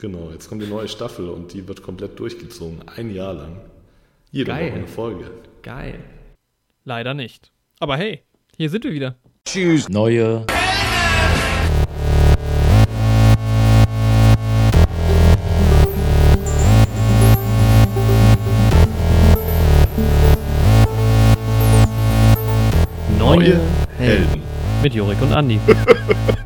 Genau, jetzt kommt die neue Staffel und die wird komplett durchgezogen. Ein Jahr lang. Jede Geil. Woche eine Folge. Geil. Leider nicht. Aber hey, hier sind wir wieder. Tschüss. Neue Neue Helden. Mit Jorik und Andi.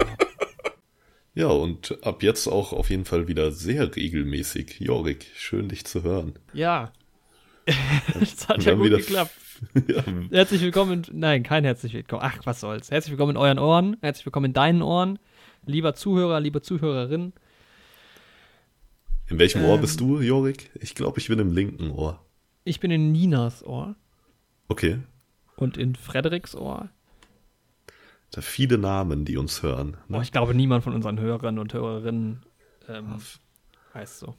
Ja, und ab jetzt auch auf jeden Fall wieder sehr regelmäßig. Jorik, schön dich zu hören. Ja. das hat Wir ja gut wieder- geklappt. ja, Herzlich willkommen. In, nein, kein herzlich willkommen. Ach, was soll's. Herzlich willkommen in euren Ohren. Herzlich willkommen in deinen Ohren. Lieber Zuhörer, liebe Zuhörerin. in welchem Ohr Ähm. bist du, Jorik? Ich glaube, ich bin im linken Ohr. Ich bin in Ninas Ohr Okay. und in Frederiks Ohr. Da viele Namen, die uns hören. Oh, Ne? ich glaube, niemand von unseren Hörern und Hörerinnen ähm, heißt so.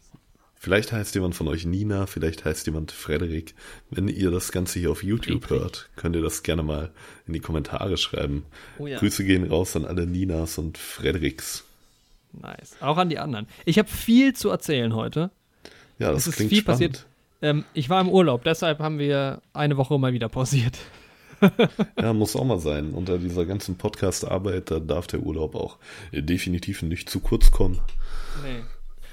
Vielleicht heißt jemand von euch Nina, vielleicht heißt jemand Frederik. Wenn ihr das Ganze hier auf YouTube Friedrich. hört, könnt ihr das gerne mal in die Kommentare schreiben. Oh ja. Grüße gehen raus an alle Ninas und Frederiks. Nice. Auch an die anderen. Ich habe viel zu erzählen heute. Ja, das Es ist klingt viel spannend. passiert. Ähm, ich war im Urlaub, deshalb haben wir eine Woche mal wieder pausiert. Ja, muss auch mal sein. Unter dieser ganzen Podcast-Arbeit, da darf der Urlaub auch definitiv nicht zu kurz kommen. Nee.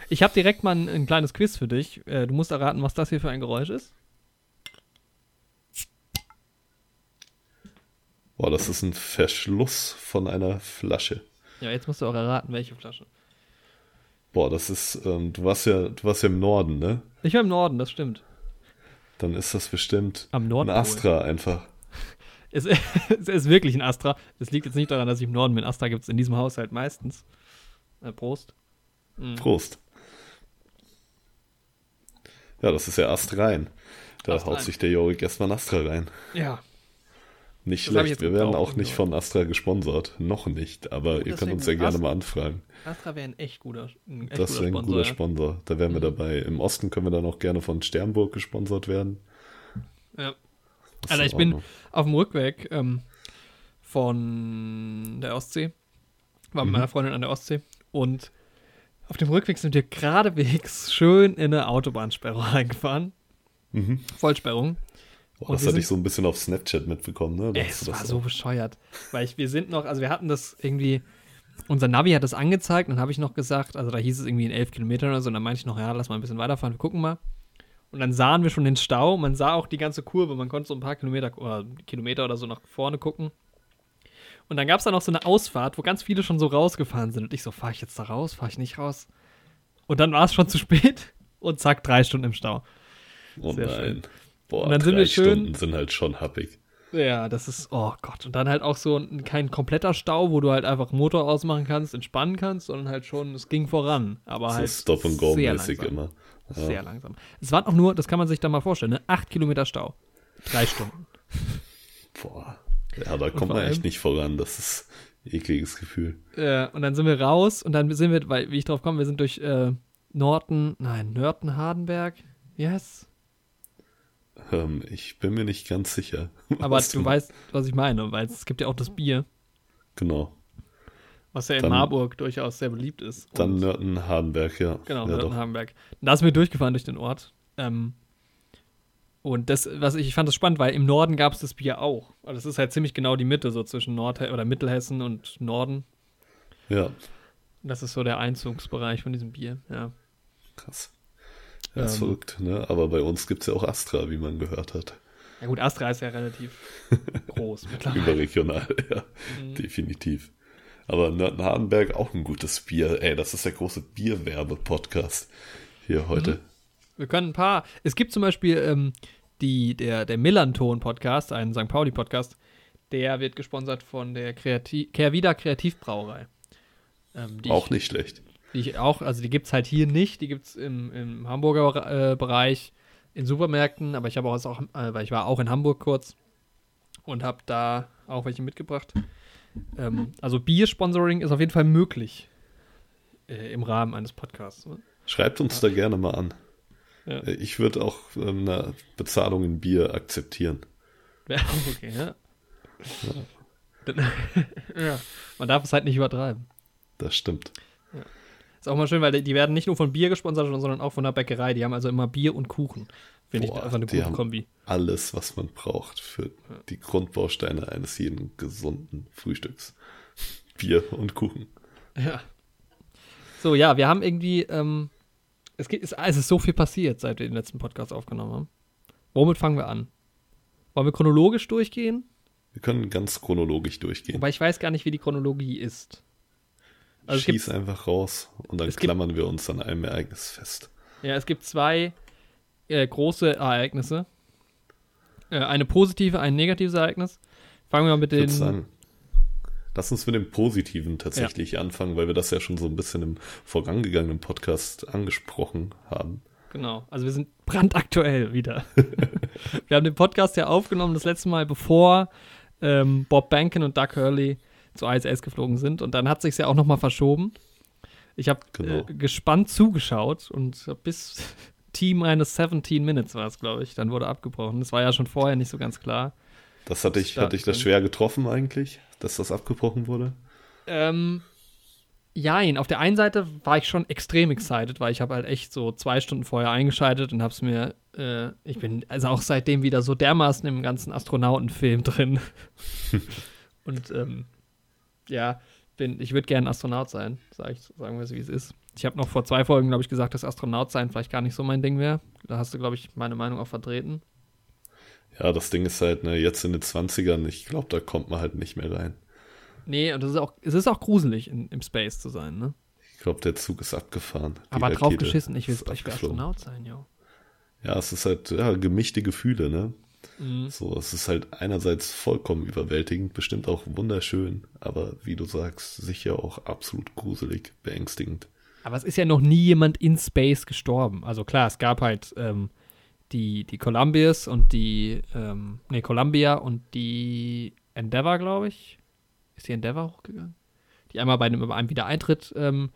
Ich habe direkt mal ein, ein kleines Quiz für dich. Äh, du musst erraten, was das hier für ein Geräusch ist. Boah, das ist ein Verschluss von einer Flasche. Ja, jetzt musst du auch erraten, welche Flasche. Boah, das ist, ähm, du warst ja, du warst ja im Norden, ne? Ich war im Norden, das stimmt. Dann ist das bestimmt Am ein. Astra einfach. Es, es ist wirklich ein Astra. Es liegt jetzt nicht daran, dass ich im Norden bin. Astra gibt es in diesem Haushalt meistens. Äh, Prost. Mhm. Prost. Ja, das ist ja Astrein. Da Astrein. haut sich der Jorik erstmal ein Astra rein. Ja. Nicht Das schlecht. Wir werden auch nicht von Astra gesponsert. Noch nicht. Aber ihr das könnt uns ja gerne Ast- mal anfragen. Astra wäre ein echt guter, ein echt Das wäre ein Sponsor, guter ja. Sponsor. Da wären wir Mhm. dabei. Im Osten können wir dann auch gerne von Sternburg gesponsert werden. Ja. Alter, in ich bin auf dem Rückweg ähm, von der Ostsee. War mit Mhm. meiner Freundin an der Ostsee. Und auf dem Rückweg sind wir geradewegs schön in eine Autobahnsperrung reingefahren. Mhm. Vollsperrung. Boah, das hatte ich so ein bisschen auf Snapchat mitbekommen, ne? Ey, es war so auch- bescheuert. Weil ich, wir sind noch, also wir hatten das irgendwie, unser Navi hat das angezeigt dann habe ich noch gesagt, also da hieß es irgendwie in elf Kilometern oder so, und dann meinte ich noch, ja, lass mal ein bisschen weiterfahren, wir gucken mal. Und dann sahen wir schon den Stau, man sah auch die ganze Kurve, man konnte so ein paar Kilometer oder Kilometer oder so nach vorne gucken. Und dann gab es da noch so eine Ausfahrt, wo ganz viele schon so rausgefahren sind. Und ich so, fahre ich jetzt da raus, fahre ich nicht raus? Und dann war es schon zu spät und zack, drei Stunden im Stau. Oh Sehr nein. schön. Boah, Und dann sind drei wir schön- Stunden sind halt schon happig. Ja, das ist, oh Gott. Und dann halt auch so ein, kein kompletter Stau, wo du halt einfach Motor ausmachen kannst, entspannen kannst, sondern halt schon, es ging voran. Aber So halt Stop and Go sehr. Ja. Langsam. Es waren auch nur, das kann man sich da mal vorstellen, ne? acht Kilometer Stau. Drei Stunden. Boah. Ja, da kommt man echt nicht voran. Das ist ein ekliges Gefühl. äh, und dann sind wir raus und dann sind wir, weil, wie ich drauf komme, wir sind durch äh, Norton, nein, Nörten-Hardenberg. Yes. Ähm, ich bin mir nicht ganz sicher. Aber du weißt, was ich meine, weil es gibt ja auch das Bier, Genau. Was ja in Dann- Marburg durchaus sehr beliebt ist. Dann Und- Nörten, Hardenberg, ja. Genau, ja. Nörten-Hardenberg. Da sind wir durchgefahren durch den Ort. Ähm, und das, was ich, ich fand das spannend, weil im Norden gab es das Bier auch. Also es ist halt ziemlich genau die Mitte, so zwischen Nord oder Mittelhessen und Norden. Ja, Das ist so der Einzugsbereich von diesem Bier, ja. krass. Ja, ist Ähm. verrückt, ne? Aber bei uns gibt es ja auch Astra, wie man gehört hat. Ja gut, Astra ist ja relativ groß mittlerweile. Überregional, ja, Mhm. definitiv. Aber Hardenberg auch ein gutes Bier. Ey, das ist der große Bierwerbe-Podcast hier heute. Mhm. Wir können ein paar. Es gibt zum Beispiel ähm, die, der, der Millanton-Podcast, ein St. Pauli-Podcast, der wird gesponsert von der Kreati Kehrwieder Kreativbrauerei. Ähm, auch ich, nicht schlecht. Die ich auch, also die gibt es halt hier nicht, die gibt es im, im Hamburger äh, Bereich in Supermärkten, aber ich habe auch, auch äh, weil ich war auch in Hamburg kurz und habe da auch welche mitgebracht. Ähm, also Bier-Sponsoring ist auf jeden Fall möglich äh, im Rahmen eines Podcasts. ne? Schreibt uns da gerne mal an. Ja. Äh, Ich würde auch ähm, eine Bezahlung in Bier akzeptieren. Ja, okay, ja. Ja. Man darf es halt nicht übertreiben. Das stimmt. Ist auch mal schön, weil die, werden nicht nur von Bier gesponsert, sondern auch von der Bäckerei. Die haben also immer Bier und Kuchen. Finde ich einfach eine gute Kombi. Alles, was man braucht für die Grundbausteine eines jeden gesunden Frühstücks. Bier und Kuchen. Ja. So, ja, wir haben irgendwie, ähm, es, geht, es, es ist so viel passiert, seit wir den letzten Podcast aufgenommen haben. Womit fangen wir an? Wollen wir chronologisch durchgehen? Wir können ganz chronologisch durchgehen. Wobei ich weiß gar nicht, wie die Chronologie ist. Also Schieß einfach raus und dann es gibt- klammern wir uns an einem Ereignis fest. ja, es gibt zwei äh, große Ereignisse. Äh, eine positive, ein negatives Ereignis. Fangen wir mal mit den. sagen, lass uns mit dem Positiven tatsächlich anfangen, weil wir das ja schon so ein bisschen im vorangegangenen Podcast angesprochen haben. Genau, also wir sind brandaktuell wieder. wir haben den Podcast ja aufgenommen, das letzte Mal, bevor ähm, Bob Bankin und Doug Hurley zur ISS geflogen sind. Und dann hat sich ja auch nochmal verschoben. Ich habe Genau. äh, gespannt zugeschaut und bis Team eines 17 Minutes war es, glaube ich. Dann wurde abgebrochen. Das war ja schon vorher nicht so ganz klar. Das hatte ich, hatte ich das schwer getroffen eigentlich, dass das abgebrochen wurde. Ähm, jein, auf der einen Seite war ich schon extrem excited, weil ich habe halt echt so zwei Stunden vorher eingeschaltet und habe es mir, äh, ich bin also auch seitdem wieder so dermaßen im ganzen Astronautenfilm drin. und ähm, ja, bin, ich würde gerne Astronaut sein, sag ich, sagen wir es, wie es ist. Ich habe noch vor zwei Folgen, glaube ich, gesagt, dass Astronaut sein vielleicht gar nicht so mein Ding wäre. Da hast du, glaube ich, meine Meinung auch vertreten. Ja, das Ding ist halt, ne, jetzt in den 20ern, ich glaube, da kommt man halt nicht mehr rein. Nee, und das ist auch, es ist auch gruselig, in, im Space zu sein, ne? Ich glaube, der Zug ist abgefahren. Die Aber drauf Rakete geschissen, ich will, ich will. Astronaut sein, jo. Ja, es ist halt, ja, gemischte Gefühle, ne? Mhm. So, es ist halt einerseits vollkommen überwältigend, bestimmt auch wunderschön, aber wie du sagst, sicher auch absolut gruselig, beängstigend. Aber es ist ja noch nie jemand in Space gestorben. Also klar, es gab halt ähm, die, die Columbias und die, ähm, nee, Columbia und die Endeavour, glaube ich. Ist die Endeavour hochgegangen? Die einmal bei einem, bei einem Wiedereintritt ähm,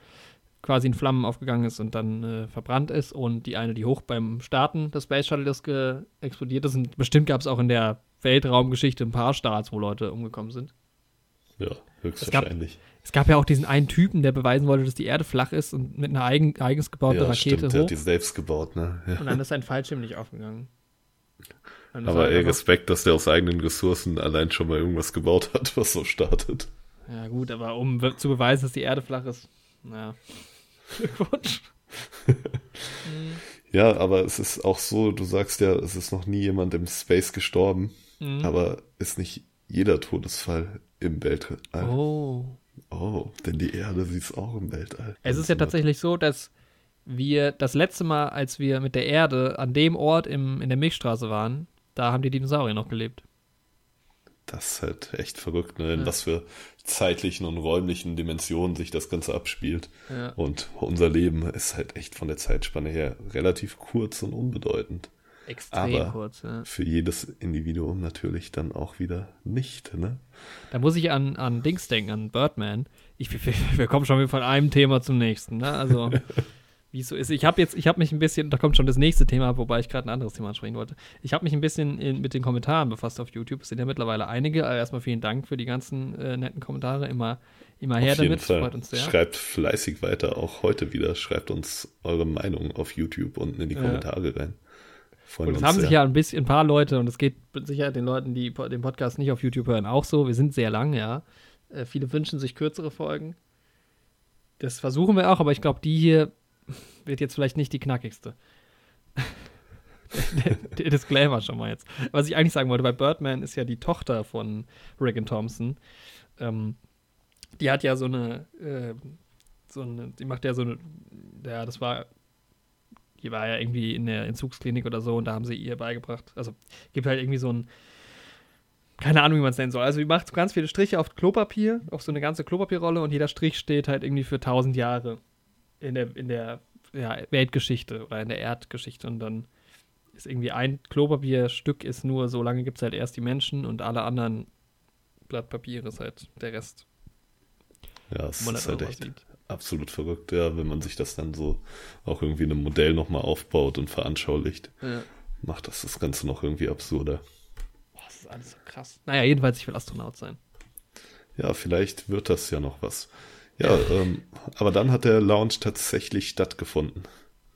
quasi in Flammen aufgegangen ist und dann äh, verbrannt ist. Und die eine, die hoch beim Starten des Space Shuttles explodiert ist. Und bestimmt gab es auch in der Weltraumgeschichte ein paar Starts, wo Leute umgekommen sind. Ja, gab- höchstwahrscheinlich. Es gab ja auch diesen einen Typen, der beweisen wollte, dass die Erde flach ist und mit einer eigen, eigens gebauten Ja, Rakete stimmt, der hoch. hat die selbst gebaut, ne? Ja. Und dann ist sein Fallschirm nicht aufgegangen. Aber er ey, Respekt, dass der aus eigenen Ressourcen allein schon mal irgendwas gebaut hat, was so startet. Ja, gut, aber um zu beweisen, dass die Erde flach ist. Naja. Glückwunsch. Ja, aber es ist auch so, du sagst ja, es ist noch nie jemand im Space gestorben, Mhm. aber ist nicht jeder Todesfall im Weltall. Oh. Oh, denn die Erde sie ist auch im Weltall. Es ist ja tatsächlich so, dass wir das letzte Mal, als wir mit der Erde an dem Ort im, in der Milchstraße waren, da haben die Dinosaurier noch gelebt. Das ist halt echt verrückt, ne? in Ja. was für zeitlichen und räumlichen Dimensionen sich das Ganze abspielt. Ja. Und unser Leben ist halt echt von der Zeitspanne her relativ kurz und unbedeutend. Extrem Aber- kurz, ja. Für jedes Individuum natürlich dann auch wieder nicht, ne? Da muss ich an, an Dings denken, an Birdman. Ich, wir, wir kommen schon wieder von einem Thema zum nächsten, ne? Also, wie es so ist. Ich habe jetzt, ich habe mich ein bisschen, da kommt schon das nächste Thema, wobei ich gerade ein anderes Thema ansprechen wollte. Ich habe mich ein bisschen in, mit den Kommentaren befasst auf YouTube. Es sind ja mittlerweile einige. Also erstmal vielen Dank für die ganzen äh, netten Kommentare. Immer, immer her damit. Fall. Freut uns sehr. Schreibt fleißig weiter, auch heute wieder. Schreibt uns eure Meinung auf YouTube unten in die Ja. Kommentare rein. Freuen Und es haben sehr. sich ja ein bisschen ein paar Leute, und es geht mit Sicherheit den Leuten, die den Podcast nicht auf YouTube hören, auch so. Wir sind sehr lang, ja. Äh, viele wünschen sich kürzere Folgen. Das versuchen wir auch, aber ich glaube, die hier wird jetzt vielleicht nicht die knackigste. der, der Disclaimer schon mal jetzt. Was ich eigentlich sagen wollte, bei Birdman ist ja die Tochter von Regan Thompson. Ähm, die hat ja so eine, äh, so eine, die macht ja so eine, ja, das war die war ja irgendwie in der Entzugsklinik oder so und da haben sie ihr beigebracht. Also gibt halt irgendwie so ein, keine Ahnung, wie man es nennen soll. Also die macht so ganz viele Striche auf Klopapier, auf so eine ganze Klopapierrolle und jeder Strich steht halt irgendwie für tausend Jahre in der, in der ja, Weltgeschichte oder in der Erdgeschichte und dann ist irgendwie ein Klopapierstück ist nur, so lange gibt es halt erst die Menschen und alle anderen Blatt Papier ist halt der Rest. Ja, man ist halt echt sieht. absolut verrückt, ja, wenn man sich das dann so auch irgendwie in einem Modell nochmal aufbaut und veranschaulicht, Ja. macht das das Ganze noch irgendwie absurder. Boah, das ist alles so krass. Naja, jedenfalls, ich will Astronaut sein. Ja, vielleicht wird das ja noch was. Ja, ähm, aber dann hat der Launch tatsächlich stattgefunden.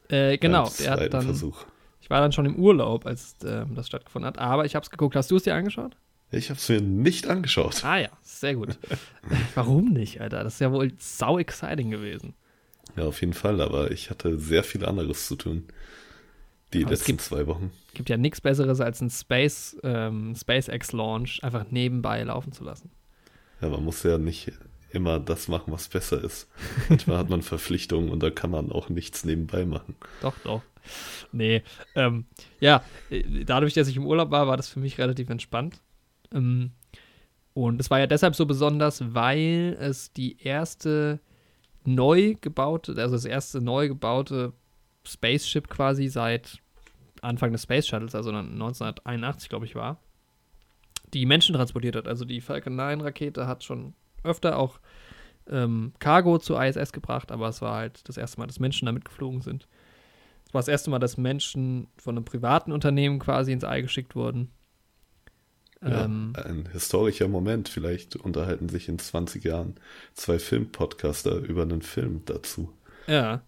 Äh, genau, der hat dann, Versuch. ich war dann schon im Urlaub, als ähm, das stattgefunden hat, aber ich habe es geguckt. Hast du es dir angeschaut? Ich habe es mir nicht angeschaut. Ah ja, sehr gut. Warum nicht, Alter? Das ist ja wohl sau exciting gewesen. Ja, auf jeden Fall, aber ich hatte sehr viel anderes zu tun. Die Aber es letzten gibt- zwei Wochen. Gibt ja nichts Besseres als ein Space, ähm, SpaceX-Launch einfach nebenbei laufen zu lassen. Ja, man muss ja nicht immer das machen, was besser ist. Manchmal hat man Verpflichtungen und da kann man auch nichts nebenbei machen. Doch, doch. Nee, ähm, ja, dadurch, dass ich im Urlaub war, war das für mich relativ entspannt. Ähm, und es war ja deshalb so besonders, weil es die erste neu gebaute, also das erste neu gebaute Spaceship quasi seit Anfang des Space Shuttles, also dann 1981, glaube ich, war, die Menschen transportiert hat. Also die Falcon 9 Rakete hat schon öfter auch ähm, Cargo zur ISS gebracht, aber es war halt das erste Mal, dass Menschen damit geflogen sind. Es war das erste Mal, dass Menschen von einem privaten Unternehmen quasi ins All geschickt wurden. Ja, Ähm, ein historischer Moment. Vielleicht unterhalten sich in 20 Jahren zwei Filmpodcaster über einen Film dazu. ja.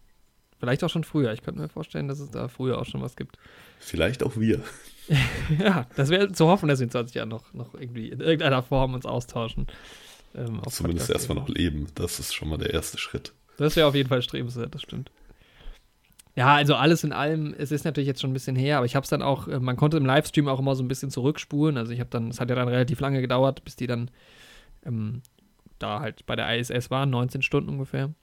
Vielleicht auch schon früher. Ich könnte mir vorstellen, dass es da früher auch schon was gibt. Vielleicht auch wir. ja, das wäre zu hoffen, dass wir in 20 Jahren noch, noch irgendwie in irgendeiner Form uns austauschen. Ähm, Zumindest Podcast-Ebene. erstmal noch leben. Das ist schon mal der erste Schritt. Das wäre auf jeden Fall strebenswert, das stimmt. Ja, also alles in allem, es ist natürlich jetzt schon ein bisschen her, aber ich habe es dann auch, äh, man konnte im Livestream auch immer so ein bisschen zurückspulen. Also ich habe dann, es hat ja dann relativ lange gedauert, bis die dann ähm, da halt bei der ISS waren, 19 Stunden ungefähr.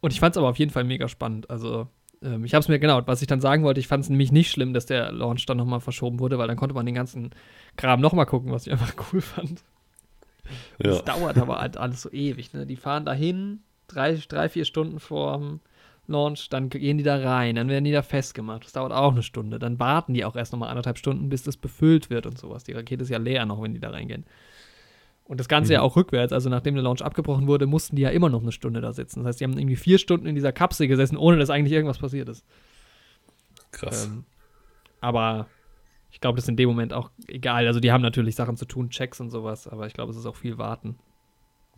Und ich fand es aber auf jeden Fall mega spannend. Also ähm, ich habe es mir, genau, was ich dann sagen wollte, ich fand es nämlich nicht schlimm, dass der Launch dann nochmal verschoben wurde, weil dann konnte man den ganzen Kram nochmal gucken, was ich einfach cool fand. Ja, Das dauert aber halt alles so ewig. Ne? Die fahren dahin, drei, drei, vier Stunden vor dem Launch, dann gehen die da rein, dann werden die da festgemacht. Das dauert auch eine Stunde. Dann warten die auch erst nochmal anderthalb Stunden, bis das befüllt wird und sowas. Die Rakete ist ja leer noch, wenn die da reingehen. Und das Ganze Mhm. ja auch rückwärts. Also nachdem der Launch abgebrochen wurde, mussten die ja immer noch eine Stunde da sitzen. Das heißt, die haben irgendwie vier Stunden in dieser Kapsel gesessen, ohne dass eigentlich irgendwas passiert ist. krass. Ähm, aber ich glaube, das ist in dem Moment auch egal. Also die haben natürlich Sachen zu tun, Checks und sowas, aber ich glaube, es ist auch viel Warten.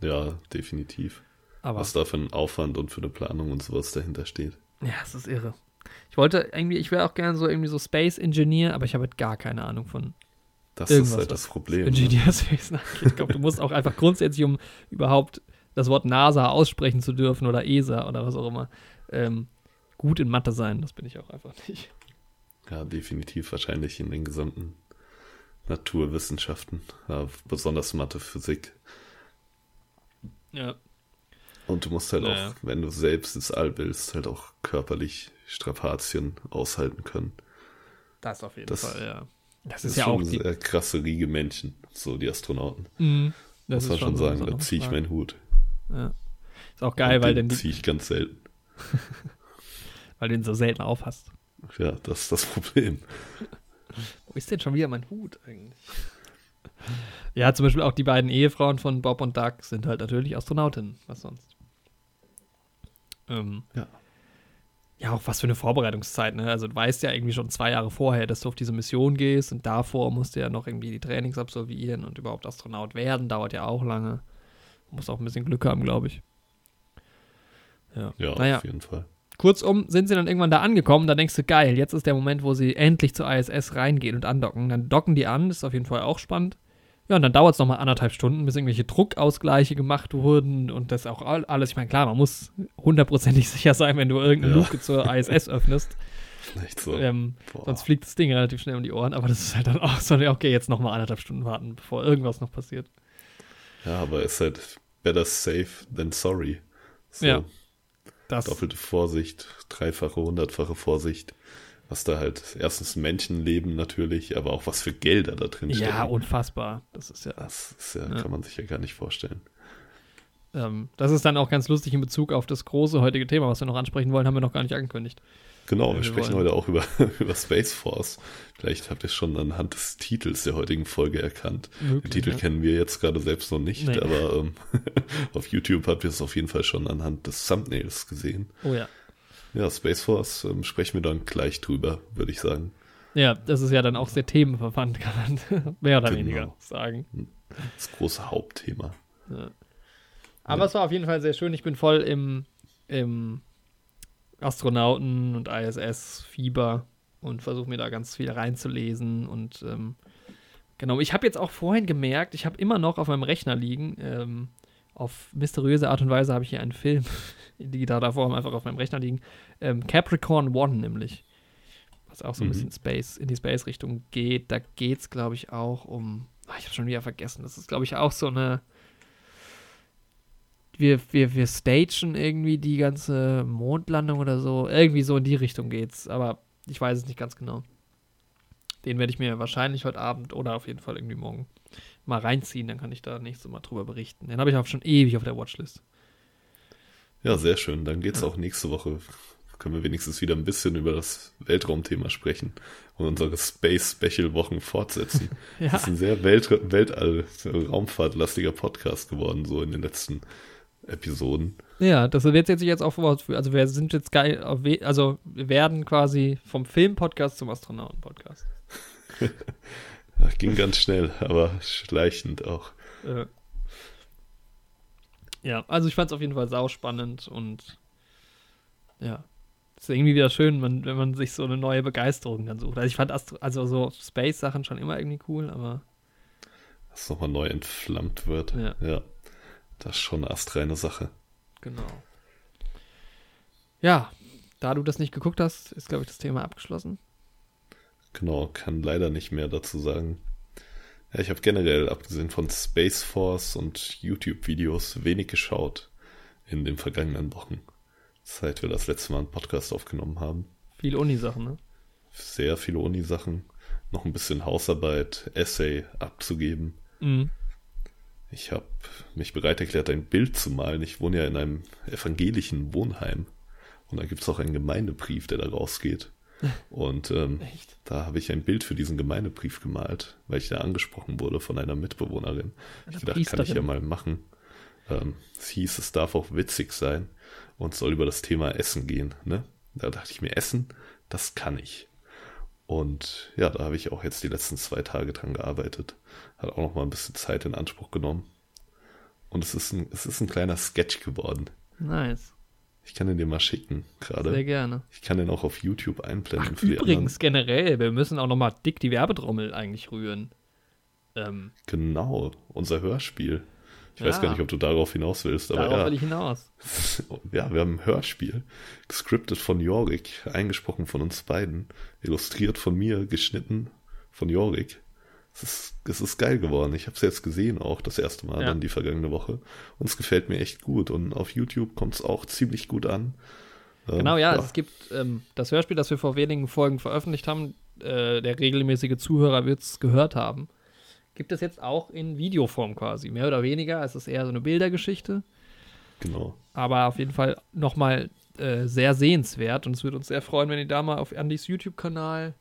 ja, definitiv. Aber Was da für ein Aufwand und für eine Planung und sowas dahinter steht. Ja, es ist irre. Ich wollte irgendwie, ich wäre auch gerne so irgendwie so Space Engineer, aber ich habe halt gar keine Ahnung von Das Irgendwas, ist halt das Problem. ne? Ingenieurswesen angeht. Ich glaube, du musst auch einfach grundsätzlich, um überhaupt das Wort NASA aussprechen zu dürfen oder ESA oder was auch immer, ähm, gut in Mathe sein. Das bin ich auch einfach nicht. Ja, definitiv wahrscheinlich in den gesamten Naturwissenschaften, ja, besonders Mathe, Physik. Ja. Und du musst halt Naja. auch, wenn du selbst ins All willst, halt auch körperlich Strapazien aushalten können. Das auf jeden Das- Fall, ja. Das Das ist ist ja schon auch die, sehr krasse Riege Menschen, so die Astronauten. Mhm. Das Muss man schon sagen, da ziehe ich meinen Hut. Ja. Ist auch geil, Und weil, den denn die, ziehe ich ganz selten. weil du ihn so selten aufhast. Ja, das ist das Problem. Wo ist denn schon wieder mein Hut eigentlich? Ja, zum Beispiel auch die beiden Ehefrauen von Bob und Doug sind halt natürlich Astronautinnen. Was sonst? Ähm, Ja. ja, auch was für eine Vorbereitungszeit, ne? Also du weißt ja irgendwie schon zwei Jahre vorher, dass du auf diese Mission gehst und davor musst du ja noch irgendwie die Trainings absolvieren und überhaupt Astronaut werden, dauert ja auch lange. Du musst auch ein bisschen Glück haben, glaube ich. Ja, Ja, naja. auf jeden Fall. Kurzum sind sie dann irgendwann da angekommen, da denkst du, geil, jetzt ist der Moment, wo sie endlich zur ISS reingehen und andocken. Dann docken die an, das ist auf jeden Fall auch spannend. Ja, und dann dauert es nochmal anderthalb Stunden, bis irgendwelche Druckausgleiche gemacht wurden und das auch all- alles. Ich meine, klar, man muss hundertprozentig sicher sein, wenn du irgendeine Ja. Luke zur ISS öffnest. Echt so. Ähm, sonst fliegt das Ding relativ schnell um die Ohren, aber das ist halt dann auch so, okay, jetzt nochmal anderthalb Stunden warten, bevor irgendwas noch passiert. Ja, aber ist halt better safe than sorry. So, Ja. Das, Doppelte Vorsicht, dreifache, hundertfache Vorsicht. Was da halt erstens Menschenleben natürlich, aber auch was für Gelder da drin stecken. ja, unfassbar. Das ist ja das ist ja, Ja. kann man sich ja gar nicht vorstellen. Ähm, das ist dann auch ganz lustig in Bezug auf das große heutige Thema, was wir noch ansprechen wollen, haben wir noch gar nicht angekündigt. Genau, wir wir sprechen wollen- heute auch über, über Space Force. Vielleicht habt ihr es schon anhand des Titels der heutigen Folge erkannt. Den Möglich, Titel ja. kennen wir jetzt gerade selbst noch nicht, Nee. aber ähm, auf YouTube habt ihr es auf jeden Fall schon anhand des Thumbnails gesehen. Oh ja. Ja, Space Force ähm, sprechen wir dann gleich drüber, würde ich sagen. Ja, das ist ja dann auch sehr themenverwandt, kann man mehr oder Genau. weniger sagen. Das große Hauptthema. Ja. Aber Ja. es war auf jeden Fall sehr schön. Ich bin voll im, im Astronauten- und ISS-Fieber und versuche mir da ganz viel reinzulesen. Und ähm, genau, ich habe jetzt auch vorhin gemerkt, ich habe immer noch auf meinem Rechner liegen, ähm, auf mysteriöse Art und Weise habe ich hier einen Film in digitaler Form einfach auf meinem Rechner liegen. Ähm, Capricorn One nämlich. Was auch so ein Mhm. bisschen Space, in die Space-Richtung geht. Da geht es, glaube ich, auch um. Ah, ich habe schon wieder vergessen. Das ist, glaube ich, auch so eine wir, wir, wir stagen irgendwie die ganze Mondlandung oder so. Irgendwie so in die Richtung geht's. Aber ich weiß es nicht ganz genau. Den werde ich mir wahrscheinlich heute Abend oder auf jeden Fall irgendwie morgen mal reinziehen. Dann kann ich da nächstes Mal drüber berichten. Den habe ich auch schon ewig auf der Watchlist. Ja, sehr schön. Dann geht's Ja. auch nächste Woche. Können wir wenigstens wieder ein bisschen über das Weltraumthema sprechen und unsere Space-Special-Wochen fortsetzen. Ja, Das ist ein sehr Welt Weltall-Raumfahrtlastiger Podcast geworden, so in den letzten Episoden. ja das wird jetzt jetzt auch fortführen. Also wir sind jetzt geil, also wir werden quasi vom Film-Podcast zum Astronauten-Podcast. Ja, Ging ganz schnell, aber schleichend auch. Äh, ja, also ich fand es auf jeden Fall sauspannend und ja, ist irgendwie wieder schön, man, wenn man sich so eine neue Begeisterung dann sucht. Also ich fand Astro also so Space-Sachen schon immer irgendwie cool, aber Dass es nochmal neu entflammt wird. Ja. ja. Das ist schon eine astreine Sache. genau. Ja, da du das nicht geguckt hast, ist glaube ich das Thema abgeschlossen. Genau, kann leider nicht mehr dazu sagen. Ja, ich habe generell, abgesehen von Space Force und YouTube-Videos, wenig geschaut in den vergangenen Wochen, seit wir das letzte Mal einen Podcast aufgenommen haben. Viel Uni-Sachen, ne? Sehr viele Uni-Sachen, noch ein bisschen Hausarbeit, Essay abzugeben. Mhm. Ich habe mich bereit erklärt, ein Bild zu malen. Ich wohne ja in einem evangelischen Wohnheim. Und da gibt es auch einen Gemeindebrief, der da rausgeht. Und ähm, da habe ich ein Bild für diesen Gemeindebrief gemalt, weil ich da angesprochen wurde von einer Mitbewohnerin. Einer ich dachte, kann ich ja mal machen. Ähm, es hieß, es darf auch witzig sein und soll über das Thema Essen gehen. Ne? Da dachte ich mir, Essen, das kann ich. Und ja, da habe ich auch jetzt die letzten zwei Tage dran gearbeitet. Hat auch noch mal ein bisschen Zeit in Anspruch genommen. Und es ist ein, es ist ein kleiner Sketch geworden. Nice. Ich kann den dir mal schicken Sehr gerade. gerne. Ich kann den auch auf YouTube einblenden Ach, für übrigens generell, wir müssen auch noch mal dick die Werbetrommel eigentlich rühren. Ähm, Genau, unser Hörspiel. Ich weiß Ja. gar nicht, ob du darauf hinaus willst, aber darauf will ja. ich hinaus. ja, wir haben ein Hörspiel, gescriptet von Jorik, eingesprochen von uns beiden, illustriert von mir, geschnitten von Jorik. Es ist, es ist geil geworden. Ich habe es jetzt gesehen, auch das erste Mal Ja. dann die vergangene Woche. Und es gefällt mir echt gut. Und auf YouTube kommt es auch ziemlich gut an. Ähm, Genau, ja, es gibt ähm, das Hörspiel, das wir vor wenigen Folgen veröffentlicht haben. Äh, der regelmäßige Zuhörer wird es gehört haben. Gibt es jetzt auch in Videoform quasi, mehr oder weniger. Es ist eher so eine Bildergeschichte, Genau. aber auf jeden Fall nochmal äh, sehr sehenswert. Und es würde uns sehr freuen, wenn ihr da mal auf Andys YouTube-Kanal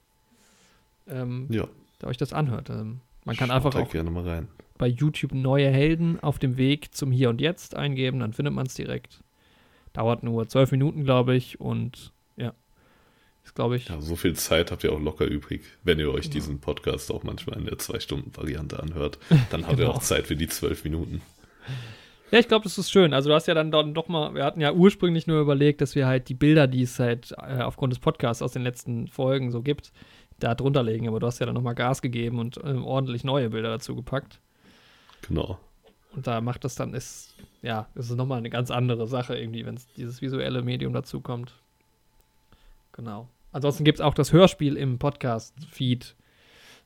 ähm, Ja, da euch das anhört. Ähm, man kann schaut einfach auch gerne mal rein. bei YouTube neue Helden auf dem Weg zum Hier und Jetzt eingeben, dann findet man es direkt. Dauert nur zwölf Minuten, glaube ich, und ist, glaube ich, Ja, so viel Zeit habt ihr auch locker übrig, wenn ihr euch Genau. diesen Podcast auch manchmal in der Zwei-Stunden-Variante anhört. Dann habt ihr Genau. auch Zeit für die zwölf Minuten. Ja, ich glaube, das ist schön. Also du hast ja dann, dann doch mal, wir hatten ja ursprünglich nur überlegt, dass wir halt die Bilder, die es halt äh, aufgrund des Podcasts aus den letzten Folgen so gibt, da drunter legen. Aber du hast ja dann nochmal Gas gegeben und ähm, ordentlich neue Bilder dazu gepackt. Genau. Und da macht das dann, ist, ja, ist nochmal eine ganz andere Sache irgendwie, wenn dieses visuelle Medium dazu kommt. Genau. Ansonsten gibt es auch das Hörspiel im Podcast-Feed,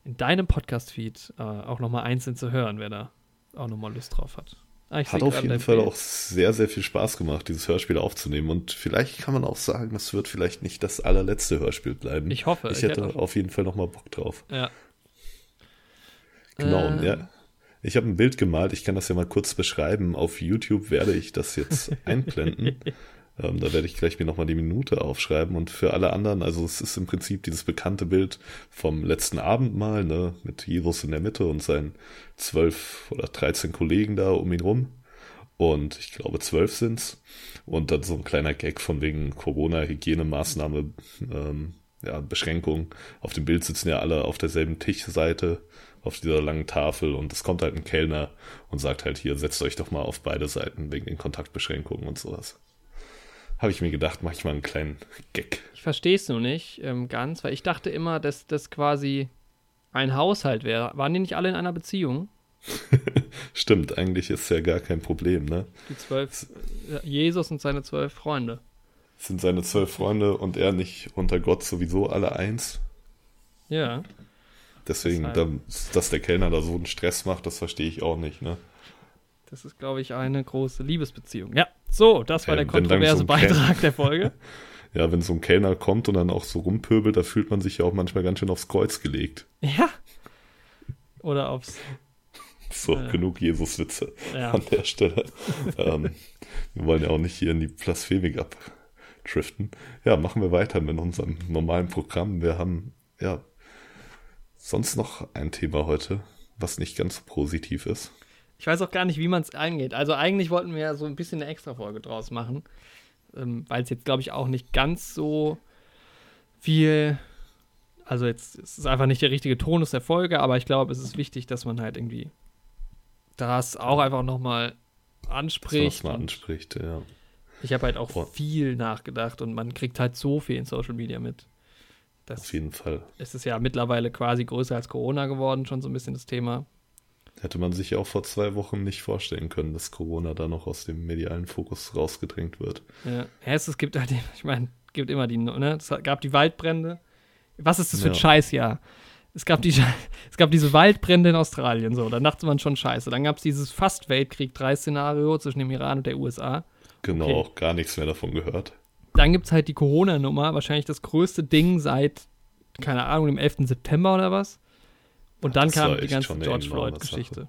in deinem Podcast-Feed, äh, auch nochmal einzeln zu hören, wer da auch nochmal Lust drauf hat. Ah, ich Hat auf jeden Fall Bild. auch sehr, sehr viel Spaß gemacht, dieses Hörspiel aufzunehmen. Und vielleicht kann man auch sagen, es wird vielleicht nicht das allerletzte Hörspiel bleiben. Ich hoffe. Ich ich hätte hätte- auf jeden Fall nochmal Bock drauf. Ja. Genau, Ähm. ja. Ich habe ein Bild gemalt, ich kann das ja mal kurz beschreiben. Auf YouTube werde ich das jetzt einblenden. Ähm, da werde ich gleich mir nochmal die Minute aufschreiben. Und für alle anderen, also es ist im Prinzip dieses bekannte Bild vom letzten Abendmahl, ne, mit Jesus in der Mitte und seinen zwölf oder dreizehn Kollegen da um ihn rum. Und ich glaube, zwölf sind's. Und dann so ein kleiner Gag von wegen Corona-Hygienemaßnahme, ähm, ja, Beschränkung. Auf dem Bild sitzen ja alle auf derselben Tischseite, auf dieser langen Tafel und es kommt halt ein Kellner und sagt halt hier, setzt euch doch mal auf beide Seiten wegen den Kontaktbeschränkungen und sowas. Habe ich mir gedacht, mache ich mal einen kleinen Gag. Ich verstehe es nur nicht ähm, ganz, weil ich dachte immer, dass das quasi ein Haushalt wäre. Waren die nicht alle in einer Beziehung? Stimmt, eigentlich ist ja gar kein Problem, ne? Die zwölf, Jesus und seine zwölf Freunde. Sind seine zwölf Freunde und er nicht unter Gott sowieso alle eins? Ja. Deswegen, Deshalb. dann, dass der Kellner da so einen Stress macht, das verstehe ich auch nicht, ne? Das ist, glaube ich, eine große Liebesbeziehung. Ja, so, das war der kontroverse so Beitrag der Folge. Ja, wenn so ein Kellner kommt und dann auch so rumpöbelt, da fühlt man sich ja auch manchmal ganz schön aufs Kreuz gelegt. ja. Oder aufs. So, Ja. genug Jesus-Witze Ja. an der Stelle. ähm, wir wollen ja auch nicht hier in die Blasphemik abdriften. Ja, machen wir weiter mit unserem normalen Programm. Wir haben, ja, sonst noch ein Thema heute, was nicht ganz so positiv ist. Ich weiß auch gar nicht, wie man es eingeht. Also eigentlich wollten wir ja so ein bisschen eine Extra-Folge draus machen, ähm, weil es jetzt, glaube ich, auch nicht ganz so viel. Also jetzt es ist einfach nicht der richtige Tonus der Folge, aber ich glaube, es ist wichtig, dass man halt irgendwie das auch einfach nochmal anspricht. das mal anspricht, ja. ich habe halt auch Boah. viel nachgedacht und man kriegt halt so viel in Social Media mit. Das Auf jeden Fall. es ist ja mittlerweile quasi größer als Corona geworden, schon so ein bisschen das Thema. Hätte man sich ja auch vor zwei Wochen nicht vorstellen können, dass Corona da noch aus dem medialen Fokus rausgedrängt wird. Ja, es, gibt halt, ich meine, gibt immer die, ne? Es gab die Waldbrände. Was ist das für ein Ja. Scheißjahr? Es gab, die, es gab diese Waldbrände in Australien, so, da dachte man schon scheiße. Dann gab es dieses fast Weltkrieg 3-Szenario zwischen dem Iran und der USA. Genau, Okay. auch gar nichts mehr davon gehört. Dann gibt es halt die Corona-Nummer, wahrscheinlich das größte Ding seit, keine Ahnung, dem 11. September oder was. Und dann Das kam die ganze George Floyd-Geschichte.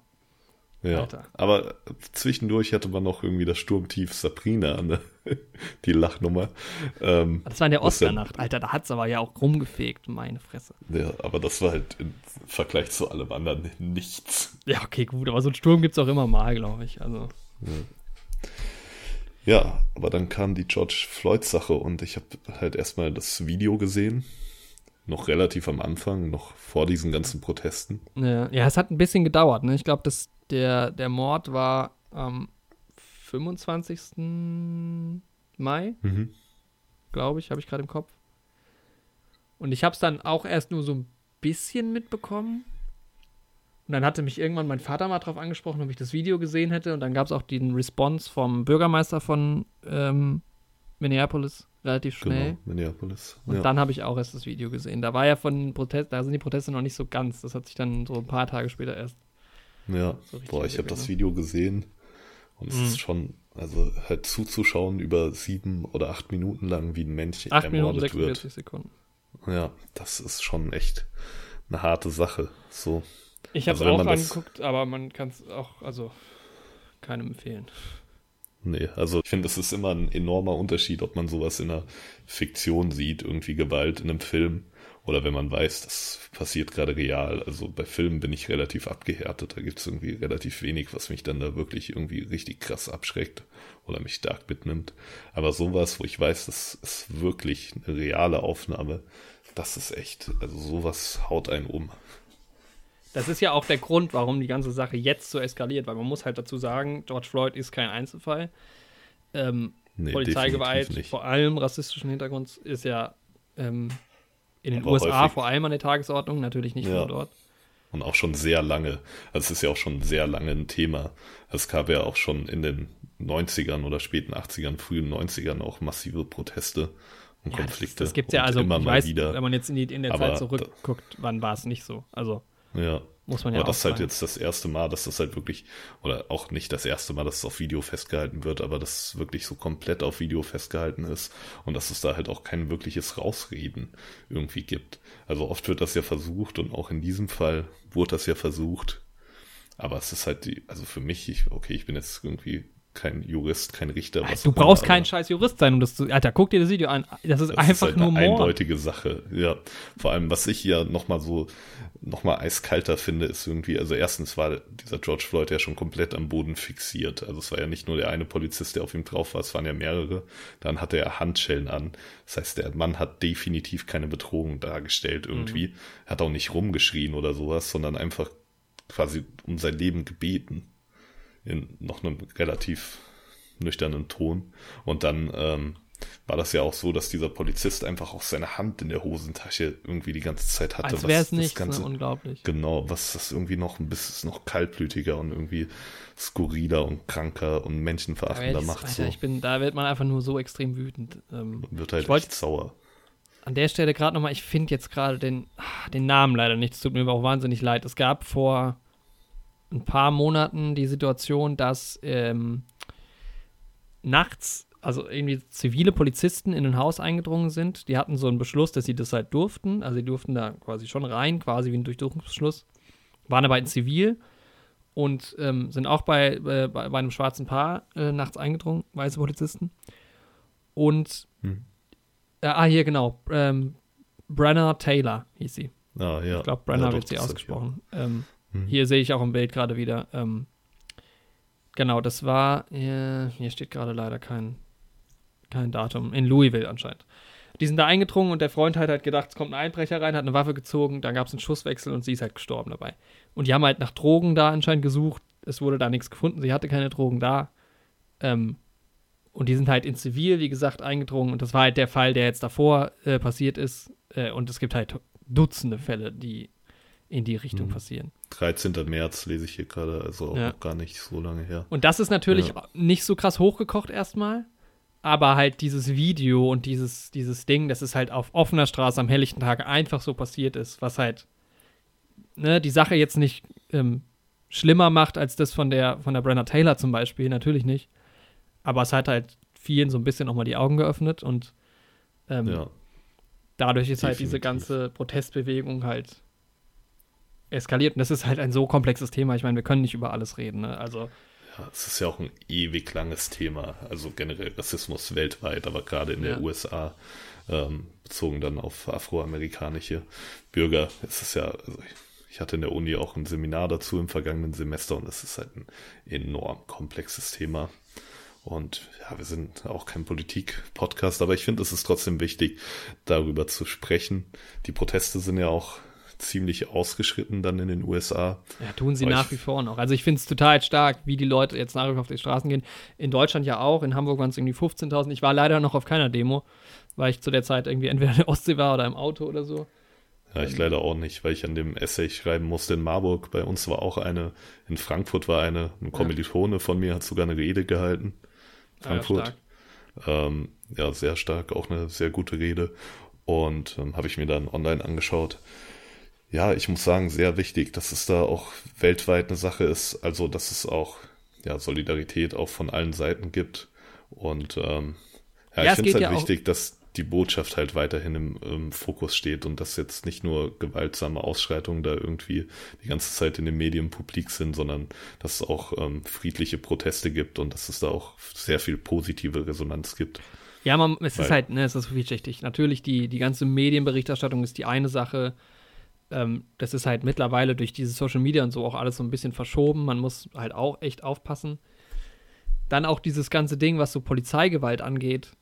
Ja, Alter. aber zwischendurch hatte man noch irgendwie das Sturmtief Sabrina, ne? die Lachnummer. Ähm, Das war in der? Oscarnacht, Alter, da hat es aber ja auch rumgefegt, meine Fresse. ja, aber das war halt im Vergleich zu allem anderen nichts. Ja, okay, gut, aber so einen Sturm gibt es auch immer mal, glaube ich. Also. Ja, aber dann kam die George Floyd-Sache und ich habe halt erstmal das Video gesehen. Noch relativ am Anfang, noch vor diesen ganzen Protesten. Ja, ja, es hat ein bisschen gedauert. Ne? Ich glaube, der, der Mord war am 25. Mai, Mhm. glaube ich, habe ich gerade im Kopf. Und ich habe es dann auch erst nur so ein bisschen mitbekommen. Und dann hatte mich irgendwann mein Vater mal drauf angesprochen, ob ich das Video gesehen hätte. Und dann gab es auch den Response vom Bürgermeister von ähm, Minneapolis relativ schnell. Genau, Minneapolis. Und ja. dann habe ich auch erst das Video gesehen. Da war ja von Protest, da sind die Proteste noch nicht so ganz. Das hat sich dann so ein paar Tage später erst. Ja, So boah, ich habe das ne? Video gesehen und es Mhm. ist schon, also halt zuzuschauen über sieben oder acht Minuten lang, wie ein 8 Minuten ermordet 46 wird. Sekunden. Ja, das ist schon echt eine harte Sache. So, Ich habe es Also auch angeguckt, aber man kann es auch, also keinem empfehlen. Nee, also ich finde, es ist immer ein enormer Unterschied, ob man sowas in einer Fiktion sieht, irgendwie Gewalt in einem Film, oder wenn man weiß, das passiert gerade real. Also bei Filmen bin ich relativ abgehärtet, da gibt es irgendwie relativ wenig, was mich dann da wirklich irgendwie richtig krass abschreckt oder mich stark mitnimmt. Aber sowas, wo ich weiß, das ist wirklich eine reale Aufnahme, das ist echt, also sowas haut einen um. Das ist ja auch der Grund, warum die ganze Sache jetzt so eskaliert, weil man muss halt dazu sagen, George Floyd ist kein Einzelfall. Ähm, Nee, Polizeigewalt, vor allem rassistischen Hintergrunds, ist ja ähm, in den Aber USA häufig. vor allem an der Tagesordnung, natürlich nicht Ja. nur dort. Und auch schon sehr lange. Also es ist ja auch schon sehr lange ein Thema. Es gab ja auch schon in den 90ern oder späten 80ern, frühen 90ern auch massive Proteste und Ja, Konflikte. Das, das gibt es ja also, immer mal weiß, wieder. wenn man jetzt in, die, in der Aber Zeit zurückguckt, wann war es nicht so. Also Ja. muss man ja Aber das ist halt jetzt das erste Mal, dass das halt wirklich, oder auch nicht das erste Mal, dass es auf Video festgehalten wird, aber dass es wirklich so komplett auf Video festgehalten ist und dass es da halt auch kein wirkliches Rausreden irgendwie gibt. Also oft wird das ja versucht und auch in diesem Fall wurde das ja versucht. Aber es ist halt die, also für mich, ich, okay, ich bin jetzt irgendwie kein Jurist, kein Richter. Was du brauchst immer, kein scheiß Jurist sein, um das zu. Alter, guck dir das Video an. Das ist das einfach ist halt nur eine Mord. eindeutige Sache. Ja, vor allem, was ich ja nochmal so nochmal eiskalter finde, ist irgendwie, also erstens war dieser George Floyd ja schon komplett am Boden fixiert. Also es war ja nicht nur der eine Polizist, der auf ihm drauf war, es waren ja mehrere. Dann hatte er Handschellen an. Das heißt, der Mann hat definitiv keine Bedrohung dargestellt irgendwie. Mhm. Hat auch nicht rumgeschrien oder sowas, sondern einfach quasi um sein Leben gebeten. In noch einem relativ nüchternen Ton. Und dann ähm, war das ja auch so, dass dieser Polizist einfach auch seine Hand in der Hosentasche irgendwie die ganze Zeit hatte. Als wäre es nicht, ne? unglaublich. Genau, was das irgendwie noch ein bisschen noch kaltblütiger und irgendwie skurriler und kranker und menschenverachtender jetzt, macht. Alter, so. ich bin, da wird man einfach nur so extrem wütend. Ähm, wird halt wollt, sauer. An der Stelle gerade nochmal, ich finde jetzt gerade den, den Namen leider nicht, es tut mir aber auch wahnsinnig leid. Es gab vor ein paar Monaten die Situation, dass ähm, nachts also irgendwie zivile Polizisten in ein Haus eingedrungen sind. Die hatten so einen Beschluss, dass sie das halt durften. Also die durften da quasi schon rein, quasi wie ein Durchsuchungsbeschluss. Waren aber in Zivil und ähm, sind auch bei, äh, bei, einem schwarzen Paar äh, nachts eingedrungen, weiße Polizisten. Und hm. äh, ah, hier genau, ähm, Brenner Taylor hieß sie. Ah, ja. Ich glaube, Brenner ja, wird sie ausgesprochen. Ähm, hm. Hier sehe ich auch im Bild gerade wieder. Ähm, genau, das war, hier steht gerade leider kein, kein Datum. In Louisville anscheinend. Die sind da eingedrungen und der Freund hat halt gedacht, es kommt ein Einbrecher rein, hat eine Waffe gezogen, dann gab es einen Schusswechsel und sie ist halt gestorben dabei. Und die haben halt nach Drogen da anscheinend gesucht. Es wurde da nichts gefunden, sie hatte keine Drogen da. Ähm, und die sind halt in Zivil, wie gesagt, eingedrungen. Und das war halt der Fall, der jetzt davor äh, passiert ist. Äh, und es gibt halt Dutzende Fälle, die in die Richtung mhm. passieren. 13. März lese ich hier gerade, also auch ja. gar nicht so lange her. Und das ist natürlich ja. nicht so krass hochgekocht erstmal aber halt dieses Video und dieses, dieses Ding, dass es halt auf offener Straße am helllichten Tag einfach so passiert ist, was halt ne, die Sache jetzt nicht ähm, schlimmer macht als das von der, von der Brenna Taylor zum Beispiel, natürlich nicht. Aber es hat halt vielen so ein bisschen nochmal die Augen geöffnet und ähm, ja, dadurch ist definitiv. halt diese ganze Protestbewegung halt eskaliert. Und das ist halt ein so komplexes Thema. Ich meine, wir können nicht über alles reden. Ne? Also ja, es ist ja auch ein ewig langes Thema, also generell Rassismus weltweit, aber gerade in ja. der USA ähm, bezogen dann auf afroamerikanische Bürger ist es ja, also ich hatte in der Uni auch ein Seminar dazu im vergangenen Semester und es ist halt ein enorm komplexes Thema. Und ja, wir sind auch kein Politik-Podcast, aber ich finde, es ist trotzdem wichtig, darüber zu sprechen. Die Proteste sind ja auch ziemlich ausgeschritten dann in den USA. Ja, tun sie Aber nach wie vor noch. Also ich finde es total stark, wie die Leute jetzt nach wie vor auf die Straßen gehen. In Deutschland ja auch. In Hamburg waren es irgendwie 15.000. Ich war leider noch auf keiner Demo, weil ich zu der Zeit irgendwie entweder in der Ostsee war oder im Auto oder so. Ja, ich leider auch nicht, weil ich an dem Essay schreiben musste in Marburg. Bei uns war auch eine, in Frankfurt war eine, ein Kommilitone von mir hat sogar eine Rede gehalten. Frankfurt. Ah, ja, ähm, ja, sehr stark, auch eine sehr gute Rede. Und ähm, habe ich mir dann online angeschaut ja, ich muss sagen, sehr wichtig, dass es da auch weltweit eine Sache ist, also dass es auch ja, Solidarität auch von allen Seiten gibt. Und ähm, ja, ja, ich finde es halt ja wichtig, dass die Botschaft halt weiterhin im, im, Fokus steht und dass jetzt nicht nur gewaltsame Ausschreitungen da irgendwie die ganze Zeit in den Medien publik sind, sondern dass es auch ähm, friedliche Proteste gibt und dass es da auch sehr viel positive Resonanz gibt. Ja, man, es Weil, ist halt, ne, es ist vielschichtig. Natürlich, die, die ganze Medienberichterstattung ist die eine Sache ähm, das ist halt mittlerweile durch diese Social Media und so auch alles so ein bisschen verschoben. Man muss halt auch echt aufpassen. Dann auch dieses ganze Ding, was so Polizeigewalt angeht.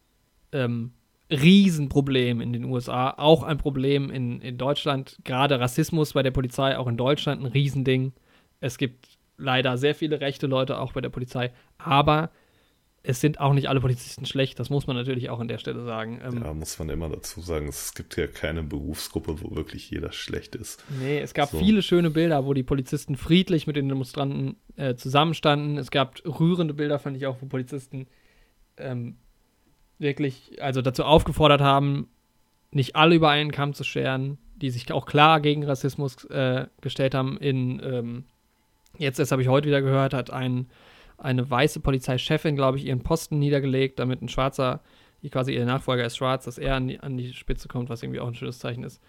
Ähm, Riesenproblem in den USA, auch ein Problem in, in Deutschland. Gerade Rassismus bei der Polizei, auch in Deutschland ein Riesending. Es gibt leider sehr viele rechte Leute auch bei der Polizei, aber es sind auch nicht alle Polizisten schlecht, das muss man natürlich auch an der Stelle sagen. Ähm, ja, muss man immer dazu sagen, es gibt ja keine Berufsgruppe, wo wirklich jeder schlecht ist. Nee, es gab so. viele schöne Bilder, wo die Polizisten friedlich mit den Demonstranten äh, zusammenstanden. Es gab rührende Bilder, fand ich auch, wo Polizisten ähm, wirklich, also dazu aufgefordert haben, nicht alle über einen Kamm zu scheren, die sich auch klar gegen Rassismus äh, gestellt haben. In, ähm, jetzt, das habe ich heute wieder gehört, hat ein eine weiße Polizeichefin, glaube ich, ihren Posten niedergelegt, damit ein Schwarzer, quasi ihr Nachfolger ist schwarz, dass er an die, an die Spitze kommt, was irgendwie auch ein schönes Zeichen ist.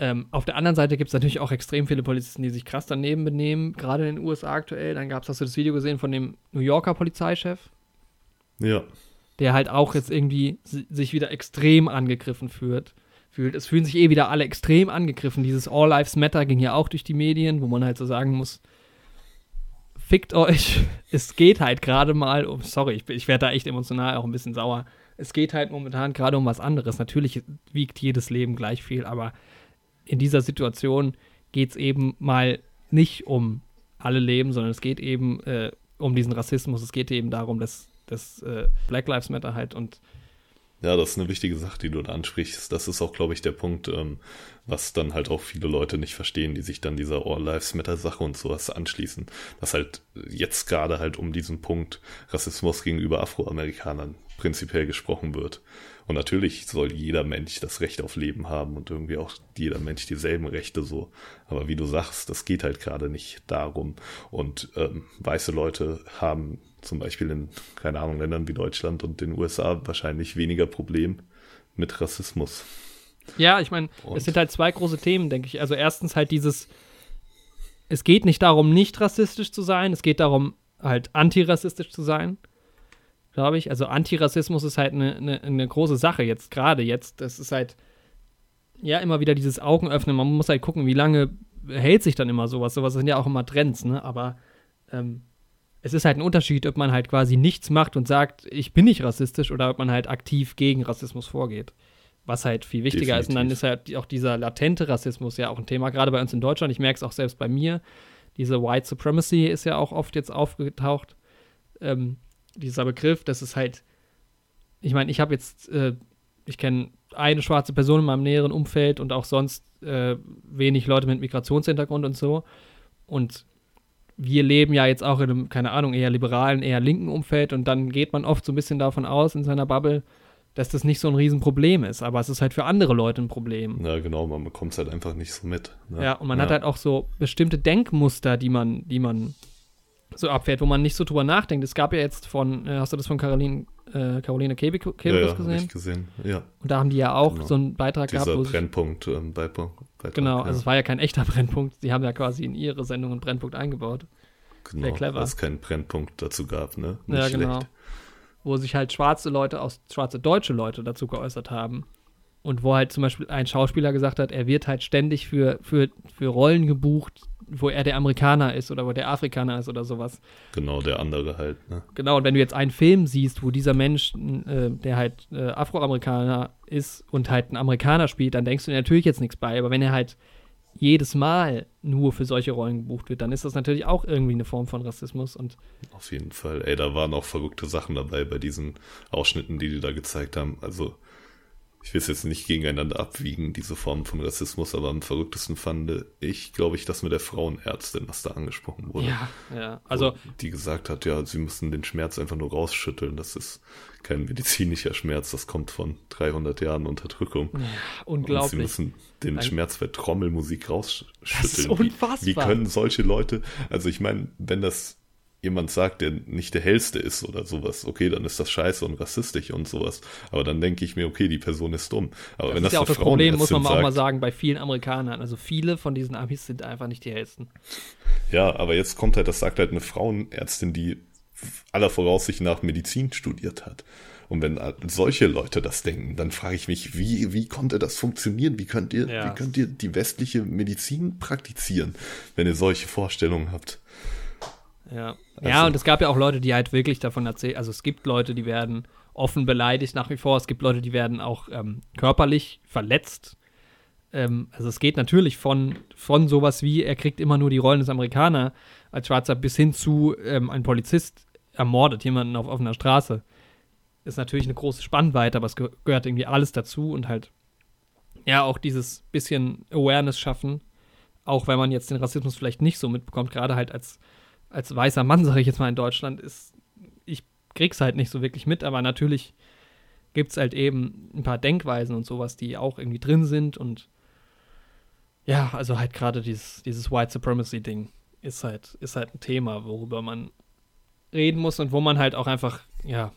Ähm, auf der anderen Seite gibt es natürlich auch extrem viele Polizisten, die sich krass daneben benehmen, gerade in den USA aktuell. Dann gab es, hast du das Video gesehen von dem New Yorker Polizeichef? Ja. Der halt auch jetzt irgendwie sich wieder extrem angegriffen fühlt. fühlt. Es fühlen sich eh wieder alle extrem angegriffen. Dieses All Lives Matter ging ja auch durch die Medien, wo man halt so sagen muss, fickt euch. Es geht halt gerade mal um, sorry, ich, ich werde da echt emotional auch ein bisschen sauer. Es geht halt momentan gerade um was anderes. Natürlich wiegt jedes Leben gleich viel, aber in dieser Situation geht es eben mal nicht um alle Leben, sondern es geht eben äh, um diesen Rassismus. Es geht eben darum, dass, dass äh, Black Lives Matter halt und ja, das ist eine wichtige Sache, die du da ansprichst. Das ist auch, glaube ich, der Punkt, ähm, was dann halt auch viele Leute nicht verstehen, die sich dann dieser All Lives Matter Sache und sowas anschließen. Dass halt jetzt gerade halt um diesen Punkt Rassismus gegenüber Afroamerikanern prinzipiell gesprochen wird. Und natürlich soll jeder Mensch das Recht auf Leben haben und irgendwie auch jeder Mensch dieselben Rechte so. Aber wie du sagst, das geht halt gerade nicht darum. Und ähm, weiße Leute haben zum Beispiel in, keine Ahnung, Ländern wie Deutschland und den USA wahrscheinlich weniger Problem mit Rassismus. Ja, ich meine, es sind halt zwei große Themen, denke ich. Also erstens halt dieses, es geht nicht darum, nicht rassistisch zu sein, es geht darum, halt antirassistisch zu sein glaube ich. Also Antirassismus ist halt eine, eine, eine große Sache jetzt, gerade jetzt. Das ist halt, ja, immer wieder dieses Augenöffnen. Man muss halt gucken, wie lange hält sich dann immer sowas. Sowas sind ja auch immer Trends, ne? Aber ähm, es ist halt ein Unterschied, ob man halt quasi nichts macht und sagt, ich bin nicht rassistisch oder ob man halt aktiv gegen Rassismus vorgeht. Was halt viel wichtiger Definitiv. ist. Und dann ist halt auch dieser latente Rassismus ja auch ein Thema, gerade bei uns in Deutschland. Ich merke es auch selbst bei mir. Diese White Supremacy ist ja auch oft jetzt aufgetaucht. Ähm, dieser Begriff, das ist halt, ich meine, ich habe jetzt, äh, ich kenne eine schwarze Person in meinem näheren Umfeld und auch sonst äh, wenig Leute mit Migrationshintergrund und so. Und wir leben ja jetzt auch in einem, keine Ahnung, eher liberalen, eher linken Umfeld und dann geht man oft so ein bisschen davon aus in seiner Bubble, dass das nicht so ein Riesenproblem ist, aber es ist halt für andere Leute ein Problem. Ja, genau, man bekommt es halt einfach nicht so mit. Ne? Ja, und man ja. hat halt auch so bestimmte Denkmuster, die man, die man so abfährt, wo man nicht so drüber nachdenkt. Es gab ja jetzt von, äh, hast du das von Caroline, äh, Caroline Kebekus ja, ja, gesehen? Ich gesehen, ja. Und da haben die ja auch genau. so einen Beitrag Dieser gehabt. Dieser Brennpunkt, ähm, Beitrag, Genau, ja. also es war ja kein echter Brennpunkt. Die haben ja quasi in ihre Sendung einen Brennpunkt eingebaut. Genau, Sehr clever. Weil es keinen Brennpunkt dazu gab, ne? Nicht ja, genau. Schlecht. Wo sich halt schwarze Leute aus, schwarze deutsche Leute dazu geäußert haben. Und wo halt zum Beispiel ein Schauspieler gesagt hat, er wird halt ständig für, für, für Rollen gebucht, wo er der Amerikaner ist oder wo der Afrikaner ist oder sowas. Genau, der andere halt. Ne? Genau, und wenn du jetzt einen Film siehst, wo dieser Mensch, äh, der halt äh, Afroamerikaner ist und halt ein Amerikaner spielt, dann denkst du dir natürlich jetzt nichts bei. Aber wenn er halt jedes Mal nur für solche Rollen gebucht wird, dann ist das natürlich auch irgendwie eine Form von Rassismus. Und Auf jeden Fall. Ey, da waren auch verrückte Sachen dabei bei diesen Ausschnitten, die die da gezeigt haben. Also ich will es jetzt nicht gegeneinander abwiegen, diese Form von Rassismus, aber am verrücktesten fand ich, glaube ich, das mit der Frauenärztin, was da angesprochen wurde. Ja, ja. Also. Die gesagt hat, ja, sie müssen den Schmerz einfach nur rausschütteln. Das ist kein medizinischer Schmerz, das kommt von 300 Jahren Unterdrückung. Ja, unglaublich. Und sie müssen den Ein Schmerz für Trommelmusik rausschütteln. Das ist unfassbar. Wie, wie können solche Leute, also ich meine, wenn das jemand sagt, der nicht der hellste ist oder sowas, okay, dann ist das scheiße und rassistisch und sowas. Aber dann denke ich mir, okay, die Person ist dumm. Aber das wenn ist das ja auch das Problem, muss man sagt, auch mal sagen, bei vielen Amerikanern. Also viele von diesen Amis sind einfach nicht die hellsten. Ja, aber jetzt kommt halt, das sagt halt eine Frauenärztin, die aller Voraussicht nach Medizin studiert hat. Und wenn solche Leute das denken, dann frage ich mich, wie, wie konnte das funktionieren? Wie könnt ihr, ja. wie könnt ihr die westliche Medizin praktizieren, wenn ihr solche Vorstellungen habt? Ja. Also. ja, und es gab ja auch Leute, die halt wirklich davon erzählen. Also es gibt Leute, die werden offen beleidigt nach wie vor. Es gibt Leute, die werden auch ähm, körperlich verletzt. Ähm, also es geht natürlich von, von sowas wie, er kriegt immer nur die Rollen des Amerikaner als Schwarzer bis hin zu ähm, ein Polizist ermordet jemanden auf offener Straße. Ist natürlich eine große Spannweite, aber es ge gehört irgendwie alles dazu und halt ja auch dieses bisschen Awareness schaffen, auch wenn man jetzt den Rassismus vielleicht nicht so mitbekommt, gerade halt als als weißer Mann, sage ich jetzt mal in Deutschland, ist, ich krieg's halt nicht so wirklich mit, aber natürlich gibt es halt eben ein paar Denkweisen und sowas, die auch irgendwie drin sind und ja, also halt gerade dieses, dieses White Supremacy-Ding ist halt, ist halt ein Thema, worüber man reden muss und wo man halt auch einfach, ja,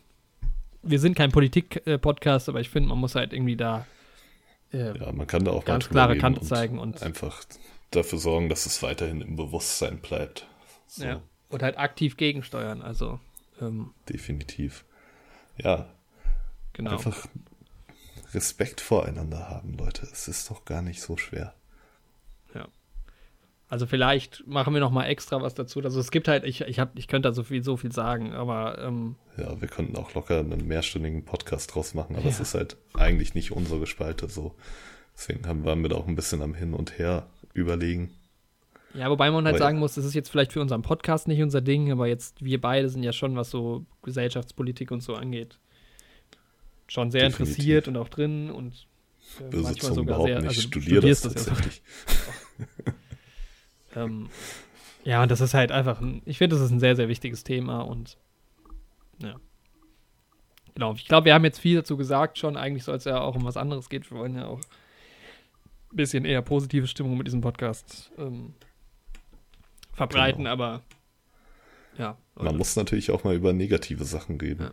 wir sind kein Politik-Podcast, aber ich finde, man muss halt irgendwie da äh, Ja, man kann da auch ganz klare Kante und zeigen und einfach dafür sorgen, dass es weiterhin im Bewusstsein bleibt. So, ja. und halt aktiv gegensteuern. Also ähm, definitiv. Ja, genau. einfach Respekt voreinander haben, Leute. Es ist doch gar nicht so schwer. Also vielleicht machen wir noch mal extra was dazu. Also es gibt halt, ich, ich, hab, ich könnte da so viel, so viel sagen, aber ähm, Ja, wir könnten auch locker einen mehrstündigen Podcast draus machen, aber es Ja. ist halt eigentlich nicht unsere Spalte so. Deswegen haben, waren wir da auch ein bisschen am Hin und Her überlegen. Ja, wobei man halt Aber sagen ja. muss, das ist jetzt vielleicht für unseren Podcast nicht unser Ding, aber jetzt wir beide sind ja schon, was so Gesellschaftspolitik und so angeht, schon sehr Definitiv. interessiert und auch drin und äh, manchmal sogar sehr, ich also du studiere das studierst das ja. tatsächlich. Ähm, ja, und das ist halt einfach, ein, ich finde, das ist ein sehr, sehr wichtiges Thema und ja. Genau, ich glaube, wir haben jetzt viel dazu gesagt schon. Eigentlich soll es ja auch um was anderes gehen. Wir wollen ja auch ein bisschen eher positive Stimmung mit diesem Podcast ähm, verbreiten, Genau. aber ja. Man muss natürlich auch mal über negative Sachen reden. Ja.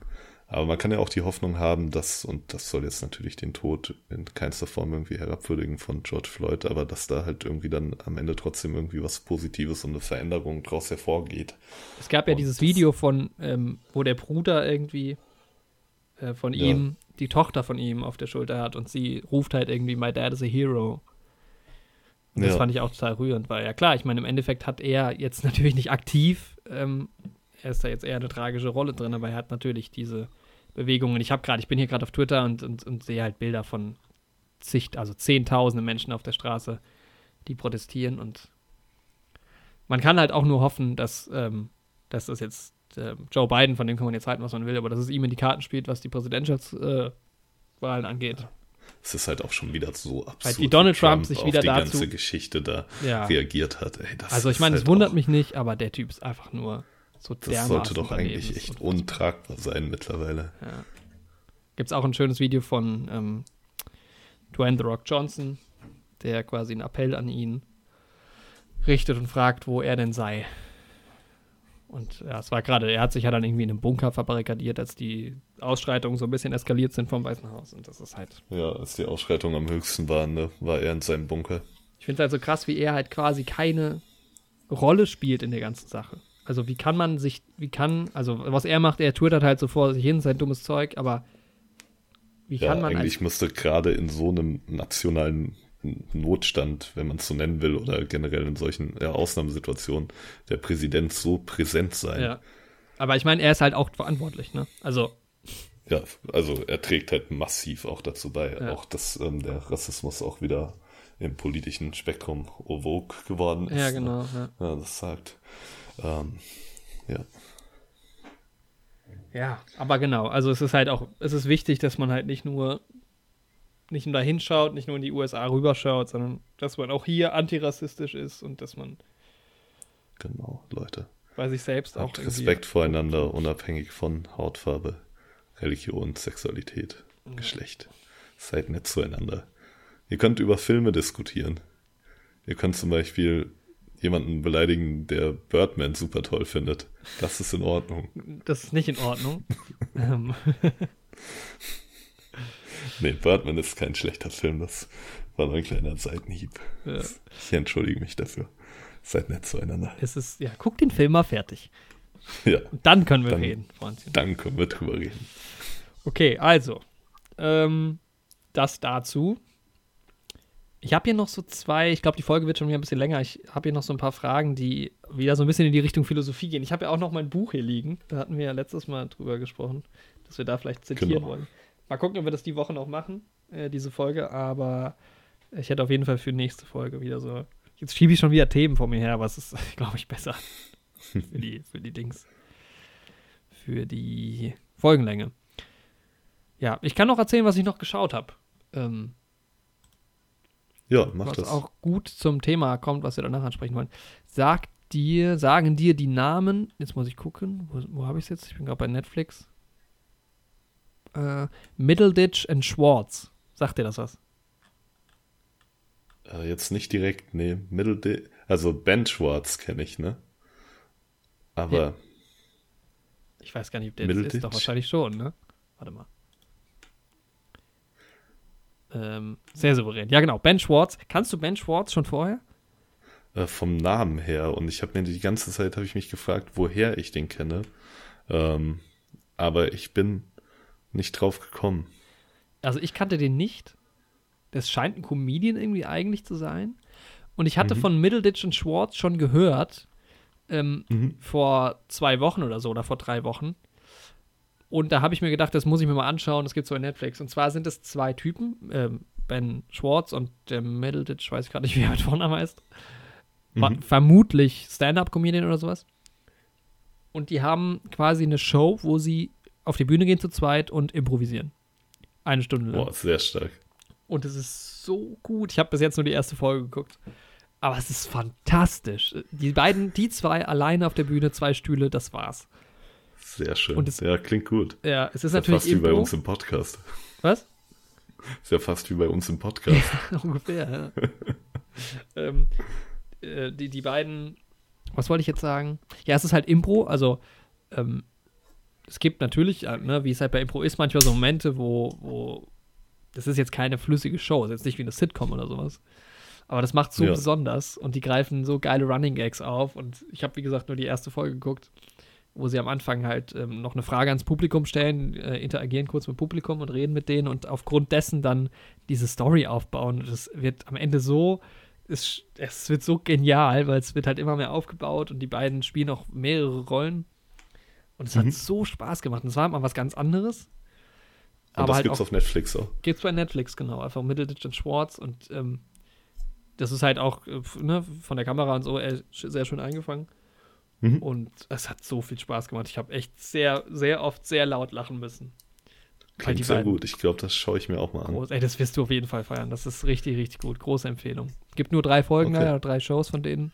Aber man kann ja auch die Hoffnung haben, dass, und das soll jetzt natürlich den Tod in keinster Form irgendwie herabwürdigen von George Floyd, aber dass da halt irgendwie dann am Ende trotzdem irgendwie was Positives und eine Veränderung draus hervorgeht. Es gab ja Und dieses Video von, ähm, wo der Bruder irgendwie äh, von Ja. ihm, die Tochter von ihm auf der Schulter hat und sie ruft halt irgendwie, My dad is a hero. Und das Ja. fand ich auch total rührend, weil ja klar, ich meine, im Endeffekt hat er jetzt natürlich nicht aktiv, ähm, er ist da jetzt eher eine tragische Rolle drin, aber er hat natürlich diese Bewegungen. Ich habe gerade, ich bin hier gerade auf Twitter und, und, und sehe halt Bilder von zig, also zehntausende Menschen auf der Straße, die protestieren und man kann halt auch nur hoffen, dass, ähm, dass das jetzt ähm, Joe Biden, von dem kann man jetzt halten, was man will, aber dass es ihm in die Karten spielt, was die Präsidentschaftswahlen äh, angeht. Es ist halt auch schon wieder so absurd. Halt wie Donald Trump sich auf wieder die dazu- ganze Geschichte da Ja. reagiert hat. Ey, das Also ich meine, halt es wundert auch, mich nicht, aber der Typ ist einfach nur so Das dermaßen sollte doch eigentlich Das echt untragbar sein mittlerweile. Ja. Gibt es auch ein schönes Video von ähm, Dwayne The Rock Johnson, der quasi einen Appell an ihn richtet und fragt, wo er denn sei. Und ja, es war gerade, er hat sich ja dann irgendwie in einem Bunker verbarrikadiert, als die Ausschreitungen so ein bisschen eskaliert sind vom Weißen Haus. Und das ist halt, Ja, als die Ausschreitungen am höchsten waren, ne, war er in seinem Bunker. ich finde es halt so krass, wie er halt quasi keine Rolle spielt in der ganzen Sache. Also wie kann man sich, wie kann, also was er macht, er twittert halt so vor sich hin, sein dummes Zeug, aber wie Ja, kann man als eigentlich müsste gerade in so einem nationalen Notstand, wenn man es so nennen will, oder generell in solchen ja, Ausnahmesituationen, der Präsident so präsent sein. Ja. Aber ich meine, er ist halt auch verantwortlich, ne? Also, Ja, also er trägt halt massiv auch dazu bei, Ja. auch dass ähm, der Rassismus auch wieder im politischen Spektrum vogue geworden ist. ja, ne? genau. Ja. Ja, das sagt. Ähm, ja. ja, aber genau. Also, es ist halt auch, es ist wichtig, dass man halt nicht nur, nicht nur da hinschaut, nicht nur in die USA rüberschaut, sondern dass man auch hier antirassistisch ist und dass man Genau, Leute. bei sich selbst auch Respekt voreinander, unabhängig von Hautfarbe, Religion, Sexualität, Geschlecht. Seid nett zueinander. Ihr könnt über Filme diskutieren. Ihr könnt zum Beispiel jemanden beleidigen, der Birdman super toll findet. Das ist in Ordnung. Das ist nicht in Ordnung. ähm, Nee, Birdman ist kein schlechter Film. Das war nur ein kleiner Seitenhieb. Ja. Ich entschuldige mich dafür. Seid nett zueinander. es ist, ja, guck den Film mal fertig. Ja, dann können wir Dann- reden, Freundchen. dann können wir drüber reden. Okay, also, ähm, das dazu. Ich habe hier noch so zwei, ich glaube, die Folge wird schon wieder ein bisschen länger. Ich habe hier noch so ein paar Fragen, die wieder so ein bisschen in die Richtung Philosophie gehen. Ich habe ja auch noch mein Buch hier liegen. Da hatten wir ja letztes Mal drüber gesprochen, dass wir da vielleicht zitieren Genau. wollen. Mal gucken, ob wir das die Woche noch machen, äh, diese Folge. Aber ich hätte auf jeden Fall für nächste Folge wieder so. Jetzt schiebe ich schon wieder Themen vor mir her, aber es ist, glaube ich, besser für die, für die Dings. Für die Folgenlänge. Ja, ich kann noch erzählen, was ich noch geschaut habe. Ähm, Ja, mach was das. auch gut zum Thema kommt, was wir danach ansprechen wollen. Sagt dir, sagen dir die Namen, jetzt muss ich gucken, wo, wo habe ich es jetzt? Ich bin gerade bei Netflix. Äh, Middleditch and Schwartz. Sagt dir das was? Äh, jetzt nicht direkt, nee, Middle, also Ben Schwartz kenne ich, ne? Aber Ja. Ich weiß gar nicht, ob der das ist. Middleditch? Doch wahrscheinlich schon, ne? Warte mal. ähm, sehr souverän. Ja, genau. Ben Schwartz. Kannst du Ben Schwartz schon vorher? Äh, vom Namen her. Und ich habe mir die ganze Zeit habe ich mich gefragt, woher ich den kenne. Ähm, aber ich bin nicht drauf gekommen. Also ich kannte den nicht. Das scheint ein Comedian irgendwie eigentlich zu sein. Und ich hatte mhm. von Middleditch und Schwartz schon gehört, ähm, mhm. vor zwei Wochen oder so, oder vor drei Wochen. Und da habe ich mir gedacht, das muss ich mir mal anschauen, das gibt es bei Netflix. Und zwar sind es zwei Typen, ähm, Ben Schwartz und der Middleditch, weiß ich gerade nicht, wie er mit Vornamen heißt. Mhm. Vermutlich Stand-Up-Comedian oder sowas. Und die haben quasi eine Show, wo sie auf die Bühne gehen zu zweit und improvisieren. Eine Stunde lang. Boah, sehr stark. Und es ist so gut. Ich habe bis jetzt nur die erste Folge geguckt. Aber es ist fantastisch. Die beiden, die zwei alleine auf der Bühne, zwei Stühle, das war's. Sehr schön. Es, ja, klingt gut. Ja, es ist, ist natürlich. Ja fast wie bei uns im Podcast. Was? Ist ja fast wie bei uns im Podcast. Ja, ungefähr, ja. ähm, äh, die, die beiden, was wollte ich jetzt sagen? Ja, es ist halt Impro, also ähm, es gibt natürlich, äh, ne, wie es halt bei Impro ist, manchmal so Momente, wo, wo das ist jetzt keine flüssige Show, ist jetzt nicht wie eine Sitcom oder sowas. Aber das macht so ja. besonders und die greifen so geile Running Gags auf. Und ich habe, wie gesagt, nur die erste Folge geguckt, wo sie am Anfang halt ähm, noch eine Frage ans Publikum stellen, äh, interagieren kurz mit dem Publikum und reden mit denen und aufgrund dessen dann diese Story aufbauen. Das wird am Ende so, es, es wird so genial, weil es wird halt immer mehr aufgebaut und die beiden spielen auch mehrere Rollen. Und es mhm. hat so Spaß gemacht. Und es war mal was ganz anderes. Und aber das halt gibt's auch, auf Netflix auch. Gibt's bei Netflix, genau. Einfach Middleditch und Schwartz. Und ähm, das ist halt auch äh, ne, von der Kamera und so äh, sehr schön eingefangen. Mhm. Und es hat so viel Spaß gemacht. Ich habe echt sehr, sehr oft sehr laut lachen müssen. Klingt sehr gut. Ich glaube, das schaue ich mir auch mal an. Groß, ey, das wirst du auf jeden Fall feiern. Das ist richtig, richtig gut. Große Empfehlung. Gibt nur drei Folgen, okay. leider, drei Shows von denen.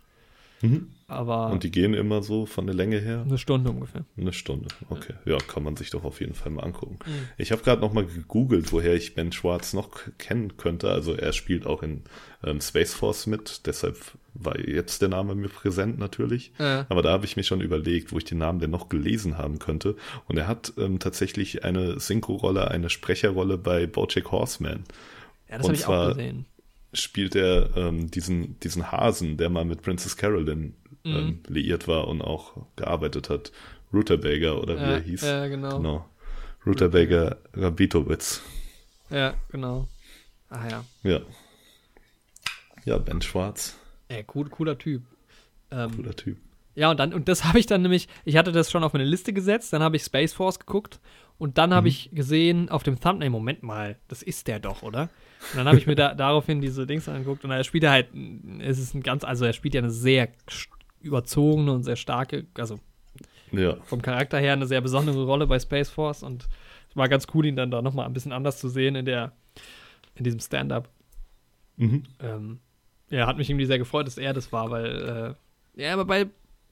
Mhm. Aber und die gehen immer so von der Länge her? Eine Stunde ungefähr. Eine Stunde, okay. Ja, ja kann man sich doch auf jeden Fall mal angucken. Mhm. Ich habe gerade noch mal gegoogelt, woher ich Ben Schwartz noch kennen könnte. Also er spielt auch in ähm, Space Force mit, deshalb war jetzt der Name mir präsent natürlich. Ja. Aber da habe ich mir schon überlegt, wo ich den Namen denn noch gelesen haben könnte. Und er hat ähm, tatsächlich eine Synchro-Rolle, eine Sprecherrolle bei BoJack Horseman. Ja, das habe ich auch gesehen spielt er ähm, diesen, diesen Hasen, der mal mit Princess Carolyn ähm, mhm. liiert war und auch gearbeitet hat. Rutabaga oder wie ja, er hieß. Ja, genau. genau. Rutabaga Rabitowitz. Ja, genau. Ah ja. Ja. Ja, Ben Schwarz. Ey, cool, cooler Typ. Ähm, cooler Typ. Ja, und dann, und das habe ich dann nämlich, ich hatte das schon auf meine Liste gesetzt, dann habe ich Space Force geguckt und dann habe mhm. ich gesehen auf dem Thumbnail, Moment mal, das ist der doch, oder? Und dann habe ich mir da, daraufhin diese Dings angeguckt und er spielt er halt, es ist ein ganz, also er spielt ja eine sehr überzogene und sehr starke, also ja. vom Charakter her eine sehr besondere Rolle bei Space Force und es war ganz cool, ihn dann da nochmal ein bisschen anders zu sehen in der, in diesem Stand-up. Mhm. Ähm, ja, hat mich irgendwie sehr gefreut, dass er das war, weil, äh, ja, aber bei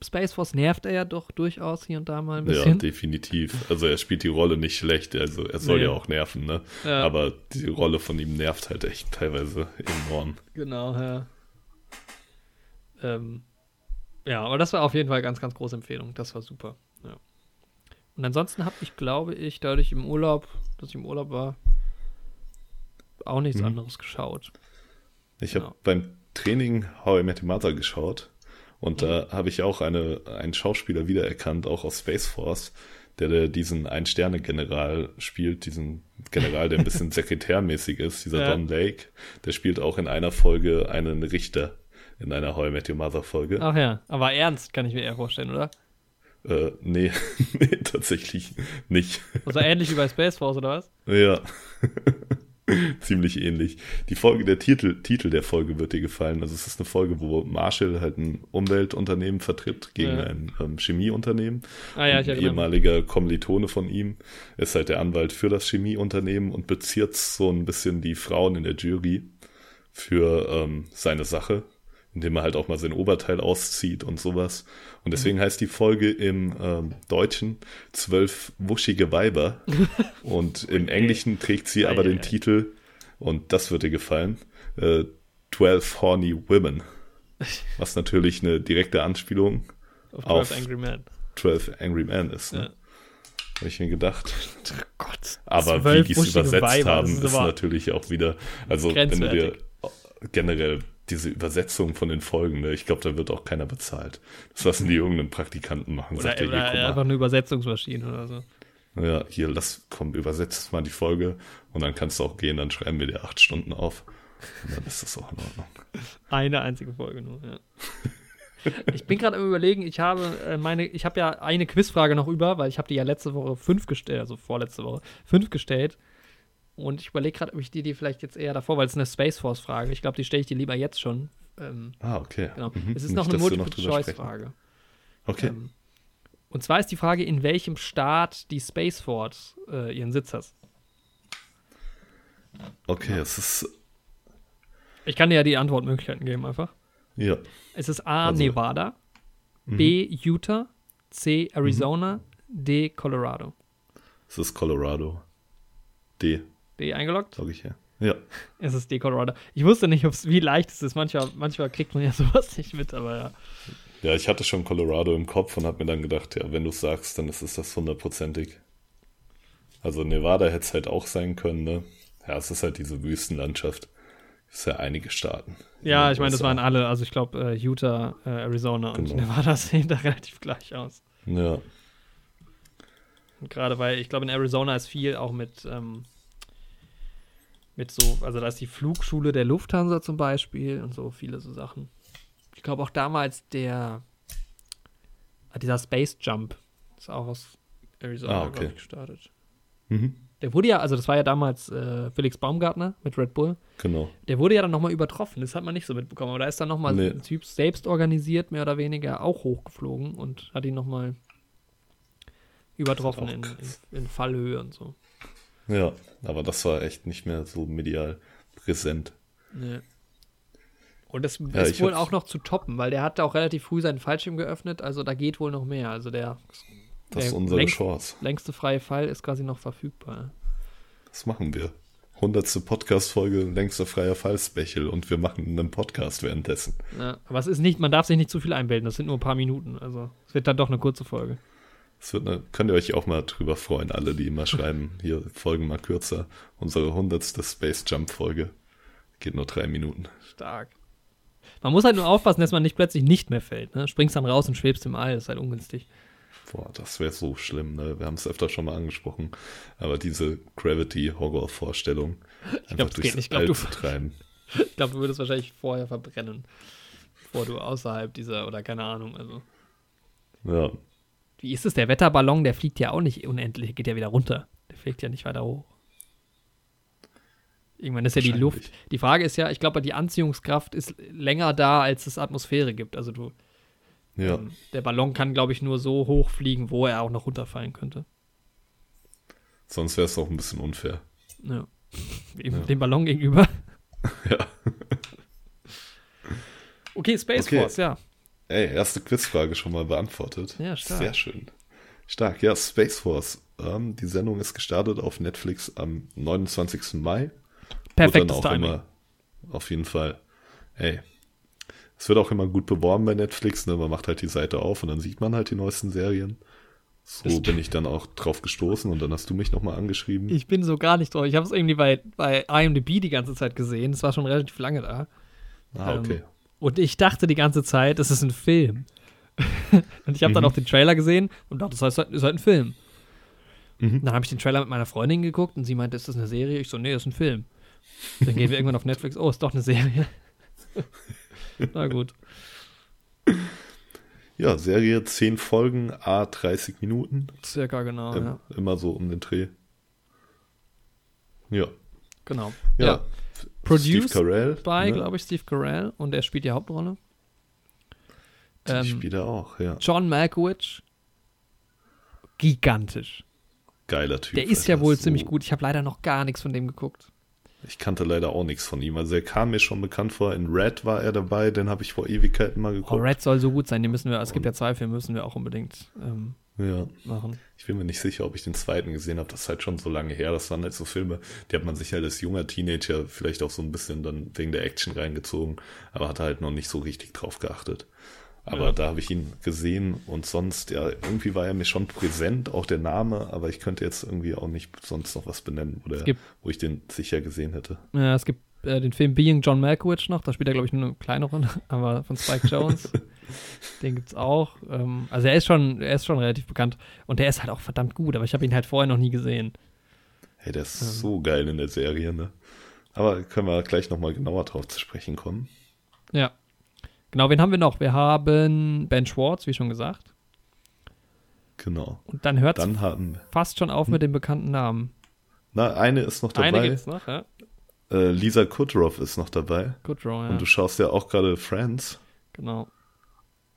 Space Force nervt er ja doch durchaus hier und da mal ein bisschen. Ja, definitiv. Also er spielt die Rolle nicht schlecht, also er soll nee. ja auch nerven, ne? Ja. Aber die Rolle von ihm nervt halt echt teilweise enorm. Genau, ja. Ähm, ja, aber das war auf jeden Fall ganz, ganz große Empfehlung. Das war super. Ja. Und ansonsten habe ich, glaube ich, dadurch im Urlaub, dass ich im Urlaub war, auch nichts mhm. anderes geschaut. Ich habe genau. beim Training How I Met Your Mother geschaut und mhm. da habe ich auch eine, einen Schauspieler wiedererkannt, auch aus Space Force, der, der diesen Ein-Sterne-General spielt, diesen General, der ein bisschen sekretärmäßig ist, dieser ja. Don Lake. Der spielt auch in einer Folge einen Richter in einer How I Met Your Mother Folge. Ach ja, aber ernst kann ich mir eher vorstellen, oder? Äh, nee, nee, tatsächlich nicht. Also ähnlich wie bei Space Force, oder was? Ja. Ziemlich ähnlich. Die Folge, der Titel, Titel der Folge wird dir gefallen. Also es ist eine Folge, wo Marshall halt ein Umweltunternehmen vertritt gegen ja. ein ähm, Chemieunternehmen. Ah, ja, ein ehemaliger Kommilitone von ihm ist halt der Anwalt für das Chemieunternehmen und beziert so ein bisschen die Frauen in der Jury für ähm, seine Sache indem er halt auch mal sein Oberteil auszieht und sowas. Und deswegen heißt die Folge im ähm, Deutschen Zwölf wuschige Weiber. und im Englischen trägt sie aber den Titel, und das wird dir gefallen, äh, Twelve Horny Women. Was natürlich eine direkte Anspielung auf, 12 Angry Men. 12 Angry Men ist. Ne? Habe ich mir gedacht. Oh Gott. Aber wie die es übersetzt Weiber, haben, ist, ist natürlich auch wieder, also wenn du dir generell diese Übersetzung von den Folgen, ne, ich glaube, da wird auch keiner bezahlt. Das lassen die irgendeinen Praktikanten machen. Oder, Sagt er, oder hier, einfach eine Übersetzungsmaschine oder so. ja, hier, lass, komm, übersetzt mal die Folge und dann kannst du auch gehen, dann schreiben wir dir acht Stunden auf. Und dann ist das auch in Ordnung. Eine einzige Folge nur, ja. Ich bin gerade am überlegen, ich habe äh, meine, ich habe ja eine Quizfrage noch über, weil ich habe die ja letzte Woche fünf gestellt, also vorletzte Woche, fünf gestellt. Und ich überlege gerade, ob ich dir die vielleicht jetzt eher davor, weil es eine Space Force-Frage. Ich glaube, die stelle ich dir lieber jetzt schon. Ähm, Ah, okay. genau. Mhm. Es ist Nicht, noch eine drüber sprechen. Multiple-Choice-Frage. Okay. Ähm, und zwar ist die Frage, in welchem Staat die Space Force äh, ihren Sitz hat. Okay, es ist, Ich kann dir ja die Antwortmöglichkeiten geben einfach. ja. Es ist A, Also- Nevada, Mhm. B, Utah, C, Arizona, D, Colorado. Es ist Colorado. D, D eingeloggt? sage ich hier. Ja. Es ist. Ich wusste nicht, ob's, wie leicht es ist. Manchmal, manchmal kriegt man ja sowas nicht mit, aber ja. Ja, ich hatte schon Colorado im Kopf und habe mir dann gedacht, ja, wenn du es sagst, dann ist es das hundertprozentig. Also Nevada hätte es halt auch sein können, ne? Ja, es ist halt diese Wüstenlandschaft. Ist ja einige Staaten. Ja, ich meine, das waren alle. Also ich glaube, äh, Utah, äh, Arizona und Genau. Nevada sehen da relativ gleich aus. Ja, Und gerade weil, ich glaube, in Arizona ist viel auch mit, ähm, mit so, also da ist die Flugschule der Lufthansa zum Beispiel und so viele so Sachen. Ich glaube auch damals der, ah, dieser Space Jump ist auch aus Arizona, Ah, okay. gestartet. mhm. Der wurde ja, also das war ja damals äh, Felix Baumgartner mit Red Bull. genau. Der wurde ja dann nochmal übertroffen. Das hat man nicht so mitbekommen. Aber da ist dann nochmal Nee. ein Typ selbst organisiert, mehr oder weniger, auch hochgeflogen und hat ihn nochmal übertroffen in, in, in Fallhöhe und so. Ja, aber das war echt nicht mehr so medial präsent. Nee. Und das Ja, ist wohl auch noch zu toppen, weil der hat auch relativ früh seinen Fallschirm geöffnet. Also da geht wohl noch mehr. Also der, Das ist der unsere längst- Chance. längste freie Fall ist quasi noch verfügbar. Das machen wir. Hundertste Podcast-Folge, längster freier Fall-Special und wir machen einen Podcast währenddessen. Ja, aber es ist nicht, man darf sich nicht zu viel einbilden. Das sind nur ein paar Minuten. Also es wird dann doch eine kurze Folge. Eine, könnt ihr euch auch mal drüber freuen, alle, die immer schreiben, hier Folgen mal kürzer. Unsere hundertste Space Jump-Folge geht nur drei Minuten. Stark. Man muss halt nur aufpassen, dass man nicht plötzlich nicht mehr fällt. Ne? Springst dann raus und schwebst im All. Das ist halt ungünstig. Boah, das wäre so schlimm, ne? Wir haben es öfter schon mal angesprochen. Aber diese Gravity-Horror-Vorstellung, einfach glaub, durchs nicht. Ich glaub, All du- zu treiben. Ich glaube, du würdest wahrscheinlich vorher verbrennen. Bevor du außerhalb dieser, oder keine Ahnung, also. Ja, Wie ist es? Der Wetterballon, der fliegt ja auch nicht unendlich, geht ja wieder runter. Der fliegt ja nicht weiter hoch. Irgendwann ist ja die Luft. Die Frage ist ja, ich glaube, die Anziehungskraft ist länger da, als es Atmosphäre gibt. Also du, ja. ähm, der Ballon kann, glaube ich, nur so hoch fliegen, wo er auch noch runterfallen könnte. Sonst wäre es auch ein bisschen unfair. Ja. Eben Ja. Dem Ballon gegenüber. Ja. Okay, Space Okay. Force, ja. Ey, erste Quizfrage schon mal beantwortet. Ja, stark. Sehr schön. Stark, ja, Space Force. Ähm, die Sendung ist gestartet auf Netflix am 29. Mai. Perfektes Wird dann auch Timing. immer, auf jeden Fall. Ey, es wird auch immer gut beworben bei Netflix. Ne? Man macht halt die Seite auf und dann sieht man halt die neuesten Serien. So Das- bin ich dann auch drauf gestoßen und dann hast du mich nochmal angeschrieben. Ich bin so gar nicht drauf. Ich habe es irgendwie bei, bei IMDb die ganze Zeit gesehen. Es war schon relativ lange da. ah, okay. ähm, Und ich dachte die ganze Zeit, es ist ein Film. und ich habe dann Mhm. auch den Trailer gesehen und dachte, das heißt, ist halt ein Film. Mhm. Dann habe ich den Trailer mit meiner Freundin geguckt und sie meinte, ist das eine Serie? Ich so, nee, das ist ein Film. Dann gehen wir irgendwann auf Netflix, oh, ist doch eine Serie. Na gut. Ja, Serie 10 Folgen, a 30 Minuten. Circa genau, Ähm, ja. Immer so um den Dreh. Ja. Genau. Ja. Ja. Produced Steve Carell. Bei, ne? glaube ich, Steve Carell und er spielt die Hauptrolle. Die Ähm, spielt er auch, ja. John Malkovich. Gigantisch. Geiler Typ. Der ist ja wohl so- ziemlich gut. Ich habe leider noch gar nichts von dem geguckt. Ich kannte leider auch nichts von ihm. Also er kam mir schon bekannt vor. In Red war er dabei, den habe ich vor Ewigkeiten mal Oh, geguckt. Red soll so gut sein. Den müssen wir, es gibt ja zwei Filme, müssen wir auch unbedingt ähm, Ja. machen. Ich bin mir nicht sicher, ob ich den zweiten gesehen habe. Das ist halt schon so lange her. Das waren halt so Filme, die hat man sich halt als junger Teenager vielleicht auch so ein bisschen dann wegen der Action reingezogen, aber hat halt noch nicht so richtig drauf geachtet. Aber Ja. da habe ich ihn gesehen und sonst, ja, irgendwie war er mir schon präsent, auch der Name, aber ich könnte jetzt irgendwie auch nicht sonst noch was benennen, oder gibt- wo ich den sicher gesehen hätte. Ja, es gibt äh, den Film Being John Malkovich noch, da spielt er, glaube ich, nur eine kleine Rolle, aber von Spike Jones. den gibt's auch. Ähm, also er ist schon, er ist schon relativ bekannt und der ist halt auch verdammt gut, aber ich habe ihn halt vorher noch nie gesehen. Hey, der ist Ähm. so geil in der Serie, ne? Aber können wir gleich nochmal genauer drauf zu sprechen kommen. Ja. Genau, wen haben wir noch? Wir haben Ben Schwartz, wie schon gesagt. Genau. Und dann hört es fast schon auf mit den bekannten Namen. na, eine ist noch Eine dabei. gibt's noch, ja. Äh, Lisa Kudrow ist noch dabei. Draw, ja. Und du schaust ja auch gerade Friends. genau.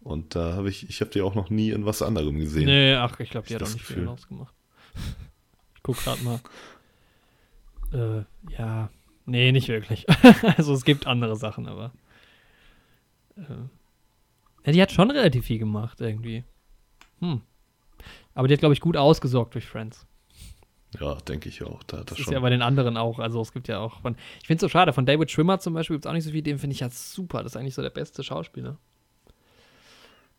Und da habe ich, ich habe die auch noch nie in was anderem gesehen. Nee, ach, ich glaube, die Ich hat auch nicht viel Gefühl. ausgemacht. Ich guck grad mal. Äh, ja. Nee, nicht wirklich. also es gibt andere Sachen, aber. Ja, die hat schon relativ viel gemacht, irgendwie. Hm. Aber die hat, glaube ich, gut ausgesorgt durch Friends. Ja, denke ich auch. Da das Das ist schon. ja bei den anderen auch. Also es gibt ja auch von. Ich finde es so schade, von David Schwimmer zum Beispiel gibt es auch nicht so viel, den finde ich ja super. Das ist eigentlich so der beste Schauspieler.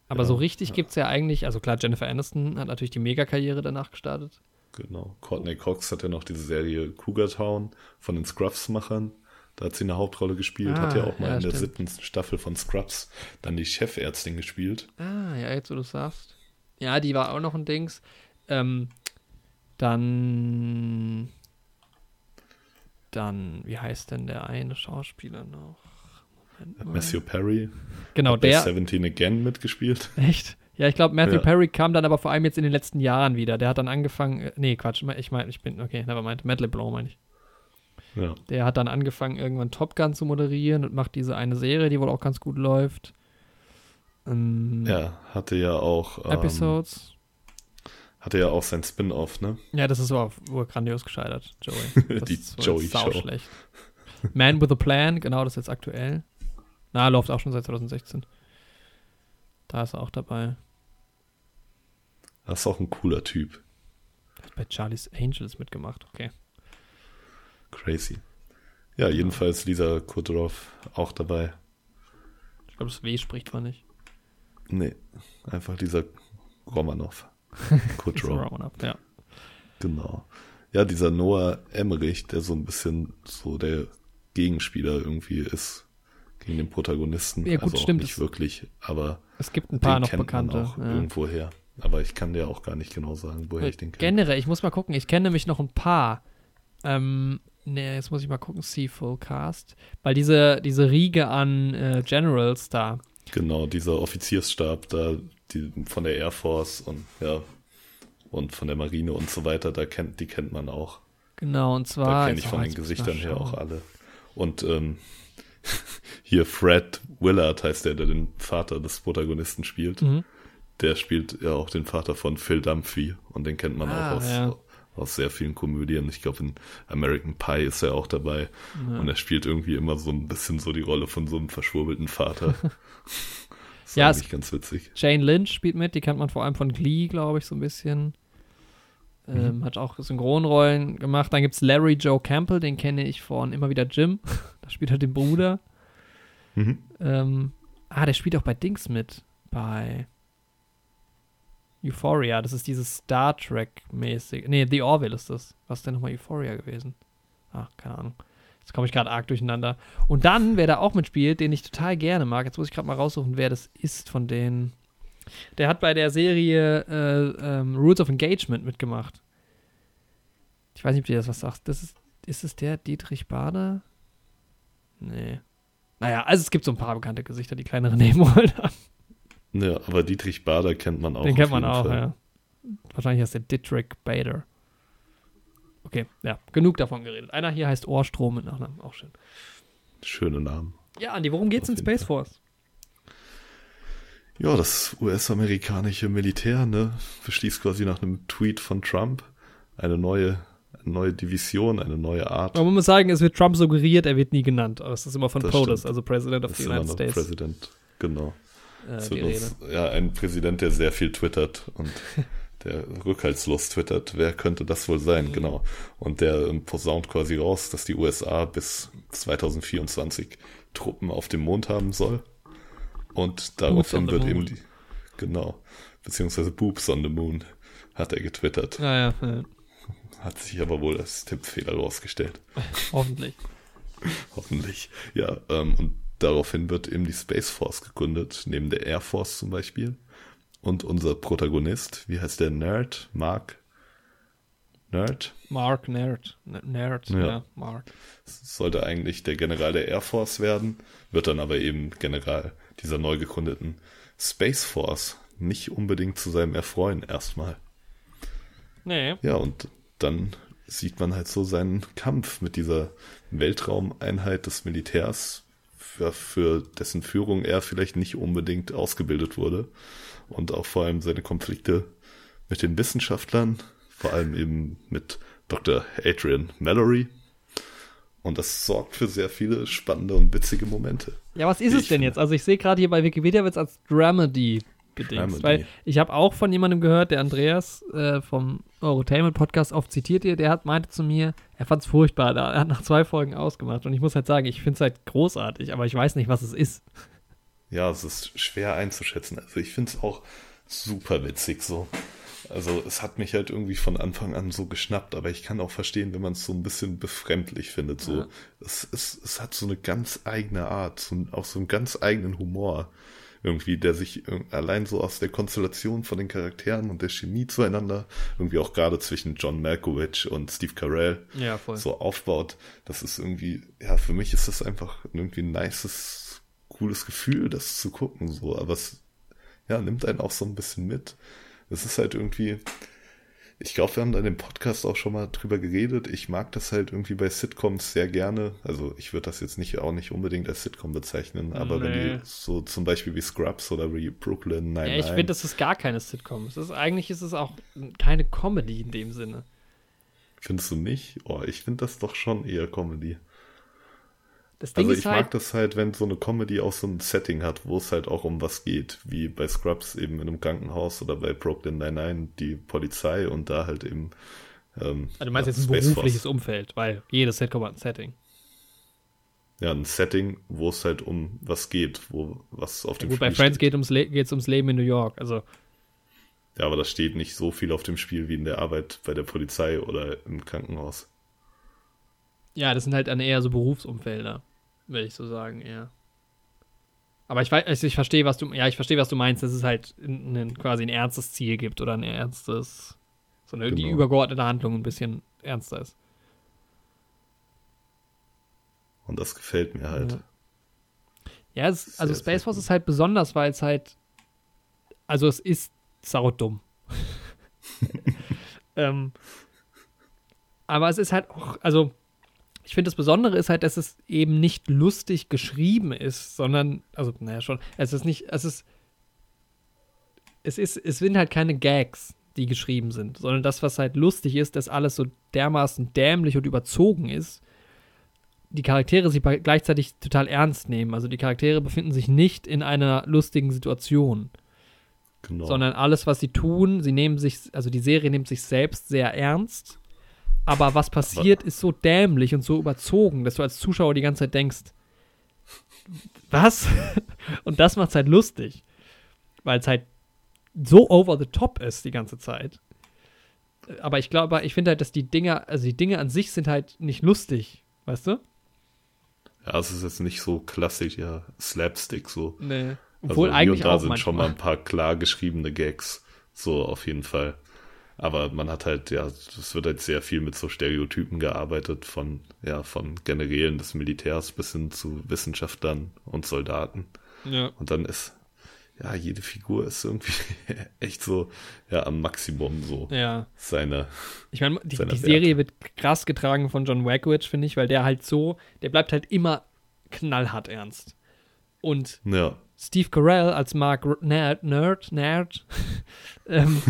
Aber Ja, so richtig ja. gibt es ja eigentlich, also klar, Jennifer Aniston hat natürlich die Megakarriere danach gestartet. Genau. Courtney Cox hat ja noch diese Serie Cougar Town von den Scrubs-Machern. Da hat sie eine Hauptrolle gespielt, hat ja Ah, auch mal ja, in der stimmt. siebten Staffel von Scrubs dann die Chefärztin gespielt. Ah, ja, jetzt wo du sagst. Ja, die war auch noch ein Dings. Ähm, dann. Dann, wie heißt denn der eine Schauspieler noch? Matthew Perry Genau, hat bei der. 17 Again mitgespielt. Echt? Ja, ich glaube, Matthew Ja. Perry kam dann aber vor allem jetzt in den letzten Jahren wieder. Der hat dann angefangen. äh, Nee, Quatsch. Ich meine, ich bin. Okay, nevermind. Matt LeBlanc meine ich. Ja. Der hat dann angefangen, irgendwann Top Gun zu moderieren und macht diese eine Serie, die wohl auch ganz gut läuft. Ähm, Er hatte ja auch ähm, Episodes. hatte ja auch sein Spin-off, ne? Ja, das ist wohl wohl grandios gescheitert, Joey. Die ist wohl Joey sau Show. schlecht. Man with a Plan, genau, das ist jetzt aktuell. Na, läuft auch schon seit 2016. Da ist er auch dabei. Das ist auch ein cooler Typ. Hat bei Charlie's Angels mitgemacht, okay. Crazy. Ja, jedenfalls Lisa Kudrow auch dabei. Ich glaube, das W spricht man nicht. Nee, einfach dieser Romanov. Kudrow. Roman ja. Genau. Ja, dieser Noah Emmerich, der so ein bisschen so der Gegenspieler irgendwie ist gegen den Protagonisten. Ja, gut, also stimmt, nicht das- wirklich, aber Es gibt ein paar noch bekannte. auch ja. irgendwo her. Aber ich kann dir auch gar nicht genau sagen, woher ich den kenne. Generell, ich muss mal gucken, ich kenne nämlich noch ein paar. Ähm, ne, jetzt muss ich mal gucken, Seafull Cast. Weil diese, diese Riege an äh, Generals da, Genau, dieser Offiziersstab da, die von der Air Force und ja, und von der Marine und so weiter, da kennt, die kennt man auch. genau, und zwar. Da kenne ich von den Gesichtern her auch alle. Und ähm, hier Fred Willard heißt der, der den Vater des Protagonisten spielt. Mhm. Der spielt ja auch den Vater von Phil Dunphy und den kennt man Ah, auch aus, ja. Aus sehr vielen Komödien. Ich glaube, in American Pie ist er auch dabei. Ja. Und er spielt irgendwie immer so ein bisschen so die Rolle von so einem verschwurbelten Vater. das ist Ja, eigentlich ganz witzig. Jane Lynch spielt mit, die kennt man vor allem von Glee, glaube ich, so ein bisschen. Ähm, Hat auch Synchronrollen gemacht. Dann gibt es Larry Joe Campbell, den kenne ich von immer wieder Jim. da spielt er den Bruder. Mhm. Ähm, ah, der spielt auch bei Dings mit. Bei Euphoria. Das ist dieses Star Trek-mäßig. Nee, The Orville ist das. Was ist denn nochmal Euphoria gewesen? Ach, keine Ahnung. Jetzt komme ich gerade arg durcheinander. Und dann, wer da auch mitspielt, den ich total gerne mag, jetzt muss ich gerade mal raussuchen, wer das ist von denen. Der hat bei der Serie äh, ähm, Rules of Engagement mitgemacht. Ich weiß nicht, ob dir das was sagt. Das ist, ist es der Dietrich Bader? Nee. Naja, also es gibt so ein paar bekannte Gesichter, die kleinere Nebenrollen haben. Ja, aber Dietrich Bader kennt man auch. Den kennt man auch, Fall. ja. Wahrscheinlich heißt der Dietrich Bader. Okay, ja, genug davon geredet. Einer hier heißt Ohrstrom mit Nachnamen, auch schön. Schöne Namen. Ja, Andi, worum geht's Auf in Space. Force? Ja, das US-amerikanische Militär, ne, beschließt quasi nach einem Tweet von Trump eine neue, eine neue Division, eine neue Art. Aber man muss sagen, es wird Trump suggeriert, er wird nie genannt. Aber es ist immer von Das POTUS, stimmt. also President of Das the United States, Präsident. Genau. Äh, die Rede. ja, ein Präsident, der sehr viel twittert und der rückhaltslos twittert. Wer könnte das wohl Mhm. sein? Genau. Und der ähm, posaunt quasi raus, dass die USA bis 2024 Truppen auf dem Mond haben soll. Und daraufhin wird eben die, genau, beziehungsweise Boobs on the Moon, hat er getwittert. Ja, ja, ja. Hat sich aber wohl als Tippfehler rausgestellt. Hoffentlich. Hoffentlich. Ja, ähm, und daraufhin wird eben die Space Force gegründet, neben der Air Force zum Beispiel. Und unser Protagonist, wie heißt der Nerd? Mark? Nerd? Mark Nerd. Nerd, ja, ja Mark. Sollte eigentlich der General der Air Force werden, wird dann aber eben General dieser neu gegründeten Space Force. Nicht unbedingt zu seinem Erfreuen erstmal. Nee. Ja, und dann sieht man halt so seinen Kampf mit dieser Weltraumeinheit des Militärs, für, für dessen Führung er vielleicht nicht unbedingt ausgebildet wurde. Und auch vor allem seine Konflikte mit den Wissenschaftlern, vor allem eben mit Dr. Adrian Mallory. Und das sorgt für sehr viele spannende und witzige Momente. Ja, was ist es denn finde. jetzt? Also ich sehe gerade hier bei Wikipedia wird es als Dramedy bedingt. Weil ich habe auch von jemandem gehört, der Andreas äh, vom Eurotainment Podcast oft zitiert ihr, der hat meinte zu mir, er fand es furchtbar, er hat nach zwei Folgen ausgemacht. Und ich muss halt sagen, ich finde es halt großartig, aber ich weiß nicht, was es ist. Ja, es ist schwer einzuschätzen. Also ich finde es auch super witzig so. Also es hat mich halt irgendwie von Anfang an so geschnappt, aber ich kann auch verstehen, wenn man es so ein bisschen befremdlich findet. So, ja. es, es, es hat so eine ganz eigene Art, so, auch so einen ganz eigenen Humor irgendwie, der sich allein so aus der Konstellation von den Charakteren und der Chemie zueinander, irgendwie auch gerade zwischen John Malkovich und Steve Carell ja, so aufbaut. Das ist irgendwie, ja, für mich ist das einfach irgendwie ein nices, cooles Gefühl, das zu gucken, so, aber es, ja, nimmt einen auch so ein bisschen mit. Es ist halt irgendwie, ich glaube, wir haben da in dem Podcast auch schon mal drüber geredet. Ich mag das halt irgendwie bei Sitcoms sehr gerne. Also ich würde das jetzt nicht auch nicht unbedingt als Sitcom bezeichnen, aber nee. wenn die so zum Beispiel wie Scrubs oder wie Brooklyn Nine. Ja, ich finde, das ist gar keine Sitcom. Es ist, eigentlich ist es auch keine Comedy in dem Sinne. Findest du nicht? Oh, ich finde das doch schon eher Comedy. Das Ding also ich halt, mag das halt, wenn so eine Comedy auch so ein Setting hat, wo es halt auch um was geht, wie bei Scrubs eben in einem Krankenhaus oder bei Brooklyn Nine-Nine die Polizei und da halt eben ähm, also du meinst jetzt ein Space berufliches Force. Umfeld, weil jedes Sitcom hat ein Setting. Ja, ein Setting, wo es halt um was geht, wo was auf dem ja, gut, Spiel bei Friends geht es ums, ums Leben in New York, also ja, aber da steht nicht so viel auf dem Spiel wie in der Arbeit bei der Polizei oder im Krankenhaus. Ja, das sind halt dann eher so Berufsumfelder würde ich so sagen, eher. Aber ich weiß, also ich verstehe, was du, ja, ich verstehe, was du meinst, dass es halt ein, quasi ein ernstes Ziel gibt oder ein ernstes, so eine, genau. die übergeordnete Handlung ein bisschen ernster ist. Und das gefällt mir halt. Ja, ja es, also Space Force ist halt besonders, weil es halt, also es ist saudumm. ähm, aber es ist halt auch, also ich finde, das Besondere ist halt, dass es eben nicht lustig geschrieben ist, sondern, also, naja, schon, es ist nicht, es ist, es ist, es sind halt keine Gags, die geschrieben sind, sondern das, was halt lustig ist, dass alles so dermaßen dämlich und überzogen ist, die Charaktere sich gleichzeitig total ernst nehmen. Also die Charaktere befinden sich nicht in einer lustigen Situation. Genau. Sondern alles, was sie tun, sie nehmen sich, also die Serie nimmt sich selbst sehr ernst aber was passiert, ist so dämlich und so überzogen, dass du als Zuschauer die ganze Zeit denkst, was? und das macht es halt lustig. Weil es halt so over the top ist die ganze Zeit. Aber ich glaube, ich finde halt, dass die Dinge, also die Dinge an sich sind halt nicht lustig, weißt du? Ja, es ist jetzt nicht so klassisch, ja, Slapstick so. Nee. Obwohl also eigentlich und da auch sind manchmal. schon mal ein paar klar geschriebene Gags. So, auf jeden Fall. Aber man hat halt, ja, es wird halt sehr viel mit so Stereotypen gearbeitet, von, ja, von Generälen des Militärs bis hin zu Wissenschaftlern und Soldaten. Ja. Und dann ist, ja, jede Figur ist irgendwie echt so, ja, am Maximum so. Ja. Seine. Ich meine, die, die Serie wird krass getragen von John Wagwitch, finde ich, weil der halt so, der bleibt halt immer knallhart ernst. Und ja. Steve Carell als Mark Nerd, Nerd, Nerd, ähm,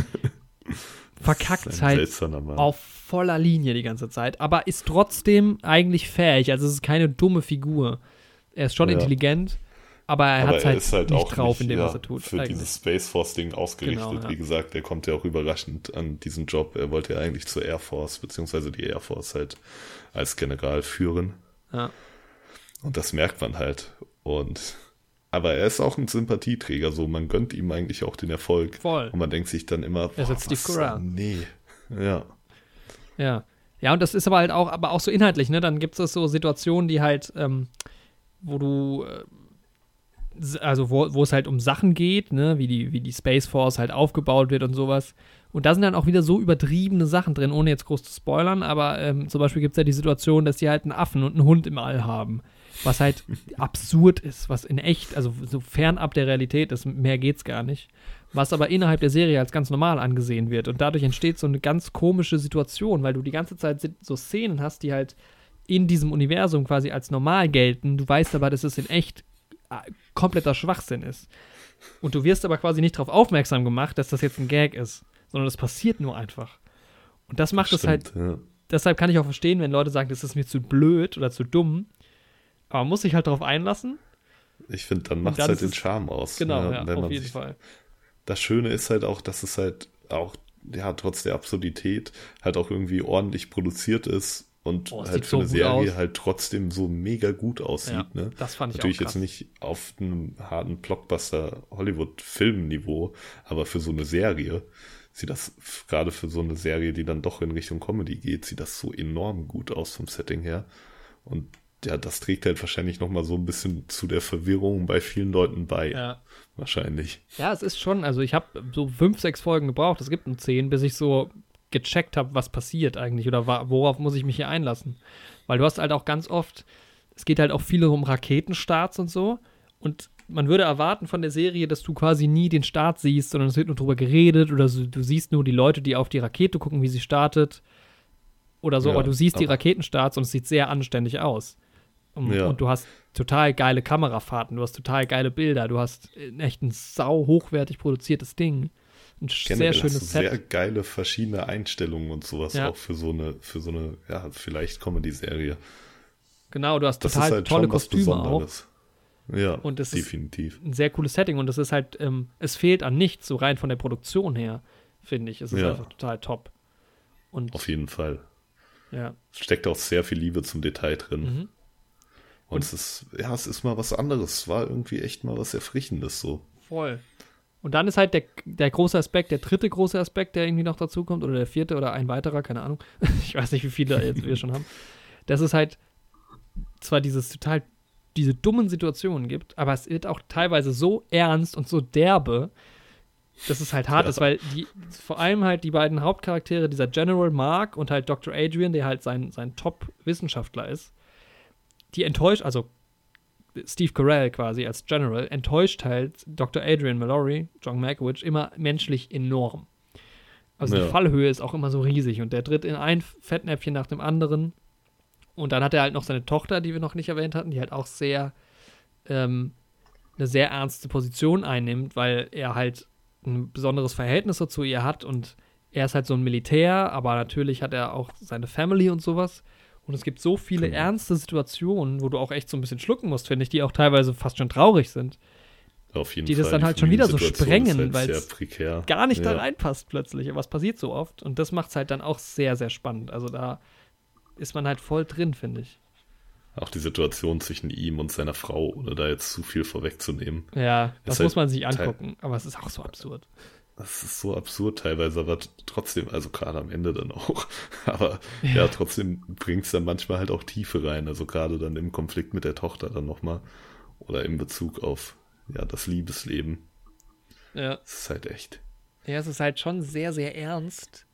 verkackt halt auf voller Linie die ganze Zeit, aber ist trotzdem eigentlich fähig. Also es ist keine dumme Figur. Er ist schon ja. intelligent, aber er hat halt, halt nicht drauf nicht, in dem, ja, was er tut. Für eigentlich. dieses Space Force Ding ausgerichtet. Genau, ja. Wie gesagt, er kommt ja auch überraschend an diesen Job. Er wollte ja eigentlich zur Air Force, beziehungsweise die Air Force halt als General führen. Ja. Und das merkt man halt. Und aber er ist auch ein Sympathieträger, so man gönnt ihm eigentlich auch den Erfolg. Voll. Und man denkt sich dann immer, Er ist Steve was- Carell. Nee. Ja. Ja. Ja, und das ist aber halt auch, aber auch so inhaltlich, ne? Dann gibt es so Situationen, die halt, ähm, wo du, äh, also wo, wo es halt um Sachen geht, ne? Wie die, wie die Space Force halt aufgebaut wird und sowas. Und da sind dann auch wieder so übertriebene Sachen drin, ohne jetzt groß zu spoilern, aber ähm, zum Beispiel gibt es ja die Situation, dass die halt einen Affen und einen Hund im All haben. Was halt absurd ist, was in echt, also so fernab der Realität ist, mehr geht's gar nicht. Was aber innerhalb der Serie als ganz normal angesehen wird. Und dadurch entsteht so eine ganz komische Situation, weil du die ganze Zeit so Szenen hast, die halt in diesem Universum quasi als normal gelten. Du weißt aber, dass es in echt äh, kompletter Schwachsinn ist. Und du wirst aber quasi nicht darauf aufmerksam gemacht, dass das jetzt ein Gag ist, sondern das passiert nur einfach. Und das macht es halt ja. deshalb kann ich auch verstehen, wenn Leute sagen, das ist mir zu blöd oder zu dumm. Aber man muss sich halt darauf einlassen. Ich finde, dann macht es halt den Charme aus. Genau, ne? ja, Wenn auf man jeden sich- Fall. Das Schöne ist halt auch, dass es halt auch, ja, trotz der Absurdität halt auch irgendwie ordentlich produziert ist und Oh, halt für so eine Serie aus. halt trotzdem so mega gut aussieht. Ja, ne? das fand ich Natürlich auch krass. jetzt nicht auf einem harten Blockbuster-Hollywood-Film-Niveau, aber für so eine Serie sieht das gerade für so eine Serie, die dann doch in Richtung Comedy geht, sieht das so enorm gut aus vom Setting her. Und ja, das trägt halt wahrscheinlich noch mal so ein bisschen zu der Verwirrung bei vielen Leuten bei. Ja. Wahrscheinlich. Ja, es ist schon, also ich habe so fünf, sechs Folgen gebraucht, es gibt nur zehn, bis ich so gecheckt habe, was passiert eigentlich oder worauf muss ich mich hier einlassen. Weil du hast halt auch ganz oft, es geht halt auch viel um Raketenstarts und so und man würde erwarten von der Serie, dass du quasi nie den Start siehst, sondern es wird nur drüber geredet oder so, du siehst nur die Leute, die auf die Rakete gucken, wie sie startet oder so, Ja, aber du siehst die aber- Raketenstarts und es sieht sehr anständig aus. Und, Ja. und du hast total geile Kamerafahrten, du hast total geile Bilder, du hast echt ein sau hochwertig produziertes Ding. Ein sehr Generell hast schönes Set. sehr geile verschiedene Einstellungen und sowas Ja. auch für so eine, für so eine, ja, vielleicht Comedy-Serie. Genau, du hast Das total ist halt tolle schon was Kostüme auch. Ja, Und es ist- definitiv. Ein sehr cooles Setting und das ist halt, ähm, es fehlt an nichts, so rein von der Produktion her, finde ich. Es ist Ja. einfach total top. Und Auf jeden Fall. ja, Es steckt auch sehr viel Liebe zum Detail drin. Mhm. Und, Und- es ist, ja, es ist mal was anderes. Es war irgendwie echt mal was Erfrischendes so. voll. Und dann ist halt der, der große Aspekt, der dritte große Aspekt, der irgendwie noch dazu kommt, oder der vierte oder ein weiterer, keine Ahnung. ich weiß nicht, wie viele jetzt wir schon haben. Dass es halt zwar dieses total, diese dummen Situationen gibt, aber es wird auch teilweise so ernst und so derbe, dass es halt hart Ja. ist, weil die, vor allem halt die beiden Hauptcharaktere, dieser General Mark und halt Dr. Adrian, der halt sein, sein Top-Wissenschaftler ist, die enttäuscht, also Steve Carell quasi als General, enttäuscht halt Dr. Adrian Mallory, John Malkovich, immer menschlich enorm. Also Ja. die Fallhöhe ist auch immer so riesig und der tritt in ein Fettnäpfchen nach dem anderen. Und dann hat er halt noch seine Tochter, die wir noch nicht erwähnt hatten, die halt auch sehr ähm, eine sehr ernste Position einnimmt, weil er halt ein besonderes Verhältnis so zu ihr hat und er ist halt so ein Militär, aber natürlich hat er auch seine Family und sowas. Und es gibt so viele Genau. ernste Situationen, wo du auch echt so ein bisschen schlucken musst, finde ich, die auch teilweise fast schon traurig sind. Auf jeden Die Fall. das dann halt schon wieder so Familiensituation ist sprengen, halt sehr prekär. Gar nicht da Ja. reinpasst plötzlich, aber es passiert so oft. Und das macht es halt dann auch sehr, sehr spannend. Also da ist man halt voll drin, finde ich. Auch die Situation zwischen ihm und seiner Frau, ohne da jetzt zu viel vorwegzunehmen. Ja, das halt muss man sich angucken, aber es ist auch so absurd. Das ist so absurd teilweise, aber trotzdem, also gerade am Ende dann auch. Aber ja, trotzdem bringt es dann manchmal halt auch Tiefe rein. Also gerade dann im Konflikt mit der Tochter dann nochmal. Oder in Bezug auf ja, das Liebesleben. Ja. Das ist halt echt. Ja, es ist halt schon sehr, sehr ernst.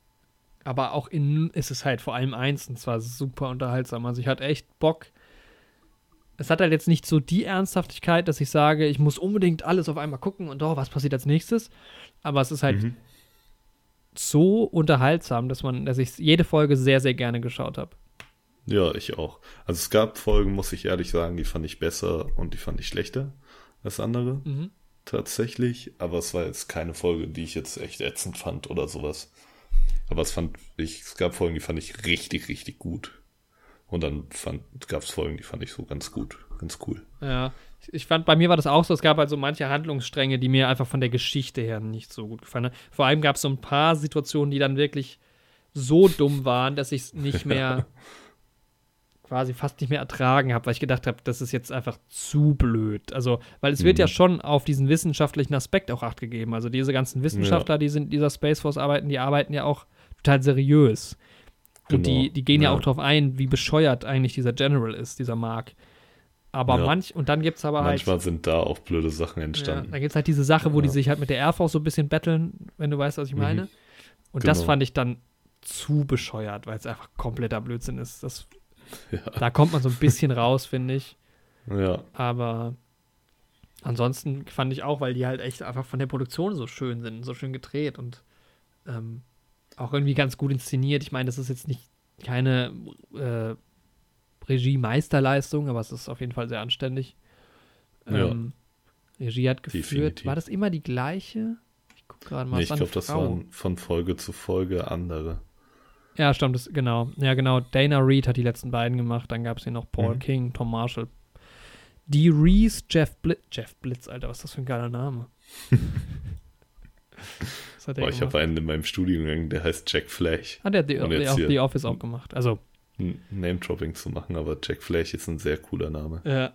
Aber auch in ist es halt vor allem eins, und zwar super unterhaltsam. Also ich hatte echt Bock. Es hat halt jetzt nicht so die Ernsthaftigkeit, dass ich sage, ich muss unbedingt alles auf einmal gucken und oh, was passiert als nächstes. Aber es ist halt Mhm. so unterhaltsam, dass man, dass ich jede Folge sehr, sehr gerne geschaut habe. Ja, ich auch. Also es gab Folgen, muss ich ehrlich sagen, die fand ich besser und die fand ich schlechter als andere. Mhm. Tatsächlich. Aber es war jetzt keine Folge, die ich jetzt echt ätzend fand oder sowas. Aber es fand ich, es gab Folgen, die fand ich richtig, richtig gut. Und dann gab es Folgen, die fand ich so ganz gut, ganz cool. Ja, ich- fand, bei mir war das auch so, es gab halt so manche Handlungsstränge, die mir einfach von der Geschichte her nicht so gut gefallen haben. Vor allem gab es so ein paar Situationen, die dann wirklich so dumm waren, dass ich es nicht mehr quasi fast nicht mehr ertragen habe, weil ich gedacht habe, das ist jetzt einfach zu blöd. Also, weil es wird Mhm. ja schon auf diesen wissenschaftlichen Aspekt auch Acht gegeben. Also diese ganzen Wissenschaftler, die sind in dieser Space Force arbeiten, die arbeiten ja auch total seriös. Und Genau. die, die gehen ja, Ja. auch darauf ein, wie bescheuert eigentlich dieser General ist, dieser Mark. Aber Ja. manch, und dann gibt es aber Manchmal halt. sind da auch blöde Sachen Ja, entstanden. da gibt es halt diese Sache, wo die Ja. sich halt mit der Air Force so ein bisschen betteln, wenn du weißt, was ich Mhm. meine. Und das Genau. fand ich dann zu bescheuert, weil es einfach kompletter Blödsinn ist. Das, Ja. da kommt man so ein bisschen raus, finde ich. ja. Aber ansonsten fand ich auch, weil die halt echt einfach von der Produktion so schön sind, so schön gedreht und ähm, auch irgendwie ganz gut inszeniert. Ich meine, das ist jetzt nicht keine äh, Regie-Meisterleistung, aber es ist auf jeden Fall sehr anständig. Ja. Ähm, Regie hat geführt. Definitiv. War das immer die gleiche? Ich gucke gerade mal. Nee, ich glaube, das waren von Folge zu Folge andere. Ja, stimmt, das, genau. Ja, genau. Dana Reed hat die letzten beiden gemacht. Dann gab es hier noch Paul Mhm. King, Tom Marshall. Dee Reese, Jeff Blitz. Jeff Blitz, Alter, was ist das für ein geiler Name? Boah, ich habe einen in meinem Studiengang, der heißt Jack Flash. Ah, der hat The, Und The, auch Office auch gemacht. Also, Name-Dropping zu machen, aber Jack Flash ist ein sehr cooler Name. ja.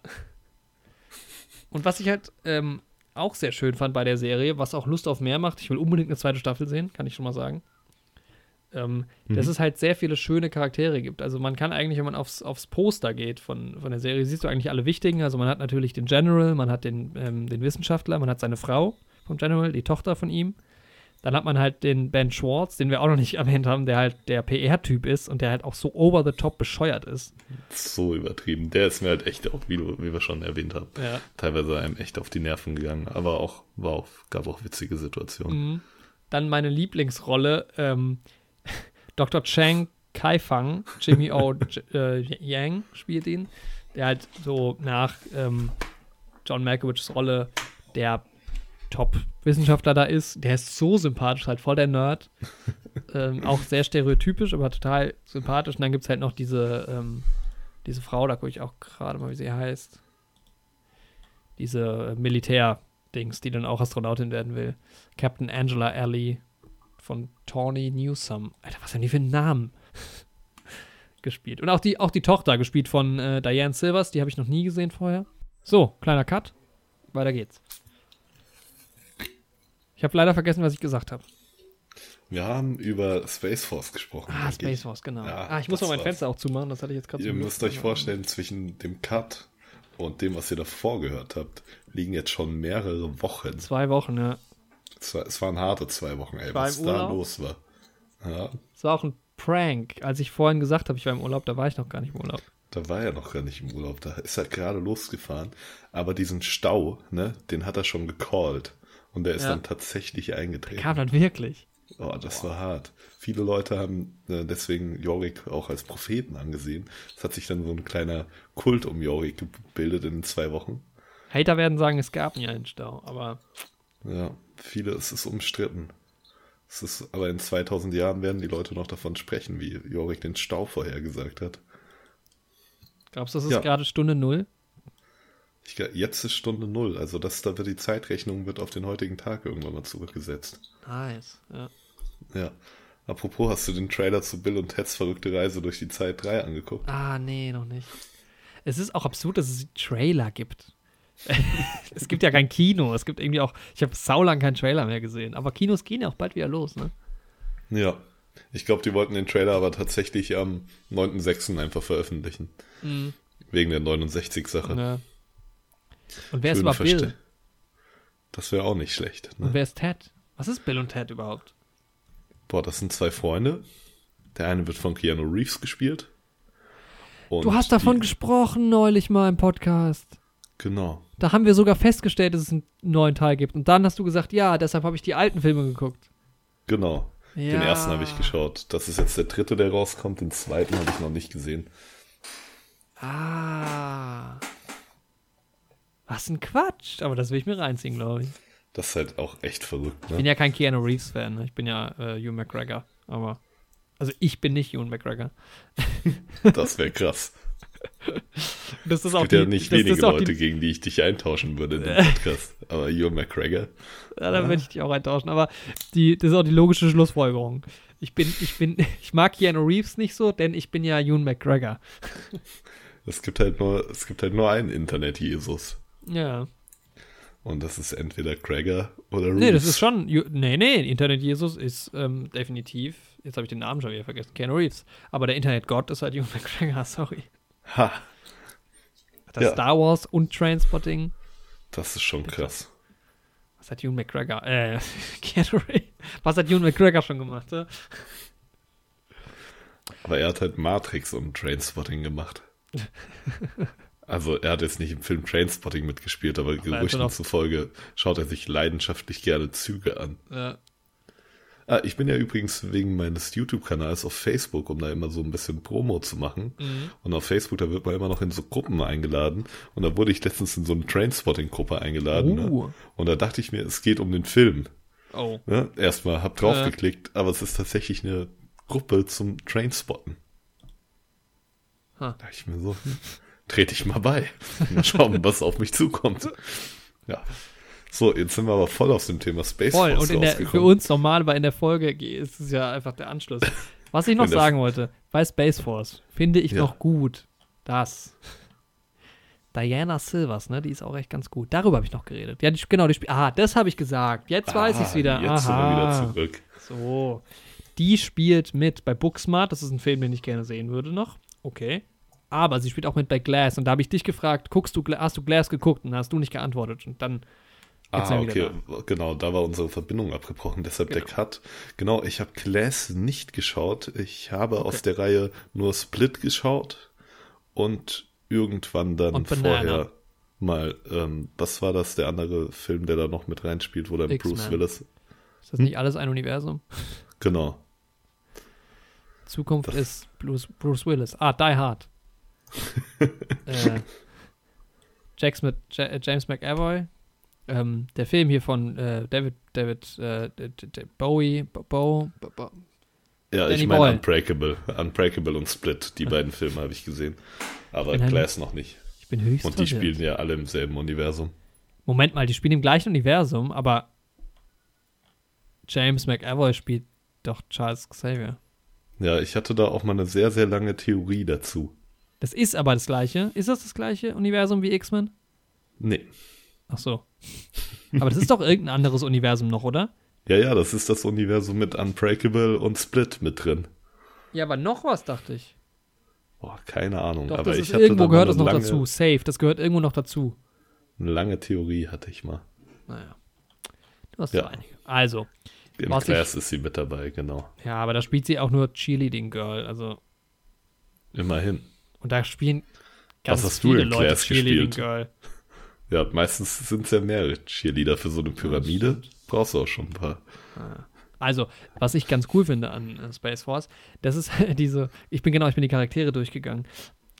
Und was ich halt ähm, auch sehr schön fand bei der Serie, was auch Lust auf mehr macht, ich will unbedingt eine zweite Staffel sehen, kann ich schon mal sagen. Ähm, Dass Mhm. es halt sehr viele schöne Charaktere gibt. Also man kann eigentlich, wenn man aufs, aufs Poster geht von, von der Serie, siehst du eigentlich alle wichtigen. Also man hat natürlich den General, man hat den, ähm, den Wissenschaftler, man hat seine Frau vom General, die Tochter von ihm. Dann hat man halt den Ben Schwartz, den wir auch noch nicht erwähnt haben, der halt der PR-Typ ist und der halt auch so over the top bescheuert ist. So übertrieben. Der ist mir halt echt auch, wie, du, wie wir schon erwähnt haben, Ja. teilweise einem echt auf die Nerven gegangen. Aber auch, war auch, gab auch witzige Situationen. Mhm. Dann meine Lieblingsrolle, ähm, Dr. Chang Kai-Fang, Jimmy O. J- äh, Yang spielt ihn, der halt so nach ähm, John Malkovichs Rolle der Top-Wissenschaftler da ist. Der ist so sympathisch, halt voll der Nerd. ähm, auch sehr stereotypisch, aber total sympathisch. Und dann gibt es halt noch diese, ähm, diese Frau, da gucke ich auch gerade mal, wie sie heißt. Diese Militär-Dings, die dann auch Astronautin werden will. Captain Angela Alley von Tawny Newsome. Alter, was haben die für einen Namen? gespielt. Und auch die, auch die Tochter gespielt von äh, Diane Silvers, die habe ich noch nie gesehen vorher. So, kleiner Cut. Weiter geht's. Ich habe leider vergessen, was ich gesagt habe. Wir haben über Space Force gesprochen. Ah. Space Force, genau. Ja, ah, ich muss noch mein war's. Fenster auch zumachen, das hatte ich jetzt gerade Ihr müsst euch vorstellen, zwischen dem Cut und dem, was ihr davor gehört habt, liegen jetzt schon mehrere Wochen. Zwei Wochen, ja. Es, war, es waren harte zwei Wochen, ey, was da los war. Ja, Es war auch ein Prank. Als ich vorhin gesagt habe, ich war im Urlaub, da war ich noch gar nicht im Urlaub. da war er noch gar nicht im Urlaub, da ist er gerade losgefahren. Aber diesen Stau, ne, den hat er schon gecallt. Und der ist Ja. dann tatsächlich eingetreten. Kam dann wirklich. Oh, das war hart. Viele Leute haben äh, deswegen Jorik auch als Propheten angesehen. Es hat sich dann so ein kleiner Kult um Jorik gebildet in zwei Wochen. Hater werden sagen, es gab nie einen Stau, aber Ja, viele, es ist umstritten. Es ist, aber in 2000 Jahren werden die Leute noch davon sprechen, wie Jorik den Stau vorhergesagt hat. glaubst du, das ist Ja. gerade Stunde Null? Ich, jetzt ist Stunde Null, also das, da wird die Zeitrechnung wird auf den heutigen Tag irgendwann mal zurückgesetzt. Nice, ja. Ja. Apropos, hast du den Trailer zu Bill und Teds verrückte Reise durch die Zeit 3 angeguckt? Ah, nee, noch nicht. Es ist auch absurd, dass es Trailer gibt. es gibt ja kein Kino. Es gibt irgendwie auch, ich habe saulang keinen Trailer mehr gesehen. Aber Kinos gehen ja auch bald wieder los, ne? Ja. Ich glaube, die wollten den Trailer aber tatsächlich am 9.6. einfach veröffentlichen. Wegen der 69-Sache. Ja. Und wer ist überhaupt Bill? Das wäre auch nicht schlecht. Und Ne? wer ist Ted? Was ist Bill und Ted überhaupt? Boah, das sind zwei Freunde. Der eine wird von Keanu Reeves gespielt. Und du hast davon die, gesprochen neulich mal im Podcast. Genau. Da haben wir sogar festgestellt, dass es einen neuen Teil gibt. Und dann hast du gesagt, ja, deshalb habe ich die alten Filme geguckt. Genau. Den Ja. ersten habe ich geschaut. Das ist jetzt der dritte, der rauskommt. Den zweiten habe ich noch nicht gesehen. Ah. Was ein Quatsch. Aber das will ich mir reinziehen, glaube ich. Das ist halt auch echt verrückt. Ich bin Ne? ja kein Keanu Reeves-Fan. Ne? Ich bin ja äh, Hugh McGregor. Aber. Also ich bin nicht Ewan McGregor. Das wäre krass. Das ist Es auch gibt ja die- nicht das wenige Leute, Die, gegen die ich dich eintauschen würde in dem Podcast. Aber Ewan McGregor. ja, da würde ich dich auch eintauschen. Aber die, das ist auch die logische Schlussfolgerung. Ich bin, ich bin, ich mag Keanu Reeves nicht so, denn ich bin ja Ewan McGregor. Es gibt halt nur, es gibt halt nur einen Internet-Jesus. Ja. Und das ist entweder Gregor oder Reeves. Nee, das ist schon. Nee, nee, Internet-Jesus ist ähm, definitiv. Jetzt habe ich den Namen schon wieder vergessen. Keanu Reeves. Aber der Internet-Gott ist halt Ewan McGregor, sorry. Ha, Das Ja. Star Wars und Trainspotting. das ist schon krass. Was hat Ewan McGregor? Äh, Keanu Reeves. Was hat Ewan McGregor schon gemacht? Ja? Aber er hat halt Matrix und Trainspotting gemacht. Also er hat jetzt nicht im Film Trainspotting mitgespielt, aber er hat Gerüchten schon zufolge schaut er sich leidenschaftlich gerne Züge an. Ja. Ah, ich bin ja übrigens wegen meines YouTube-Kanals auf Facebook, um da immer so ein bisschen Promo zu machen. Mhm. Und auf Facebook, da wird man immer noch in so Gruppen eingeladen. Und da wurde ich letztens in so eine Trainspotting-Gruppe eingeladen. Uh. Ne? Und da dachte ich mir, es geht um den Film. Oh. Ne? Erstmal hab draufgeklickt, aber es ist tatsächlich eine Gruppe zum Trainspotten. Ha. Da dachte ich mir so, hm, trete ich mal bei. Mal schauen, was auf mich zukommt. Ja. So, jetzt sind wir aber voll aus dem Thema Space Voll. Force Und in der, für uns normal, weil in der Folge ist es ja einfach der Anschluss. Was ich noch sagen wollte, bei Space Force finde ich Ja. noch gut, dass Diana Silvers, ne, die ist auch echt ganz gut. Darüber habe ich noch geredet. Ja, die, genau, die spielt. Ah, das habe ich gesagt. Jetzt weiß ich es Ah, wieder. Jetzt sind wir Aha. wieder zurück. So. Die spielt mit bei Booksmart. Das ist ein Film, den ich gerne sehen würde noch. Okay. Aber sie spielt auch mit bei Glass. Und da habe ich dich gefragt, guckst du, hast du Glass geguckt? Und da hast du nicht geantwortet. Und dann. Ah, okay, genau, da war unsere Verbindung abgebrochen, deshalb der Genau. Cut. Genau, ich habe Glass nicht geschaut. Ich habe aus der Reihe nur Split geschaut und irgendwann dann Und vorher mal, ähm, was war das, der andere Film, der da noch mit reinspielt, wo dann. Bruce Willis. Ist das nicht alles ein Universum? Genau. Zukunft Das- ist Bruce, Bruce Willis. Ah, Die Hard. äh, Jax mit äh, James McAvoy. Ähm, der Film hier von äh, David, David äh, Bowie, Bo, Bo, Bo. Ja, Danny ich meine. Unbreakable. Unbreakable und Split, die beiden Filme habe ich gesehen. Aber Glass noch nicht. Ich bin höchst Und die verwirrt. spielen ja alle im selben Universum. Moment mal, die spielen im gleichen Universum, aber James McAvoy spielt doch Charles Xavier. Ja, ich hatte da auch mal eine sehr, sehr lange Theorie dazu. Das ist aber das gleiche. Ist das das gleiche Universum wie X-Men? Nee. Ach so. Aber das ist doch irgendein anderes Universum noch, oder? Ja, ja, das ist das Universum mit Unbreakable und Split mit drin. Ja, aber noch was, dachte ich. Boah, keine Ahnung. Doch, aber das ich ist hatte irgendwo gehört das noch lange, dazu. Safe, das gehört irgendwo noch dazu. Eine lange Theorie hatte ich mal. Naja. Du hast Ja. einige. Also, Im Class ist sie mit dabei, genau. ja, aber da spielt sie auch nur Cheerleading Girl. Also, Immerhin. Und da spielen ganz hast du viele in Leute Class Cheerleading gespielt? Girl. Ja, meistens sind es ja mehrere Cheerleader für so eine Pyramide. Brauchst du auch schon ein paar. Also, was ich ganz cool finde an äh, Space Force, das ist diese, ich bin genau, ich bin die Charaktere durchgegangen,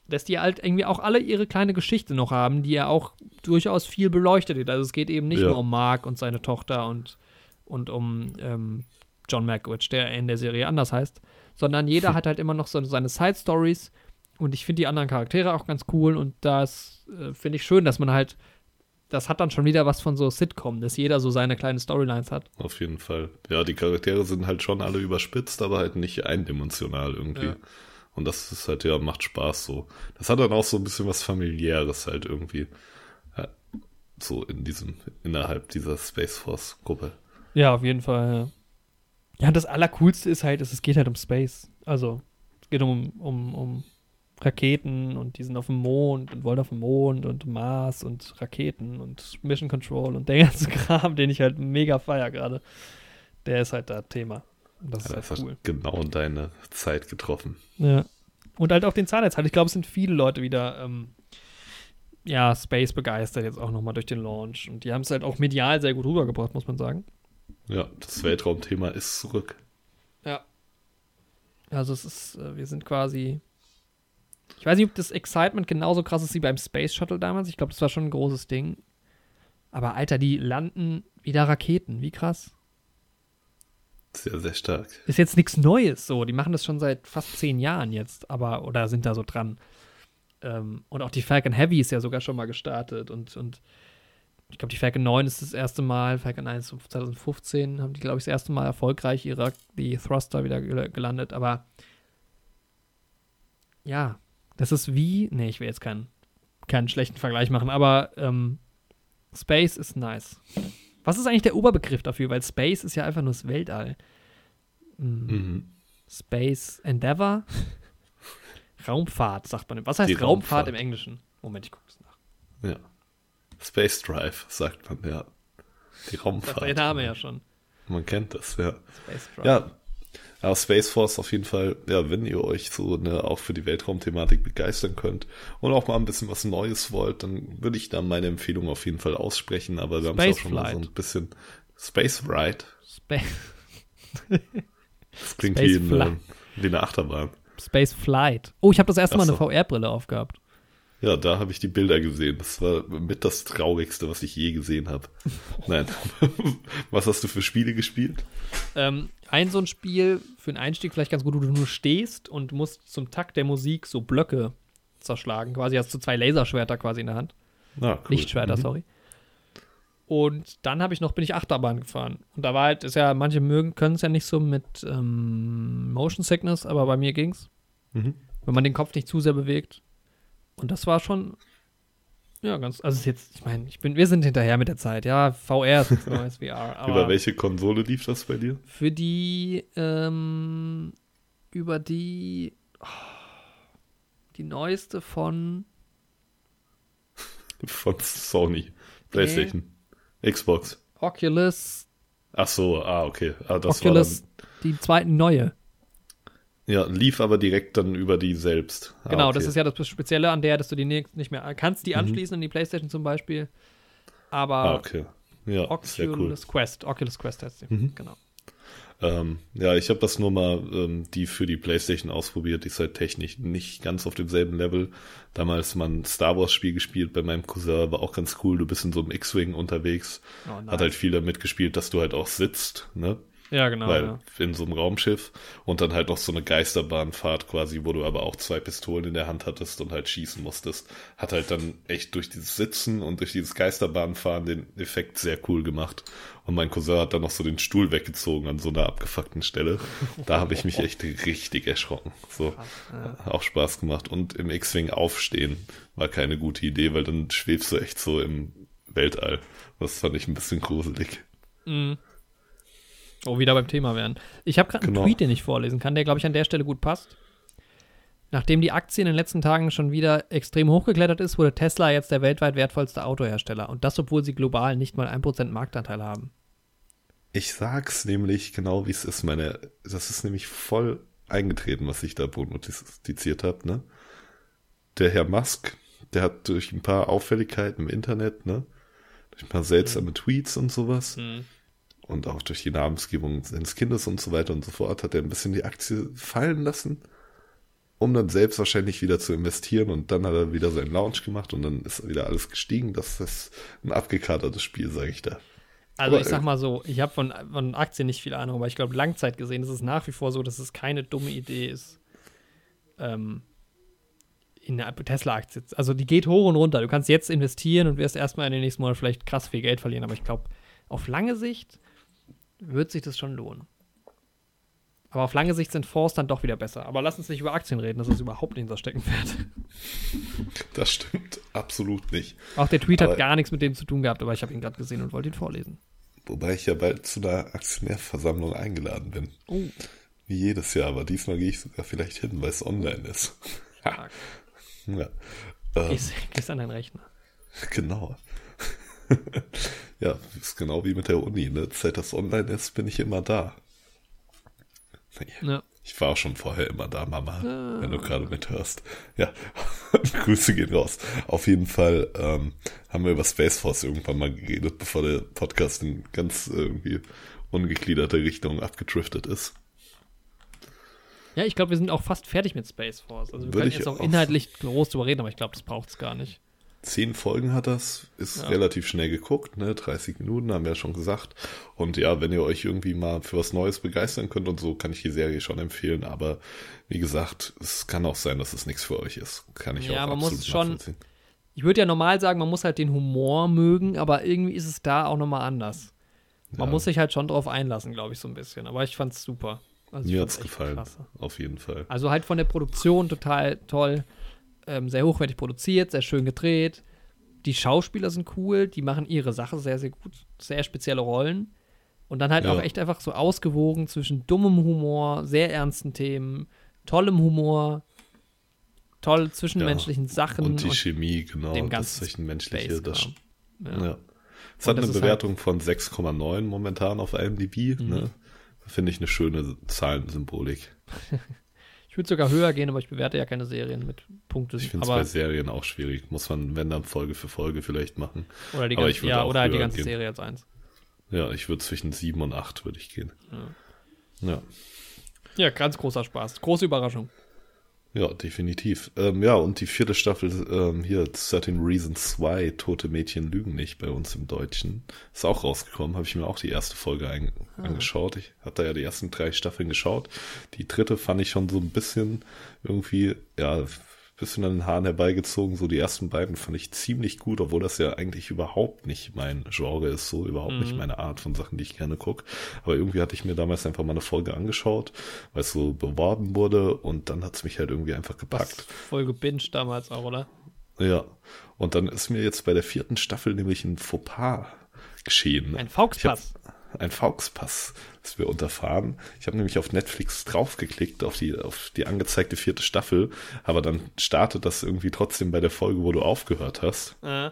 dass die halt irgendwie auch alle ihre kleine Geschichte noch haben, die ja auch durchaus viel beleuchtet wird. Also es geht eben nicht Ja. nur um Mark und seine Tochter und, und um ähm, John Malkovich, der in der Serie anders heißt, sondern jeder hat halt immer noch so seine Side-Stories und ich finde die anderen Charaktere auch ganz cool und das äh, finde ich schön, dass man halt, das hat dann schon wieder was von so Sitcom, dass jeder so seine kleinen Storylines hat. Auf jeden Fall. Ja, die Charaktere sind halt schon alle überspitzt, aber halt nicht eindimensional irgendwie. Ja. Und das ist halt, ja, macht Spaß so. Das hat dann auch so ein bisschen was familiäres halt irgendwie. Ja, so in diesem, innerhalb dieser Space Force Gruppe. Ja, auf jeden Fall. Ja, ja und das Allercoolste ist halt, es geht halt um Space. Also, es geht um, um, um Raketen und die sind auf dem Mond und wollen auf dem Mond und Mars und Raketen und Mission Control und der ganze Kram, den ich halt mega feier gerade. Der ist halt da Thema. Und das ist Ja, das halt cool. genau deine Zeit getroffen. Ja. Und halt auch den Zahnarzt halt. Ich glaube, es sind viele Leute wieder, ähm, ja, Space begeistert jetzt auch nochmal durch den Launch. Und die haben es halt auch medial sehr gut rübergebracht, muss man sagen. Ja, das Weltraumthema ist zurück. Ja. Also es ist, äh, wir sind quasi. Ich weiß nicht, ob das Excitement genauso krass ist wie beim Space Shuttle damals. Ich glaube, das war schon ein großes Ding. Aber Alter, die landen wieder Raketen. Wie krass. Sehr, sehr stark. Ist jetzt nichts Neues so. Die machen das schon seit fast zehn Jahren jetzt, aber, oder sind da so dran. Ähm, und auch die Falcon Heavy ist ja sogar schon mal gestartet und, und ich glaube, die Falcon 9 ist das erste Mal, Falcon 1 2015 haben die, glaube ich, das erste Mal erfolgreich ihre, die Thruster wieder gelandet, aber ja, das ist wie, nee, ich will jetzt keinen, keinen schlechten Vergleich machen, aber ähm, Space ist nice. Was ist eigentlich der Oberbegriff dafür? Weil Space ist ja einfach nur das Weltall. Hm. Mhm. Space Endeavor? Raumfahrt, sagt man. Was heißt Raumfahrt. Raumfahrt im Englischen? Moment, ich gucke es nach. Ja. Space Drive, sagt man, ja. Die Raumfahrt. Das ist der Name ja schon. Man kennt das, ja. Space Drive. Ja, aber Space Force auf jeden Fall, ja, wenn ihr euch so ne, auch für die Weltraumthematik begeistern könnt und auch mal ein bisschen was Neues wollt, dann würde ich da meine Empfehlung auf jeden Fall aussprechen. Aber wir haben es auch schon mal so ein bisschen Space Ride. Space. das klingt Space wie, eine, wie eine Achterbahn. Space Flight. Oh, ich habe das erste Mal so. eine VR-Brille aufgehabt. Ja, da habe ich die Bilder gesehen. Das war mit das Traurigste, was ich je gesehen habe. Nein. was hast du für Spiele gespielt? Ähm, ein so ein Spiel für einen Einstieg vielleicht ganz gut, wo du nur stehst und musst zum Takt der Musik so Blöcke zerschlagen. Quasi hast du zwei Laserschwerter quasi in der Hand. Ah, cool. Lichtschwerter, mhm. sorry. Und dann habe ich noch, bin ich Achterbahn gefahren. Und da war halt, ist ja, manche mögen, können es ja nicht so mit ähm, Motion Sickness, aber bei mir ging's. Mhm. Wenn man den Kopf nicht zu sehr bewegt. Und das war schon, ja, ganz, also jetzt, ich meine, ich bin, wir sind hinterher mit der Zeit, ja, VR ist neues VR. über welche Konsole lief das bei dir? Für die, ähm, über die, oh, die neueste von von Sony, PlayStation, nee. Xbox. Oculus. Ach so, ah, okay. Ah, das Oculus, die zweite neue. Ja, lief aber direkt dann über die selbst. Ah, genau, okay. das ist ja das Spezielle an der, dass du die nicht mehr kannst, die mhm. anschließen mhm. an die PlayStation zum Beispiel. Aber ah, okay. ja, Oculus cool. Quest, Oculus Quest heißt sie. Mhm. Genau. Ähm, ja, ich habe das nur mal ähm, die für die PlayStation ausprobiert. Die ist halt technisch nicht ganz auf demselben Level. Damals mal ein Star Wars Spiel gespielt bei meinem Cousin, war auch ganz cool. Du bist in so einem X-Wing unterwegs. Oh, nice. Hat halt viel damit gespielt, dass du halt auch sitzt, ne? Ja, genau. Weil ja. in so einem Raumschiff und dann halt noch so eine Geisterbahnfahrt quasi, wo du aber auch zwei Pistolen in der Hand hattest und halt schießen musstest. Hat halt dann echt durch dieses Sitzen und durch dieses Geisterbahnfahren den Effekt sehr cool gemacht. Und mein Cousin hat dann noch so den Stuhl weggezogen an so einer abgefuckten Stelle. Da habe ich mich echt richtig erschrocken. So, auch Spaß gemacht. Und im X-Wing aufstehen war keine gute Idee, weil dann schwebst du echt so im Weltall. Das fand ich ein bisschen gruselig. Mhm. Oh, wieder beim Thema werden. Ich habe gerade genau. einen Tweet, den ich vorlesen kann, der, glaube ich, an der Stelle gut passt. Nachdem die Aktie in den letzten Tagen schon wieder extrem hochgeklettert ist, wurde Tesla jetzt der weltweit wertvollste Autohersteller. Und das, obwohl sie global nicht mal 1% Marktanteil haben. Ich sag's nämlich genau, wie es ist. Meine, das ist nämlich voll eingetreten, was ich da prognostiziert habe. Ne? Der Herr Musk, der hat durch ein paar Auffälligkeiten im Internet, ne? durch ein paar seltsame mhm. Tweets und sowas, mhm und auch durch die Namensgebung seines Kindes und so weiter und so fort hat er ein bisschen die Aktie fallen lassen, um dann selbst wahrscheinlich wieder zu investieren und dann hat er wieder seinen Launch gemacht und dann ist wieder alles gestiegen. Das ist ein abgekatertes Spiel, sage ich da. Also aber, ich sag mal so, ich habe von, von Aktien nicht viel Ahnung, aber ich glaube, Langzeit gesehen ist es nach wie vor so, dass es keine dumme Idee ist, ähm, in eine Tesla-Aktie. Also die geht hoch und runter. Du kannst jetzt investieren und wirst erstmal in den nächsten Monaten vielleicht krass viel Geld verlieren, aber ich glaube, auf lange Sicht wird sich das schon lohnen. Aber auf lange Sicht sind Fonds dann doch wieder besser. Aber lass uns nicht über Aktien reden, das ist überhaupt nicht unser Steckenpferd. Das stimmt absolut nicht. Auch der Tweet aber hat gar nichts mit dem zu tun gehabt, aber ich habe ihn gerade gesehen und wollte ihn vorlesen. Wobei ich ja bald zu einer Aktionärversammlung eingeladen bin. Oh. Wie jedes Jahr, aber diesmal gehe ich sogar vielleicht hin, weil es online ist. ja. Ähm, gehst, gehst an deinen Rechner. Genau. ja, ist genau wie mit der Uni. Ne? Seit das online ist, bin ich immer da. Ja. Ich war auch schon vorher immer da, Mama, ja. wenn du gerade mithörst. Ja, Grüße gehen raus. Auf jeden Fall ähm, haben wir über Space Force irgendwann mal geredet, bevor der Podcast in ganz irgendwie ungegliederte Richtung abgedriftet ist. Ja, ich glaube, wir sind auch fast fertig mit Space Force. Also wir Würde können jetzt auch inhaltlich groß drüber reden, aber ich glaube, das braucht es gar nicht. Zehn Folgen hat das, ist ja. relativ schnell geguckt, ne? 30 Minuten haben wir ja schon gesagt. Und ja, wenn ihr euch irgendwie mal für was Neues begeistern könnt und so, kann ich die Serie schon empfehlen. Aber wie gesagt, es kann auch sein, dass es nichts für euch ist. Kann ich ja, auch man absolut muss schon, Ich würde ja normal sagen, man muss halt den Humor mögen, aber irgendwie ist es da auch nochmal anders. Man Ja. muss sich halt schon drauf einlassen, glaube ich, so ein bisschen. Aber ich fand's super. Also Mir hat's gefallen. klasse. Auf jeden Fall. Also halt von der Produktion total toll, ähm, sehr hochwertig produziert, sehr schön gedreht. Die Schauspieler sind cool, die machen ihre Sache sehr, sehr gut. Sehr spezielle Rollen. Und dann halt Ja. auch echt einfach so ausgewogen zwischen dummem Humor, sehr ernsten Themen, tollem Humor, toll zwischenmenschlichen Sachen Und die Chemie, genau. dem das ganzen Zwischenmenschliche. Das, ja. Ja. Es hat das eine halt Bewertung von 6,9 momentan auf IMDb. Mhm. Ne? Finde ich eine schöne Zahlensymbolik. Ich würde sogar höher gehen, aber ich bewerte ja keine Serien mit Punkten. Ich finde es bei Serien auch schwierig. Muss man, wenn dann Folge für Folge vielleicht machen. oder die aber ganze, ich würde ja, oder halt die ganze gehen. Serie als eins. Ja, ich würde zwischen 7 und 8 würde ich gehen. Ja. Ja, ganz großer Spaß. Große Überraschung. Ja, definitiv. Ähm, ja, und die vierte Staffel ähm, hier, 13 Reasons Why, Tote Mädchen lügen nicht bei uns im Deutschen. Ist auch rausgekommen, habe ich mir auch die erste Folge ein, angeschaut. Ich hatte ja die ersten drei Staffeln geschaut. Die dritte fand ich schon so ein bisschen irgendwie, ja, bisschen an den Haaren herbeigezogen. So die ersten beiden fand ich ziemlich gut, obwohl das ja eigentlich überhaupt nicht mein Genre ist, so überhaupt nicht meine Art von Sachen, die ich gerne gucke. Aber irgendwie hatte ich mir damals einfach mal eine Folge angeschaut, weil es so beworben wurde und dann hat es mich halt irgendwie einfach gepackt. Voll gebinged damals auch, oder? Ja. Und dann ist mir jetzt bei der vierten Staffel nämlich ein Fauxpas geschehen. Ein Fauxpass. Ich hab- Ein Fauxpass ist mir unterfahren. Ich habe nämlich auf Netflix draufgeklickt, auf die, auf die angezeigte vierte Staffel, aber dann startet das irgendwie trotzdem bei der Folge, wo du aufgehört hast. Äh,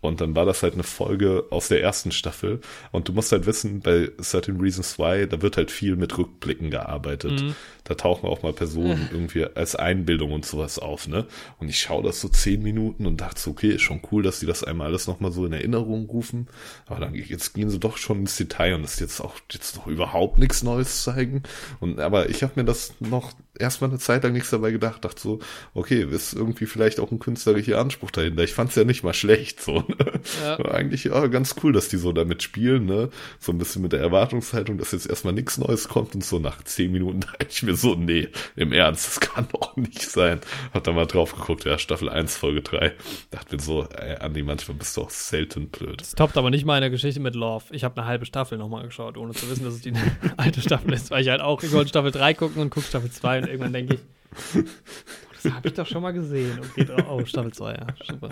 Und dann war das halt eine Folge aus der ersten Staffel. Und du musst halt wissen, bei Certain Reasons Why, da wird halt viel mit Rückblicken gearbeitet. Da tauchen auch mal Personen irgendwie als Einbildung und sowas auf, ne? Und ich schaue das so zehn Minuten und dachte so, okay, ist schon cool, dass die das einmal alles nochmal so in Erinnerung rufen. Aber dann jetzt gehen sie doch schon ins Detail und das ist jetzt auch jetzt noch überhaupt nichts Neues zeigen. Und aber ich habe mir das noch erstmal eine Zeit lang nichts dabei gedacht, dachte so, okay, ist irgendwie vielleicht auch ein künstlerischer Anspruch dahinter. Ich fand's ja nicht mal schlecht, so. Ne? Ja. War Eigentlich ja ganz cool, dass die so damit spielen, ne? So ein bisschen mit der Erwartungshaltung, dass jetzt erstmal nichts Neues kommt und so nach zehn Minuten dachte ich mir so, nee, im Ernst, das kann doch nicht sein. Hab da mal drauf geguckt, ja, Staffel 1, Folge 3. Dachte mir so, ey, Andi, manchmal bist du auch selten blöd. das toppt aber nicht meine Geschichte mit Love. Ich habe eine halbe Staffel nochmal geschaut, ohne zu wissen, dass es die alte Staffel ist, weil ich halt auch, ich wollte Staffel 3 gucken und gucke Staffel 2 und irgendwann denke ich, oh, das habe ich doch schon mal gesehen. Und geht, oh, Staffel 2, ja, super.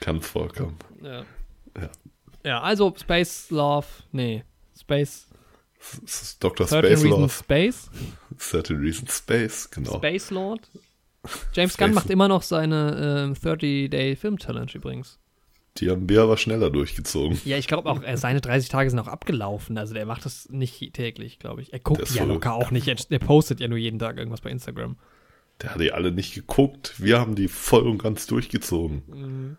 Kann vorkommen. Ja. Ja. ja, also Space Love, nee, Space, Dr. 13 Space Reasons Love, Space, Certain Reasons Space, genau. Space Lord. James Gunn Space- macht immer noch seine ähm, 30-Day Film Challenge übrigens. Die haben wir aber schneller durchgezogen. Ja, ich glaube auch, äh, seine 30 Tage sind auch abgelaufen. Also der macht das nicht täglich, glaube ich. Er guckt ja locker auch nicht. Er, der postet ja nur jeden Tag irgendwas bei Instagram. Der hat die alle nicht geguckt. Wir haben die voll und ganz durchgezogen. Mhm.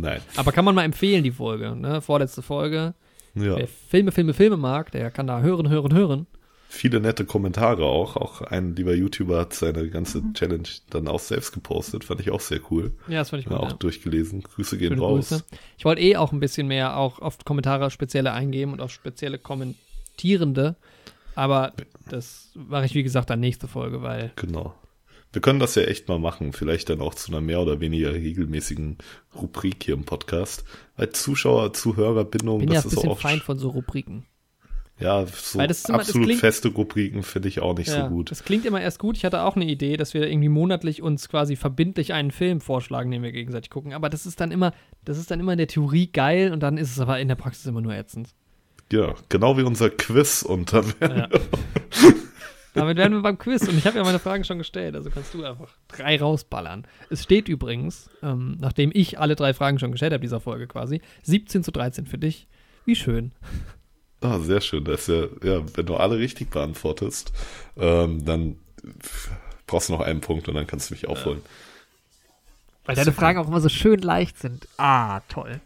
Nein. Aber kann man mal empfehlen, die Folge, ne? Vorletzte Folge. Ja. Wer Filme, Filme, Filme mag, der kann da hören, hören, hören. Viele nette Kommentare auch. Auch ein lieber YouTuber hat seine ganze Challenge dann auch selbst gepostet. Fand ich auch sehr cool. Ja, das fand ich Ja, gut. auch ja. durchgelesen. Grüße gehen Schöne raus. Grüße. Ich wollte eh auch ein bisschen mehr auch auf Kommentare spezielle eingeben und auf spezielle Kommentierende. Aber das mache ich, wie gesagt, dann nächste Folge, weil Genau. Wir können das ja echt mal machen. Vielleicht dann auch zu einer mehr oder weniger regelmäßigen Rubrik hier im Podcast. Weil Zuschauer, Zuhörerbindung, ich bin ja das ein ist auch. Feind von so Rubriken. Ja, so Weil das ist immer- das absolut klingt- feste Rubriken finde ich auch nicht Ja, so gut. Das klingt immer erst gut. Ich hatte auch eine Idee, dass wir irgendwie monatlich uns quasi verbindlich einen Film vorschlagen, den wir gegenseitig gucken. Aber das ist dann immer, das ist dann immer in der Theorie geil und dann ist es aber in der Praxis immer nur ätzend. Ja, genau wie unser Quiz und dann Ja. Damit wären wir beim Quiz und ich habe ja meine Fragen schon gestellt, also kannst du einfach drei rausballern. Es steht übrigens, ähm, nachdem ich alle drei Fragen schon gestellt habe, dieser Folge quasi, 17 zu 13 für dich. Wie schön. Ah, sehr schön. Das ist ja, ja, wenn du alle richtig beantwortest, ähm, dann brauchst du noch einen Punkt und dann kannst du mich aufholen. Weil deine Fragen auch immer so schön leicht sind. Ah, toll.